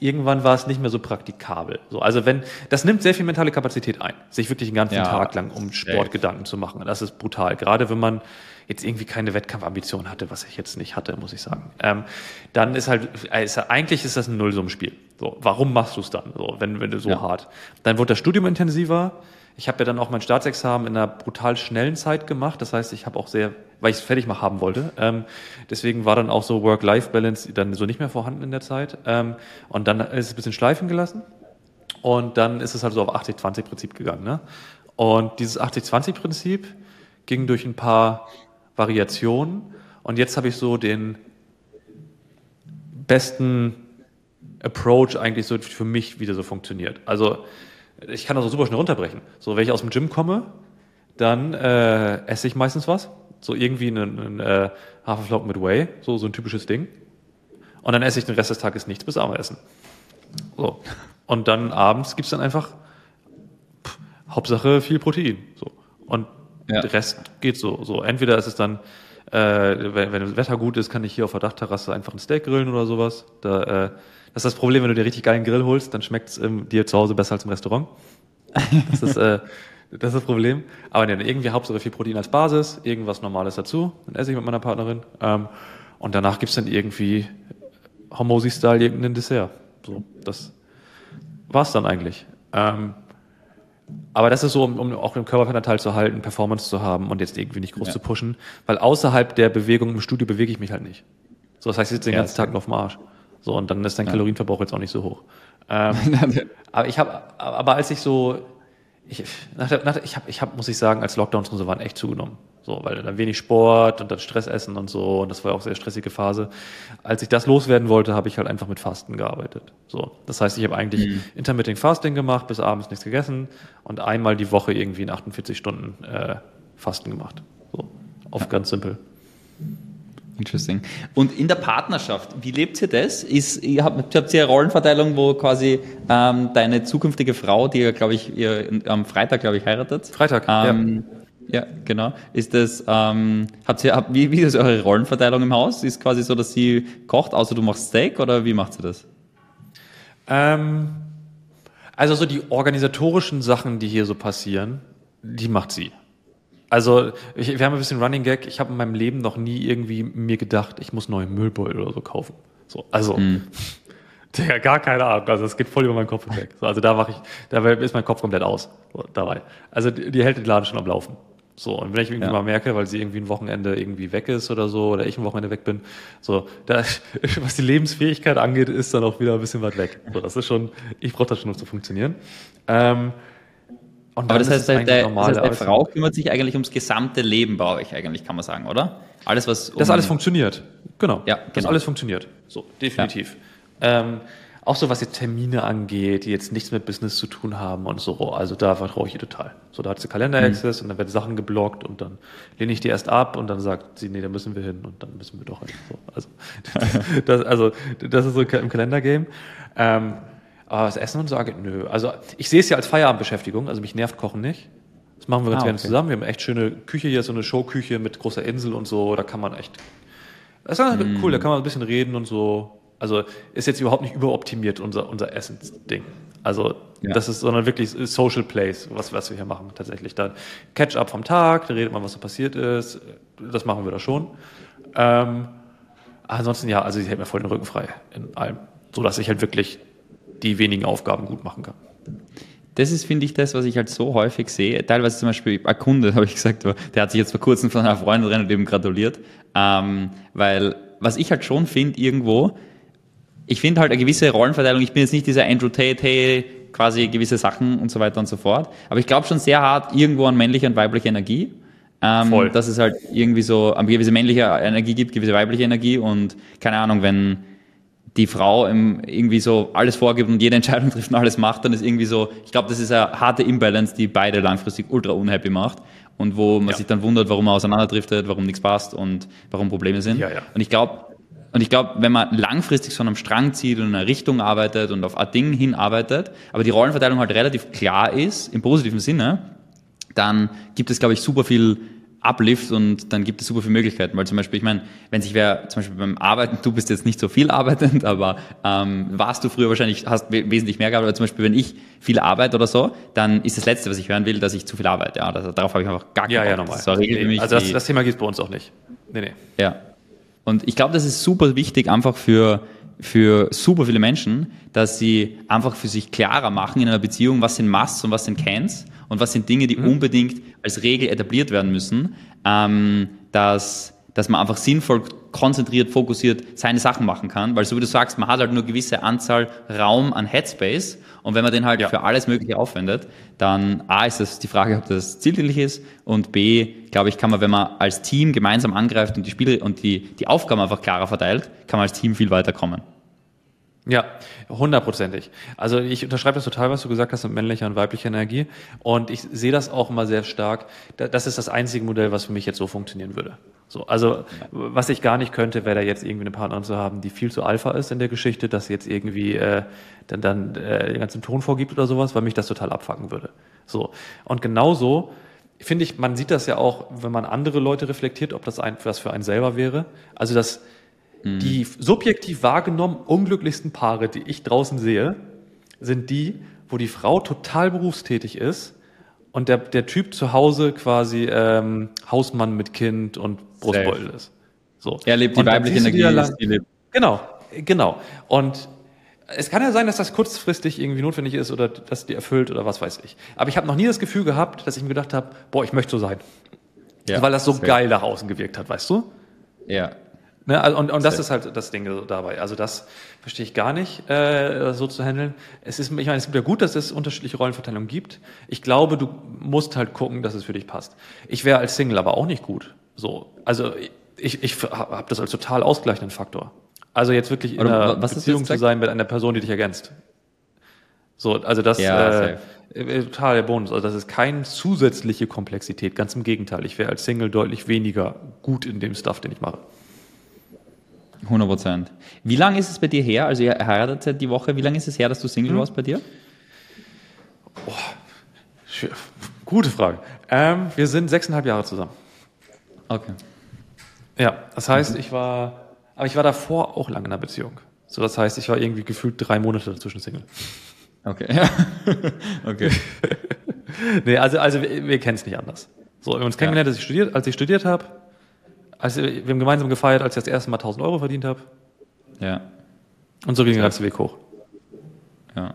irgendwann war es nicht mehr so praktikabel. So, also wenn, das nimmt sehr viel mentale Kapazität ein, sich wirklich den ganzen ja, Tag lang um Sport Gedanken zu machen. Das ist brutal. Gerade wenn man jetzt irgendwie keine Wettkampfambition hatte, was ich jetzt nicht hatte, muss ich sagen. Ähm, dann ist halt, ist, eigentlich ist das ein Nullsummenspiel. So, warum machst du es dann, so, wenn, wenn du so ja. hart? Dann wurde das Studium intensiver. Ich habe ja dann auch mein Staatsexamen in einer brutal schnellen Zeit gemacht. Das heißt, ich habe auch sehr, weil ich es fertig mal haben wollte. Ähm, deswegen war dann auch so Work-Life-Balance dann so nicht mehr vorhanden in der Zeit. Ähm, und dann ist es ein bisschen schleifen gelassen. Und dann ist es halt so auf 80-20-Prinzip gegangen. Ne? Und dieses 80-20-Prinzip ging durch ein paar Variationen. Und jetzt habe ich so den besten Approach eigentlich so für mich wieder so funktioniert. Also ich kann das auch super schnell runterbrechen. So, wenn ich aus dem Gym komme, dann äh, esse ich meistens was. So irgendwie einen, einen äh, Haferflocken mit Whey, so, so ein typisches Ding. Und dann esse ich den Rest des Tages nichts bis Abendessen. So. Und dann abends gibt's dann einfach pff, Hauptsache viel Protein. So. Und ja. Der Rest geht so. so. Entweder ist es dann, äh, wenn, wenn das Wetter gut ist, kann ich hier auf der Dachterrasse einfach ein Steak grillen oder sowas. Da, äh, das ist das Problem, wenn du dir richtig geilen Grill holst, dann schmeckt es ähm, dir zu Hause besser als im Restaurant. Das ist, äh, das ist das Problem. Aber nee, irgendwie Hauptsache viel Protein als Basis, irgendwas Normales dazu. Dann esse ich mit meiner Partnerin. Ähm, und danach gibt's dann irgendwie Hormosi-Style irgendein Dessert. So, das war's dann eigentlich. Ähm, aber das ist so, um, um auch den Körperfettanteil zu halten, Performance zu haben und jetzt irgendwie nicht groß ja. zu pushen. Weil außerhalb der Bewegung im Studio bewege ich mich halt nicht. So, das heißt, ich sitze den ja, ganzen Tag nur auf dem Arsch. So, und dann ist dein ja. Kalorienverbrauch jetzt auch nicht so hoch. Ähm, *laughs* aber ich habe, aber als ich so, ich, nach der, nach, ich habe, ich hab, muss ich sagen, als Lockdowns und so waren echt zugenommen. So, weil dann wenig Sport und dann Stress essen und so. Und das war auch sehr stressige Phase. Als ich das loswerden wollte, habe ich halt einfach mit Fasten gearbeitet. So, das heißt, ich habe eigentlich mhm. Intermittent Fasting gemacht, bis abends nichts gegessen und einmal die Woche irgendwie in 48 Stunden äh, Fasten gemacht. So, auf ja. ganz simpel. Interesting. Und in der Partnerschaft, wie lebt ihr das? Ist, ihr habt, habt ihr eine Rollenverteilung, wo quasi ähm, deine zukünftige Frau, die ja, glaube ich, ihr am Freitag, glaube ich, heiratet. Freitag, ähm, ja ja, genau. Ist das, ähm, habt ihr, habt, wie, wie ist eure Rollenverteilung im Haus? Ist quasi so, dass sie kocht, außer du machst Steak oder wie macht sie das? Ähm, also so die organisatorischen Sachen, die hier so passieren, die macht sie. Also ich, wir haben ein bisschen Running Gag. Ich habe in meinem Leben noch nie irgendwie mir gedacht, ich muss neue Müllbeutel oder so kaufen. So, also mhm. *laughs* Digga, gar keine Ahnung. Also es geht voll über meinen Kopf hinweg. So, also da mache ich, da ist mein Kopf komplett aus so, dabei. Also die, die hält den Laden schon am Laufen. So, und wenn ich irgendwie ja. mal merke, weil sie irgendwie ein Wochenende irgendwie weg ist oder so, oder ich ein Wochenende weg bin, so, da, *laughs* was die Lebensfähigkeit angeht, ist dann auch wieder ein bisschen weit weg. So, das ist schon, ich brauche das schon, um zu funktionieren. Ähm, und Aber das heißt, der, der, das heißt, der Frau kümmert sich eigentlich ums gesamte Leben bei euch eigentlich, kann man sagen, oder? Alles, was. Um das alles funktioniert. Genau. Ja, genau. Das alles funktioniert. So, definitiv. Ja. Ähm, auch so was jetzt Termine angeht, die jetzt nichts mit Business zu tun haben und so. Also da vertraue ich ihr total. So, da hat sie Kalender-Access mhm. und dann werden Sachen geblockt und dann lehne ich die erst ab und dann sagt sie, nee, da müssen wir hin und dann müssen wir doch hin. So, also, *laughs* das, also, das ist so im Kalender-Game. Ähm, aber das Essen und so, nö. Also ich sehe es ja als Feierabendbeschäftigung, also mich nervt Kochen nicht. Das machen wir ganz ah, gerne okay. zusammen. Wir haben echt schöne Küche hier, so eine Showküche mit großer Insel und so. Da kann man echt. Das ist mm. cool, da kann man ein bisschen reden und so. Also ist jetzt überhaupt nicht überoptimiert, unser, unser Essensding. Also ja. das ist, sondern wirklich Social Place, was, was wir hier machen tatsächlich. Dann Catch-up vom Tag, da redet man, was so passiert ist. Das machen wir da schon. Ähm, ansonsten ja, also ich hält mir voll den Rücken frei in allem. So dass ich halt wirklich die wenigen Aufgaben gut machen kann. Das ist, finde ich, das, was ich halt so häufig sehe. Teilweise zum Beispiel ein Kunde, *laughs* habe ich gesagt, der hat sich jetzt vor kurzem von einer Freundin eben gratuliert. Ähm, weil was ich halt schon finde irgendwo, ich finde halt eine gewisse Rollenverteilung, ich bin jetzt nicht dieser Andrew Tate, hey, quasi gewisse Sachen und so weiter und so fort. Aber ich glaube schon sehr hart irgendwo an männliche und weibliche Energie. Ähm, Voll. Dass es halt irgendwie so eine gewisse männliche Energie gibt, gewisse weibliche Energie und keine Ahnung, wenn die Frau irgendwie so alles vorgibt und jede Entscheidung *laughs* trifft und alles macht, dann ist irgendwie so, ich glaube, das ist eine harte Imbalance, die beide langfristig ultra unhappy macht und wo man ja. sich dann wundert, warum man auseinanderdriftet, warum nichts passt und warum Probleme sind. Ja, ja. Und ich glaube, und ich glaube, wenn man langfristig so an einem Strang zieht und in eine Richtung arbeitet und auf ein Ding hinarbeitet, aber die Rollenverteilung halt relativ klar ist, im positiven Sinne, dann gibt es, glaube ich, super viel Uplift und dann gibt es super viele Möglichkeiten, weil zum Beispiel, ich meine, wenn sich wer zum Beispiel beim Arbeiten, du bist jetzt nicht so viel arbeitend, *laughs* aber ähm, warst du früher wahrscheinlich, hast wesentlich mehr gearbeitet, aber zum Beispiel, wenn ich viel arbeite oder so, dann ist das Letzte, was ich hören will, dass ich zu viel arbeite. Ja, das, darauf habe ich einfach gar keinen Ja, ja, normal. Das nee, also das, das Thema gibt es bei uns auch nicht. Nee, nee. Ja. Und ich glaube, das ist super wichtig einfach für, für super viele Menschen, dass sie einfach für sich klarer machen in einer Beziehung, was sind Musts und was sind Cans und was sind Dinge, die mhm. unbedingt als Regel etabliert werden müssen, ähm, dass, dass man einfach sinnvoll, konzentriert, fokussiert seine Sachen machen kann, weil so wie du sagst, man hat halt nur eine gewisse Anzahl Raum an Headspace und wenn man den halt ja. für alles Mögliche aufwendet, dann A ist das die Frage, ob das zielgültig ist und B, glaube ich, kann man, wenn man als Team gemeinsam angreift und die Spiele und die, die Aufgaben einfach klarer verteilt, kann man als Team viel weiterkommen. Ja, hundertprozentig. Also ich unterschreibe das total, was du gesagt hast mit männlicher und weiblicher Energie. Und ich sehe das auch immer sehr stark. Das ist das einzige Modell, was für mich jetzt so funktionieren würde. So, also was ich gar nicht könnte, wäre da jetzt irgendwie eine Partnerin zu haben, die viel zu Alpha ist in der Geschichte, dass sie jetzt irgendwie äh, dann, dann äh, den ganzen Ton vorgibt oder sowas, weil mich das total abfacken würde. So. Und genauso finde ich, man sieht das ja auch, wenn man andere Leute reflektiert, ob das ein, was für einen selber wäre. Also das Mhm. Die subjektiv wahrgenommen unglücklichsten Paare, die ich draußen sehe, sind die, wo die Frau total berufstätig ist und der, der Typ zu Hause quasi ähm, Hausmann mit Kind und Brustbeutel ist. So. Er lebt die und weibliche Energie. Lang, die lebt. Genau, genau. Und es kann ja sein, dass das kurzfristig irgendwie notwendig ist oder dass die erfüllt oder was weiß ich. Aber ich habe noch nie das Gefühl gehabt, dass ich mir gedacht habe, boah, ich möchte so sein. Ja, Weil das so geil nach außen gewirkt hat, weißt du? Ja, Ne, also, und, und das ist halt das Ding dabei. Also das verstehe ich gar nicht, äh, so zu handeln. Es ist, ich meine, es gibt ja gut, dass es unterschiedliche Rollenverteilungen gibt. Ich glaube, du musst halt gucken, dass es für dich passt. Ich wäre als Single aber auch nicht gut. So, also ich, ich habe das als total ausgleichenden Faktor. Also jetzt wirklich in Oder einer Beziehung zu sein mit einer Person, die dich ergänzt. So, also das ja, äh, äh, total der Bonus. Also das ist keine zusätzliche Komplexität. Ganz im Gegenteil. Ich wäre als Single deutlich weniger gut in dem Stuff, den ich mache. 100 Prozent. Wie lange ist es bei dir her? Also ihr heiratet seit die Woche. Wie lange ist es her, dass du Single hm. warst bei dir? Oh, gute Frage. Ähm, wir sind sechseinhalb Jahre zusammen. Okay. Ja, das heißt, mhm. ich war, aber ich war davor auch lange in einer Beziehung. So, das heißt, ich war irgendwie gefühlt drei Monate dazwischen Single. Okay, ja. *laughs* okay. *laughs* nee, also, also wir, wir kennen es nicht anders. So, wir haben uns kennengelernt, als ich studiert, als ich studiert habe. Also, wir haben gemeinsam gefeiert, als ich das erste Mal 1000 Euro verdient habe. Ja. Und so ging der ganze Weg hoch. Ja.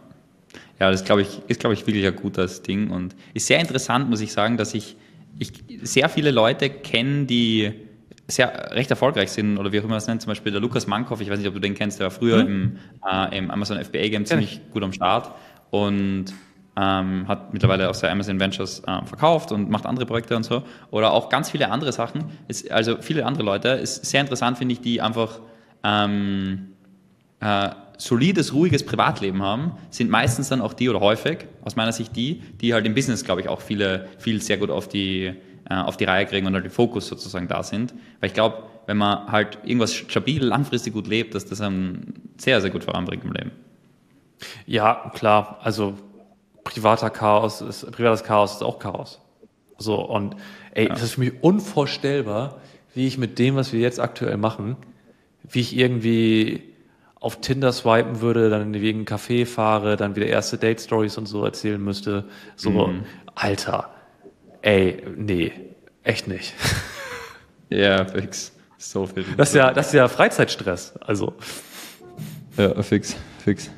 Ja, das glaube ich, ist, glaube ich, wirklich ein gutes Ding und ist sehr interessant, muss ich sagen, dass ich, ich sehr viele Leute kenne, die sehr recht erfolgreich sind oder wie auch immer es nennt, zum Beispiel der Lukas Mankoff, ich weiß nicht, ob du den kennst, der war früher mhm. im, äh, im Amazon FBA Game ziemlich ja. gut am Start und ähm, hat mittlerweile auch sein Amazon Ventures äh, verkauft und macht andere Projekte und so. Oder auch ganz viele andere Sachen. Ist, also viele andere Leute. Ist sehr interessant, finde ich, die einfach ähm, äh, solides, ruhiges Privatleben haben, sind meistens dann auch die oder häufig, aus meiner Sicht die, die halt im Business, glaube ich, auch viele, viel sehr gut auf die, äh, auf die Reihe kriegen und halt den Fokus sozusagen da sind. Weil ich glaube, wenn man halt irgendwas stabil, langfristig gut lebt, dass das einem sehr, sehr gut voranbringt im Leben. Ja, klar. Also privater Chaos ist, privates Chaos ist auch Chaos. So, und ey, ja. das ist für mich unvorstellbar, wie ich mit dem, was wir jetzt aktuell machen, wie ich irgendwie auf Tinder swipen würde, dann wegen Café fahre, dann wieder erste Date-Stories und so erzählen müsste. So, mhm. Alter, ey, nee, echt nicht. *laughs* Ja, fix. So viel. Das ist ja, das ist ja Freizeitstress, also. Ja, fix, fix.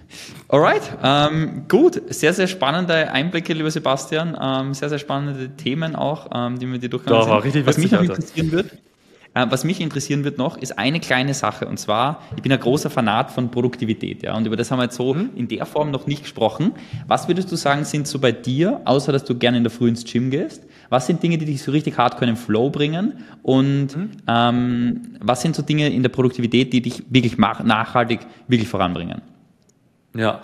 Alright, ähm, gut. Sehr, sehr spannende Einblicke, lieber Sebastian. Ähm, sehr, sehr spannende Themen auch, ähm, die wir dir durchgegangen sind. War richtig Was mich noch interessieren wird, äh, was mich interessieren wird noch, ist eine kleine Sache. Und zwar, ich bin ein großer Fanat von Produktivität. Ja, und über das haben wir jetzt so mhm. in der Form noch nicht gesprochen. Was würdest du sagen, sind so bei dir, außer dass du gerne in der Früh ins Gym gehst, was sind Dinge, die dich so richtig in den Flow bringen? Und mhm. ähm, was sind so Dinge in der Produktivität, die dich wirklich nachhaltig wirklich voranbringen? Ja,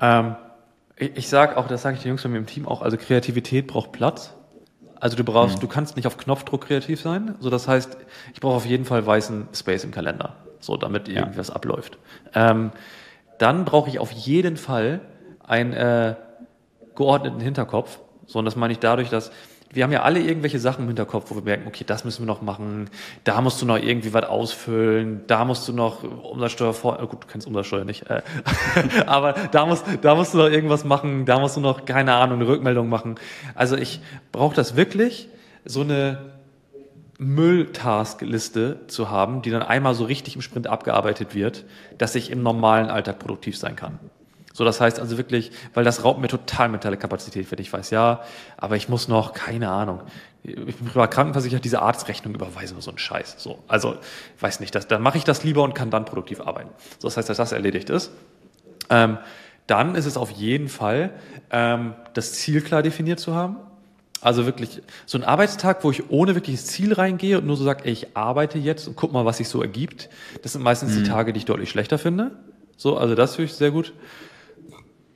ähm, ich, ich sage auch, das sage ich den Jungs von mir im Team auch, also Kreativität braucht Platz. Also du brauchst, mhm. du kannst nicht auf Knopfdruck kreativ sein. So, das heißt, ich brauche auf jeden Fall weißen Space im Kalender, so damit ja. irgendwas abläuft. Ähm, dann brauche ich auf jeden Fall einen äh, geordneten Hinterkopf. So, und das meine ich dadurch, dass wir haben ja alle irgendwelche Sachen im Hinterkopf, wo wir merken, okay, das müssen wir noch machen, da musst du noch irgendwie was ausfüllen, da musst du noch Umsatzsteuer vor, äh, gut, du kennst Umsatzsteuer nicht, äh, *laughs* aber da musst, da musst du noch irgendwas machen, da musst du noch, keine Ahnung, eine Rückmeldung machen. Also ich brauche das wirklich, so eine Mülltaskliste zu haben, die dann einmal so richtig im Sprint abgearbeitet wird, dass ich im normalen Alltag produktiv sein kann. So, das heißt also wirklich, weil das raubt mir total mentale Kapazität, wenn ich weiß, ja, aber ich muss noch, keine Ahnung, ich bin privat krankenversichert, diese Arztrechnung überweisen oder so ein Scheiß. So, also, weiß nicht, das, dann mache ich das lieber und kann dann produktiv arbeiten. So, das heißt, dass das erledigt ist. Ähm, dann ist es auf jeden Fall, ähm, das Ziel klar definiert zu haben. Also wirklich so ein Arbeitstag, wo ich ohne wirkliches Ziel reingehe und nur so sage, ey, ich arbeite jetzt und guck mal, was sich so ergibt. Das sind meistens mhm. die Tage, die ich deutlich schlechter finde. So, also das finde ich sehr gut.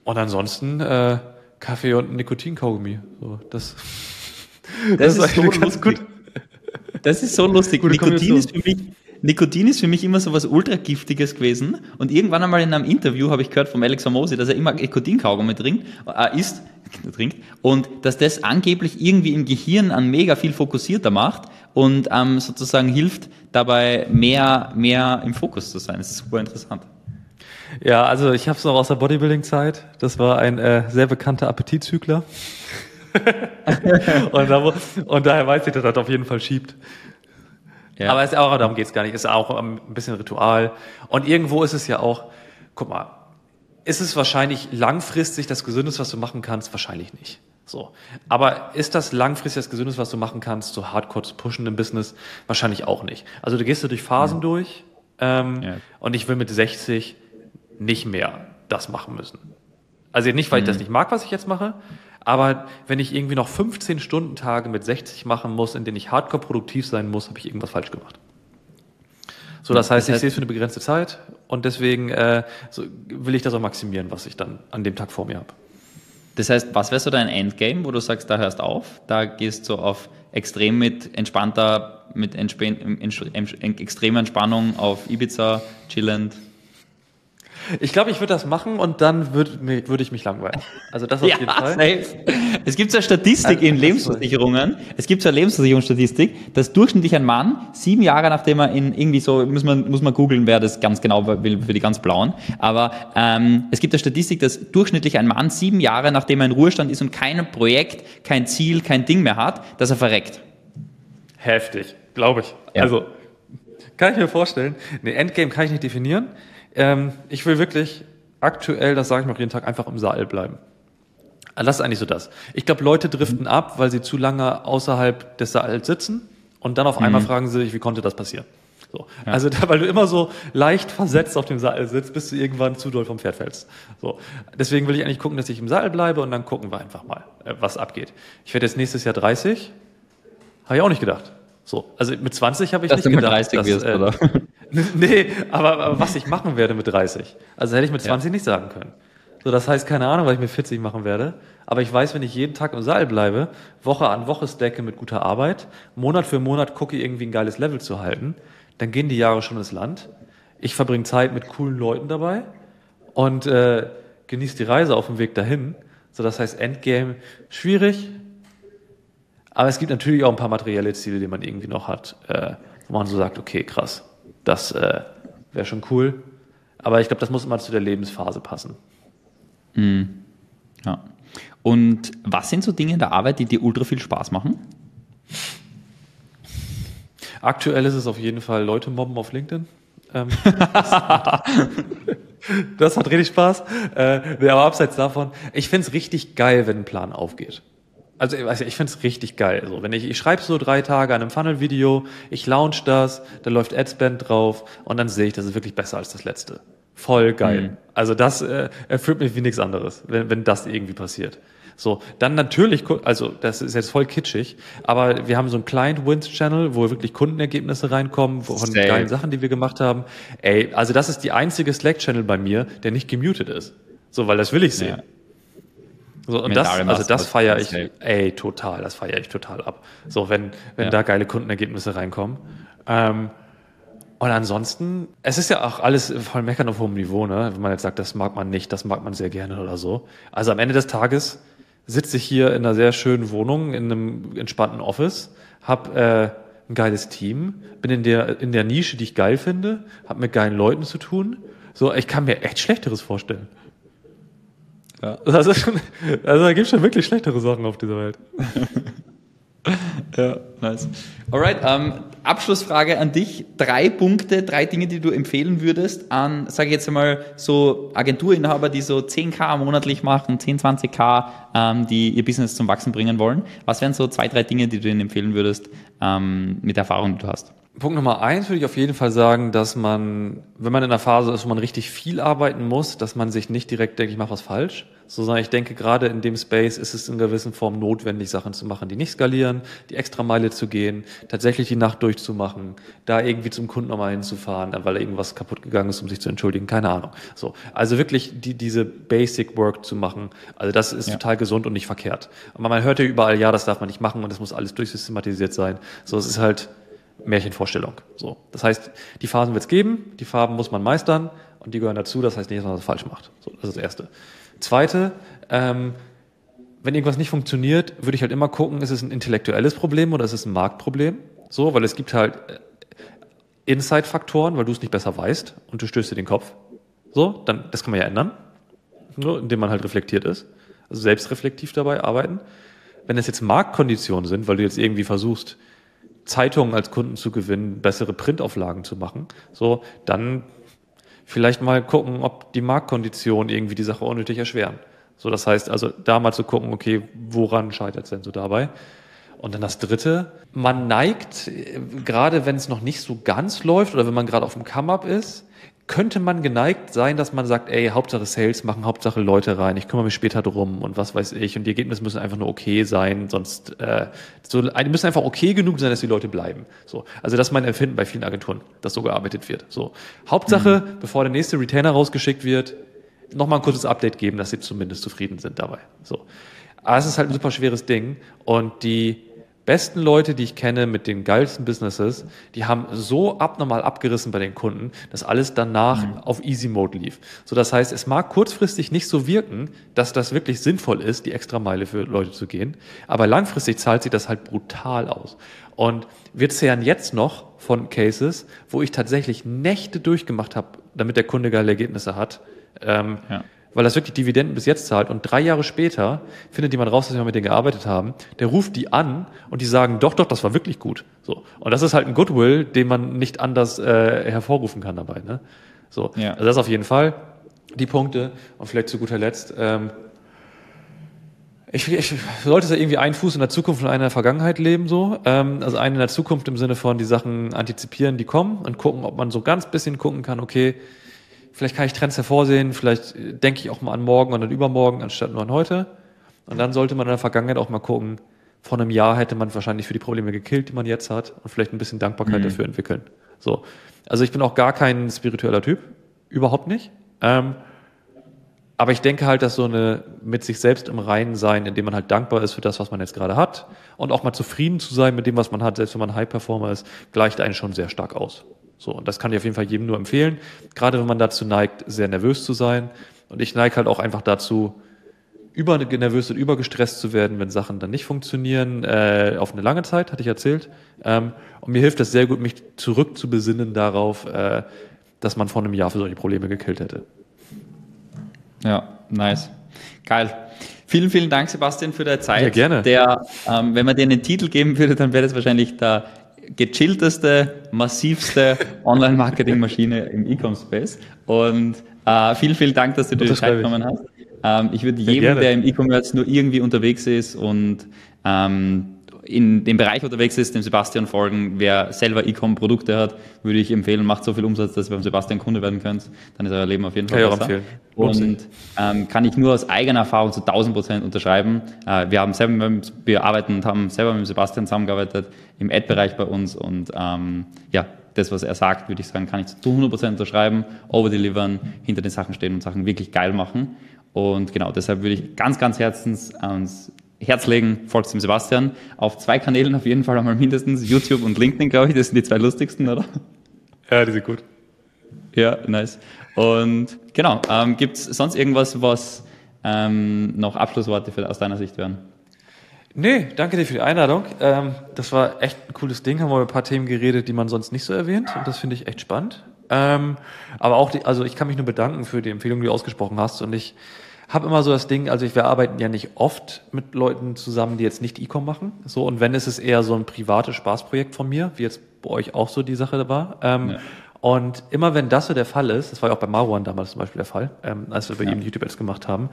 Und ansonsten äh, Kaffee und Nikotinkaugummi. So, das, *laughs* das, das ist, so ganz gut. Das ist so lustig. Nikotin ist für mich Nikotin ist für mich immer so was ultragiftiges gewesen. Und irgendwann einmal in einem Interview habe ich gehört vom Alex Amosi, dass er immer Nikotinkaugummi trinkt, äh, isst, *laughs* trinkt, und dass das angeblich irgendwie im Gehirn an mega viel fokussierter macht und ähm, sozusagen hilft, dabei mehr, mehr im Fokus zu sein. Das ist super interessant. Ja, also ich habe es noch aus der Bodybuilding-Zeit. Das war ein äh, sehr bekannter Appetitzügler. *laughs* und, da, und, daher weiß ich, dass das auf jeden Fall schiebt. Ja. Aber es auch, darum geht's gar nicht. Es ist auch ein bisschen Ritual. Und irgendwo ist es ja auch, guck mal, ist es wahrscheinlich langfristig das Gesündeste, was du machen kannst? Wahrscheinlich nicht. So. Aber ist das langfristig das Gesündeste, was du machen kannst, so hardcore zu pushen im Business? Wahrscheinlich auch nicht. Also du gehst du durch Phasen ja. durch. Ähm, ja. Und ich will mit 60 nicht mehr das machen müssen. Also nicht, weil ich das mhm. nicht mag, was ich jetzt mache, aber wenn ich irgendwie noch 15 Stunden Tage mit 60 machen muss, in denen ich hardcore produktiv sein muss, habe ich irgendwas falsch gemacht. So, das heißt, ich sehe es für eine begrenzte Zeit und deswegen äh, so will ich das auch maximieren, was ich dann an dem Tag vor mir habe. Das heißt, was wäre so dein Endgame, wo du sagst, da hörst auf, da gehst du auf extrem mit entspannter, mit extremer Entspannung auf Ibiza, chillend, ich glaube, ich würde das machen und dann würde würd ich mich langweilen. Also das auf ja, jeden Fall. Safe. Es gibt ja Statistik also, in Lebensversicherungen. Es gibt ja Lebensversicherungsstatistik, dass durchschnittlich ein Mann sieben Jahre nachdem er in irgendwie so muss man muss man googeln, wer das ganz genau will für die ganz blauen. Aber ähm, es gibt ja Statistik, dass durchschnittlich ein Mann sieben Jahre nachdem er in Ruhestand ist und kein Projekt, kein Ziel, kein Ding mehr hat, dass er verreckt. Heftig, glaube ich. Ja. Also, kann ich mir vorstellen. Nee, Endgame kann ich nicht definieren. Ähm, ich will wirklich aktuell, das sage ich mir auch jeden Tag, einfach im Saal bleiben. Also Das ist eigentlich so das. Ich glaube, Leute driften ab, weil sie zu lange außerhalb des Saals sitzen und dann auf einmal fragen sie sich, wie konnte das passieren? So. Also, da, *laughs* weil du immer so leicht versetzt auf dem Saal sitzt, bis du irgendwann zu doll vom Pferd fällst. So. Deswegen will ich eigentlich gucken, dass ich im Saal bleibe und dann gucken wir einfach mal, äh, was abgeht. Ich werde jetzt nächstes Jahr 30. Habe ich auch nicht gedacht. So. Also mit 20 habe ich Dass nicht gedacht. 30 dass, wirst, äh, oder? *laughs* Nee, aber, aber was ich machen werde mit 30. Also hätte ich mit 20 nicht sagen können. So, das heißt, keine Ahnung, was ich mit 40 machen werde. Aber ich weiß, wenn ich jeden Tag im Saal bleibe, Woche an Woche stacke mit guter Arbeit, Monat für Monat gucke, irgendwie ein geiles Level zu halten, dann gehen die Jahre schon ins Land. Ich verbringe Zeit mit coolen Leuten dabei und äh, genieße die Reise auf dem Weg dahin. So, das heißt, Endgame schwierig. Aber es gibt natürlich auch ein paar materielle Ziele, die man irgendwie noch hat, äh, wo man so sagt, okay, krass, das äh, wäre schon cool. Aber ich glaube, das muss immer zu der Lebensphase passen. Ja. Und was sind so Dinge in der Arbeit, die dir ultra viel Spaß machen? Aktuell ist es auf jeden Fall Leute mobben auf LinkedIn. Ähm, *laughs* das hat richtig Spaß. Äh, aber abseits davon, ich find's richtig geil, wenn ein Plan aufgeht. Also ich weiß ja, ich find's richtig geil. So, wenn ich, ich schreibe so drei Tage an einem Funnel-Video, ich launch das, da läuft Adspend drauf und dann sehe ich, das ist wirklich besser als das letzte. Voll geil. Mhm. Also das äh, erfüllt mich wie nichts anderes, wenn, wenn das irgendwie passiert. So, dann natürlich, also das ist jetzt voll kitschig, aber wir haben so einen Client-Wins-Channel, wo wirklich Kundenergebnisse reinkommen von Safe. geilen Sachen, die wir gemacht haben. Ey, also das ist die einzige Slack-Channel bei mir, der nicht gemutet ist. So, weil das will ich sehen. Ja. So, und das, also das feiere ich, ey, total, das feiere ich total ab. So, wenn, wenn Ja. da geile Kundenergebnisse reinkommen. Ähm, und ansonsten, es ist ja auch alles voll meckern auf hohem Niveau, ne? Wenn man jetzt sagt, das mag man nicht, das mag man sehr gerne oder so. Also am Ende des Tages sitze ich hier in einer sehr schönen Wohnung, in einem entspannten Office, hab äh, ein geiles Team, bin in der, in der Nische, die ich geil finde, hab mit geilen Leuten zu tun. So, ich kann mir echt Schlechteres vorstellen. Ja. Das ist schon, also da gibt schon wirklich schlechtere Sachen auf dieser Welt. *laughs* Ja, nice. Alright, ähm, Abschlussfrage an dich. Drei Punkte, drei Dinge, die du empfehlen würdest an, sage ich jetzt einmal, so Agenturinhaber, die so 10k monatlich machen, 10, 20k, ähm, die ihr Business zum Wachsen bringen wollen. Was wären so zwei, drei Dinge, die du ihnen empfehlen würdest ähm, mit der Erfahrung, die du hast? Punkt Nummer eins würde ich auf jeden Fall sagen, dass man, wenn man in einer Phase ist, wo man richtig viel arbeiten muss, dass man sich nicht direkt denkt, ich mache was falsch, sondern ich denke, gerade in dem Space ist es in gewissen Form notwendig, Sachen zu machen, die nicht skalieren, die extra Meile zu gehen, tatsächlich die Nacht durchzumachen, da irgendwie zum Kunden nochmal hinzufahren, weil irgendwas kaputt gegangen ist, um sich zu entschuldigen, keine Ahnung. So, also wirklich die, diese Basic Work zu machen, also das ist Ja. total gesund und nicht verkehrt. Aber man hört ja überall, ja, das darf man nicht machen und das muss alles durchsystematisiert sein. So, es ist halt Märchenvorstellung. So. Das heißt, die Phasen wird es geben, die Farben muss man meistern und die gehören dazu, das heißt nicht, dass man das falsch macht. So, das ist das Erste. Zweite, ähm, wenn irgendwas nicht funktioniert, würde ich halt immer gucken, ist es ein intellektuelles Problem oder ist es ein Marktproblem? So, weil es gibt halt äh, Inside-Faktoren, weil du es nicht besser weißt und du stößt dir den Kopf. So, dann, das kann man ja ändern, so, indem man halt reflektiert ist. Also selbstreflektiv dabei arbeiten. Wenn es jetzt Marktkonditionen sind, weil du jetzt irgendwie versuchst, Zeitungen als Kunden zu gewinnen, bessere Printauflagen zu machen, so, dann vielleicht mal gucken, ob die Marktkonditionen irgendwie die Sache unnötig erschweren. So, das heißt also, da mal zu gucken, okay, woran scheitert es denn so dabei? Und dann das dritte, man neigt, äh, gerade wenn es noch nicht so ganz läuft oder wenn man gerade auf dem Come-Up ist, könnte man geneigt sein, dass man sagt, ey, Hauptsache Sales machen, Hauptsache Leute rein, ich kümmere mich später drum und was weiß ich. Und die Ergebnisse müssen einfach nur okay sein, sonst äh, so, die müssen einfach okay genug sein, dass die Leute bleiben. So, also das ist mein Empfinden bei vielen Agenturen, dass so gearbeitet wird. So, Hauptsache, bevor der nächste Retainer rausgeschickt wird, nochmal ein kurzes Update geben, dass sie zumindest zufrieden sind dabei. So, aber es ist halt ein super schweres Ding und die besten Leute, die ich kenne mit den geilsten Businesses, die haben so abnormal abgerissen bei den Kunden, dass alles danach auf Easy Mode lief. So, das heißt, es mag kurzfristig nicht so wirken, dass das wirklich sinnvoll ist, die extra Meile für Leute zu gehen, aber langfristig zahlt sich das halt brutal aus. Und wir zehren jetzt noch von Cases, wo ich tatsächlich Nächte durchgemacht habe, damit der Kunde geile Ergebnisse hat. Ähm, Ja. Weil das wirklich Dividenden bis jetzt zahlt und drei Jahre später findet jemand raus, dass wir mit denen gearbeitet haben, der ruft die an und die sagen, doch, doch, das war wirklich gut. So. Und das ist halt ein Goodwill, den man nicht anders äh, hervorrufen kann dabei. Ne? So. Ja. Also das auf jeden Fall die Punkte. Und vielleicht zu guter Letzt, ähm, ich, ich sollte da irgendwie einen Fuß in der Zukunft und einen in der Vergangenheit leben, so. Ähm, also einen in der Zukunft im Sinne von die Sachen antizipieren, die kommen und gucken, ob man so ganz bisschen gucken kann, okay, vielleicht kann ich Trends hervorsehen, vielleicht denke ich auch mal an morgen und an übermorgen anstatt nur an heute. Und dann sollte man in der Vergangenheit auch mal gucken, vor einem Jahr hätte man wahrscheinlich für die Probleme gekillt, die man jetzt hat und vielleicht ein bisschen Dankbarkeit mhm. dafür entwickeln. So. Also ich bin auch gar kein spiritueller Typ. Überhaupt nicht. Ähm, aber ich denke halt, dass so eine mit sich selbst im Reinen sein, indem man halt dankbar ist für das, was man jetzt gerade hat und auch mal zufrieden zu sein mit dem, was man hat, selbst wenn man High-Performer ist, gleicht einen schon sehr stark aus. So, und das kann ich auf jeden Fall jedem nur empfehlen, gerade wenn man dazu neigt, sehr nervös zu sein. Und ich neige halt auch einfach dazu, über nervös und übergestresst zu werden, wenn Sachen dann nicht funktionieren, äh, auf eine lange Zeit, hatte ich erzählt. Ähm, und mir hilft das sehr gut, mich zurückzubesinnen darauf, äh, dass man vor einem Jahr für solche Probleme gekillt hätte. Ja, nice. Geil. Vielen, vielen Dank, Sebastian, für deine Zeit. Ja, gerne. Der, ähm, wenn man dir einen Titel geben würde, dann wäre das wahrscheinlich der gechillteste, massivste *laughs* Online-Marketing-Maschine im E-Com-Space. Und äh, vielen, vielen Dank, dass du dir die Zeit genommen hast. Ähm, ich würde jedem, der im E-Commerce nur irgendwie unterwegs ist und ähm, in dem Bereich unterwegs ist, dem Sebastian folgen. Wer selber E-Com-Produkte hat, würde ich empfehlen, macht so viel Umsatz, dass ihr beim Sebastian Kunde werden könnt. Dann ist euer Leben auf jeden Fall kann besser. Und ähm, kann ich nur aus eigener Erfahrung zu 1000 Prozent unterschreiben. Äh, wir haben selber, wir arbeiten und haben selber mit Sebastian zusammengearbeitet im Ad-Bereich bei uns und ähm, ja, das, was er sagt, würde ich sagen, kann ich zu 100% unterschreiben, overdelivern, hinter den Sachen stehen und Sachen wirklich geil machen. Und genau, deshalb würde ich ganz, ganz herzens ans Herz legen, folgt dem Sebastian. Auf zwei Kanälen auf jeden Fall einmal mindestens, YouTube und LinkedIn, glaube ich. Das sind die zwei lustigsten, oder? Ja, die sind gut. Ja, nice. Und genau, ähm, gibt es sonst irgendwas, was ähm, noch Abschlussworte für, aus deiner Sicht wären? Nee, danke dir für die Einladung. Ähm, das war echt ein cooles Ding. Haben wir über ein paar Themen geredet, die man sonst nicht so erwähnt. Und das finde ich echt spannend. Ähm, aber auch, die, also ich kann mich nur bedanken für die Empfehlung, die du ausgesprochen hast. Und ich habe immer so das Ding, also ich, wir arbeiten ja nicht oft mit Leuten zusammen, die jetzt nicht E-Com machen. So, und wenn ist es eher so ein privates Spaßprojekt von mir, wie jetzt bei euch auch so die Sache war. Ähm, ja. Und immer wenn das so der Fall ist, das war ja auch bei Marwan damals zum Beispiel der Fall, ähm, als wir bei ja. ihm YouTube-Ads gemacht haben,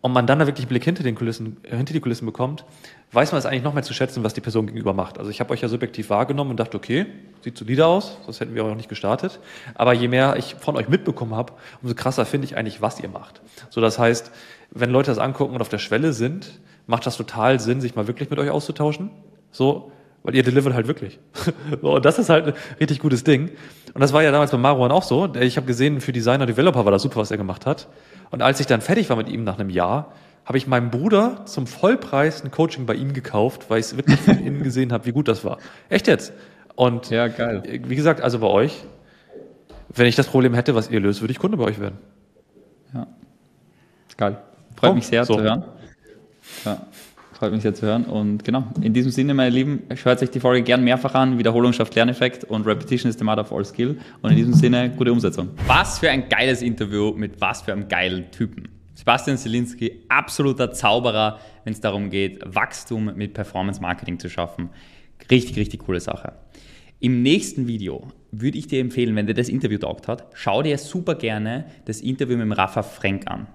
und man dann da wirklich Blick hinter den Kulissen, hinter die Kulissen bekommt, weiß man es eigentlich noch mehr zu schätzen, was die Person gegenüber macht. Also ich habe euch ja subjektiv wahrgenommen und dachte, okay, sieht solide aus, sonst hätten wir auch nicht gestartet. Aber je mehr ich von euch mitbekommen habe, umso krasser finde ich eigentlich, was ihr macht. So, das heißt, wenn Leute das angucken und auf der Schwelle sind, macht das total Sinn, sich mal wirklich mit euch auszutauschen. So, weil ihr delivert halt wirklich. *laughs* so, und das ist halt ein richtig gutes Ding. Und das war ja damals bei Marwan auch so. Ich habe gesehen, für Designer, Developer war das super, was er gemacht hat. Und als ich dann fertig war mit ihm nach einem Jahr, habe ich meinem Bruder zum Vollpreis ein Coaching bei ihm gekauft, weil ich es wirklich von *laughs* innen gesehen habe, wie gut das war. Echt jetzt? Und ja, geil. wie gesagt, also bei euch, wenn ich das Problem hätte, was ihr löst, würde ich Kunde bei euch werden. Ja. Geil. Freut oh, mich sehr so. zu hören. Ja. Freut mich sehr zu hören. Und genau, in diesem Sinne, meine Lieben, hört sich die Folge gern mehrfach an. Wiederholung schafft Lerneffekt und Repetition is the mother of all skill. Und in diesem Sinne, gute Umsetzung. Was für ein geiles Interview mit was für einem geilen Typen. Sebastian Zielinski, absoluter Zauberer, wenn es darum geht, Wachstum mit Performance Marketing zu schaffen. Richtig, richtig coole Sache. Im nächsten Video würde ich dir empfehlen, wenn dir das Interview taugt hat, schau dir super gerne das Interview mit dem Rafa Frank an.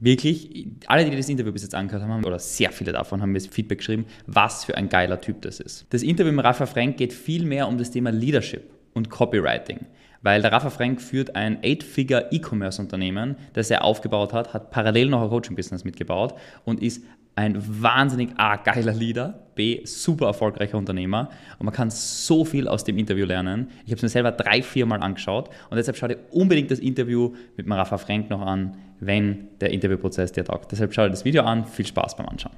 Wirklich, alle, die das Interview bis jetzt angehört haben, oder sehr viele davon haben mir Feedback geschrieben, was für ein geiler Typ das ist. Das Interview mit Rafa Frank geht viel mehr um das Thema Leadership und Copywriting. Weil der Rafa Frank führt ein Eight-Figure E-Commerce-Unternehmen, das er aufgebaut hat, hat parallel noch ein Coaching-Business mitgebaut und ist ein wahnsinnig A, geiler Leader, B, super erfolgreicher Unternehmer und man kann so viel aus dem Interview lernen. Ich habe es mir selber drei, vier Mal angeschaut und deshalb schau dir unbedingt das Interview mit Rafa Frank noch an, wenn der Interviewprozess dir taugt. Deshalb schau dir das Video an, viel Spaß beim Anschauen.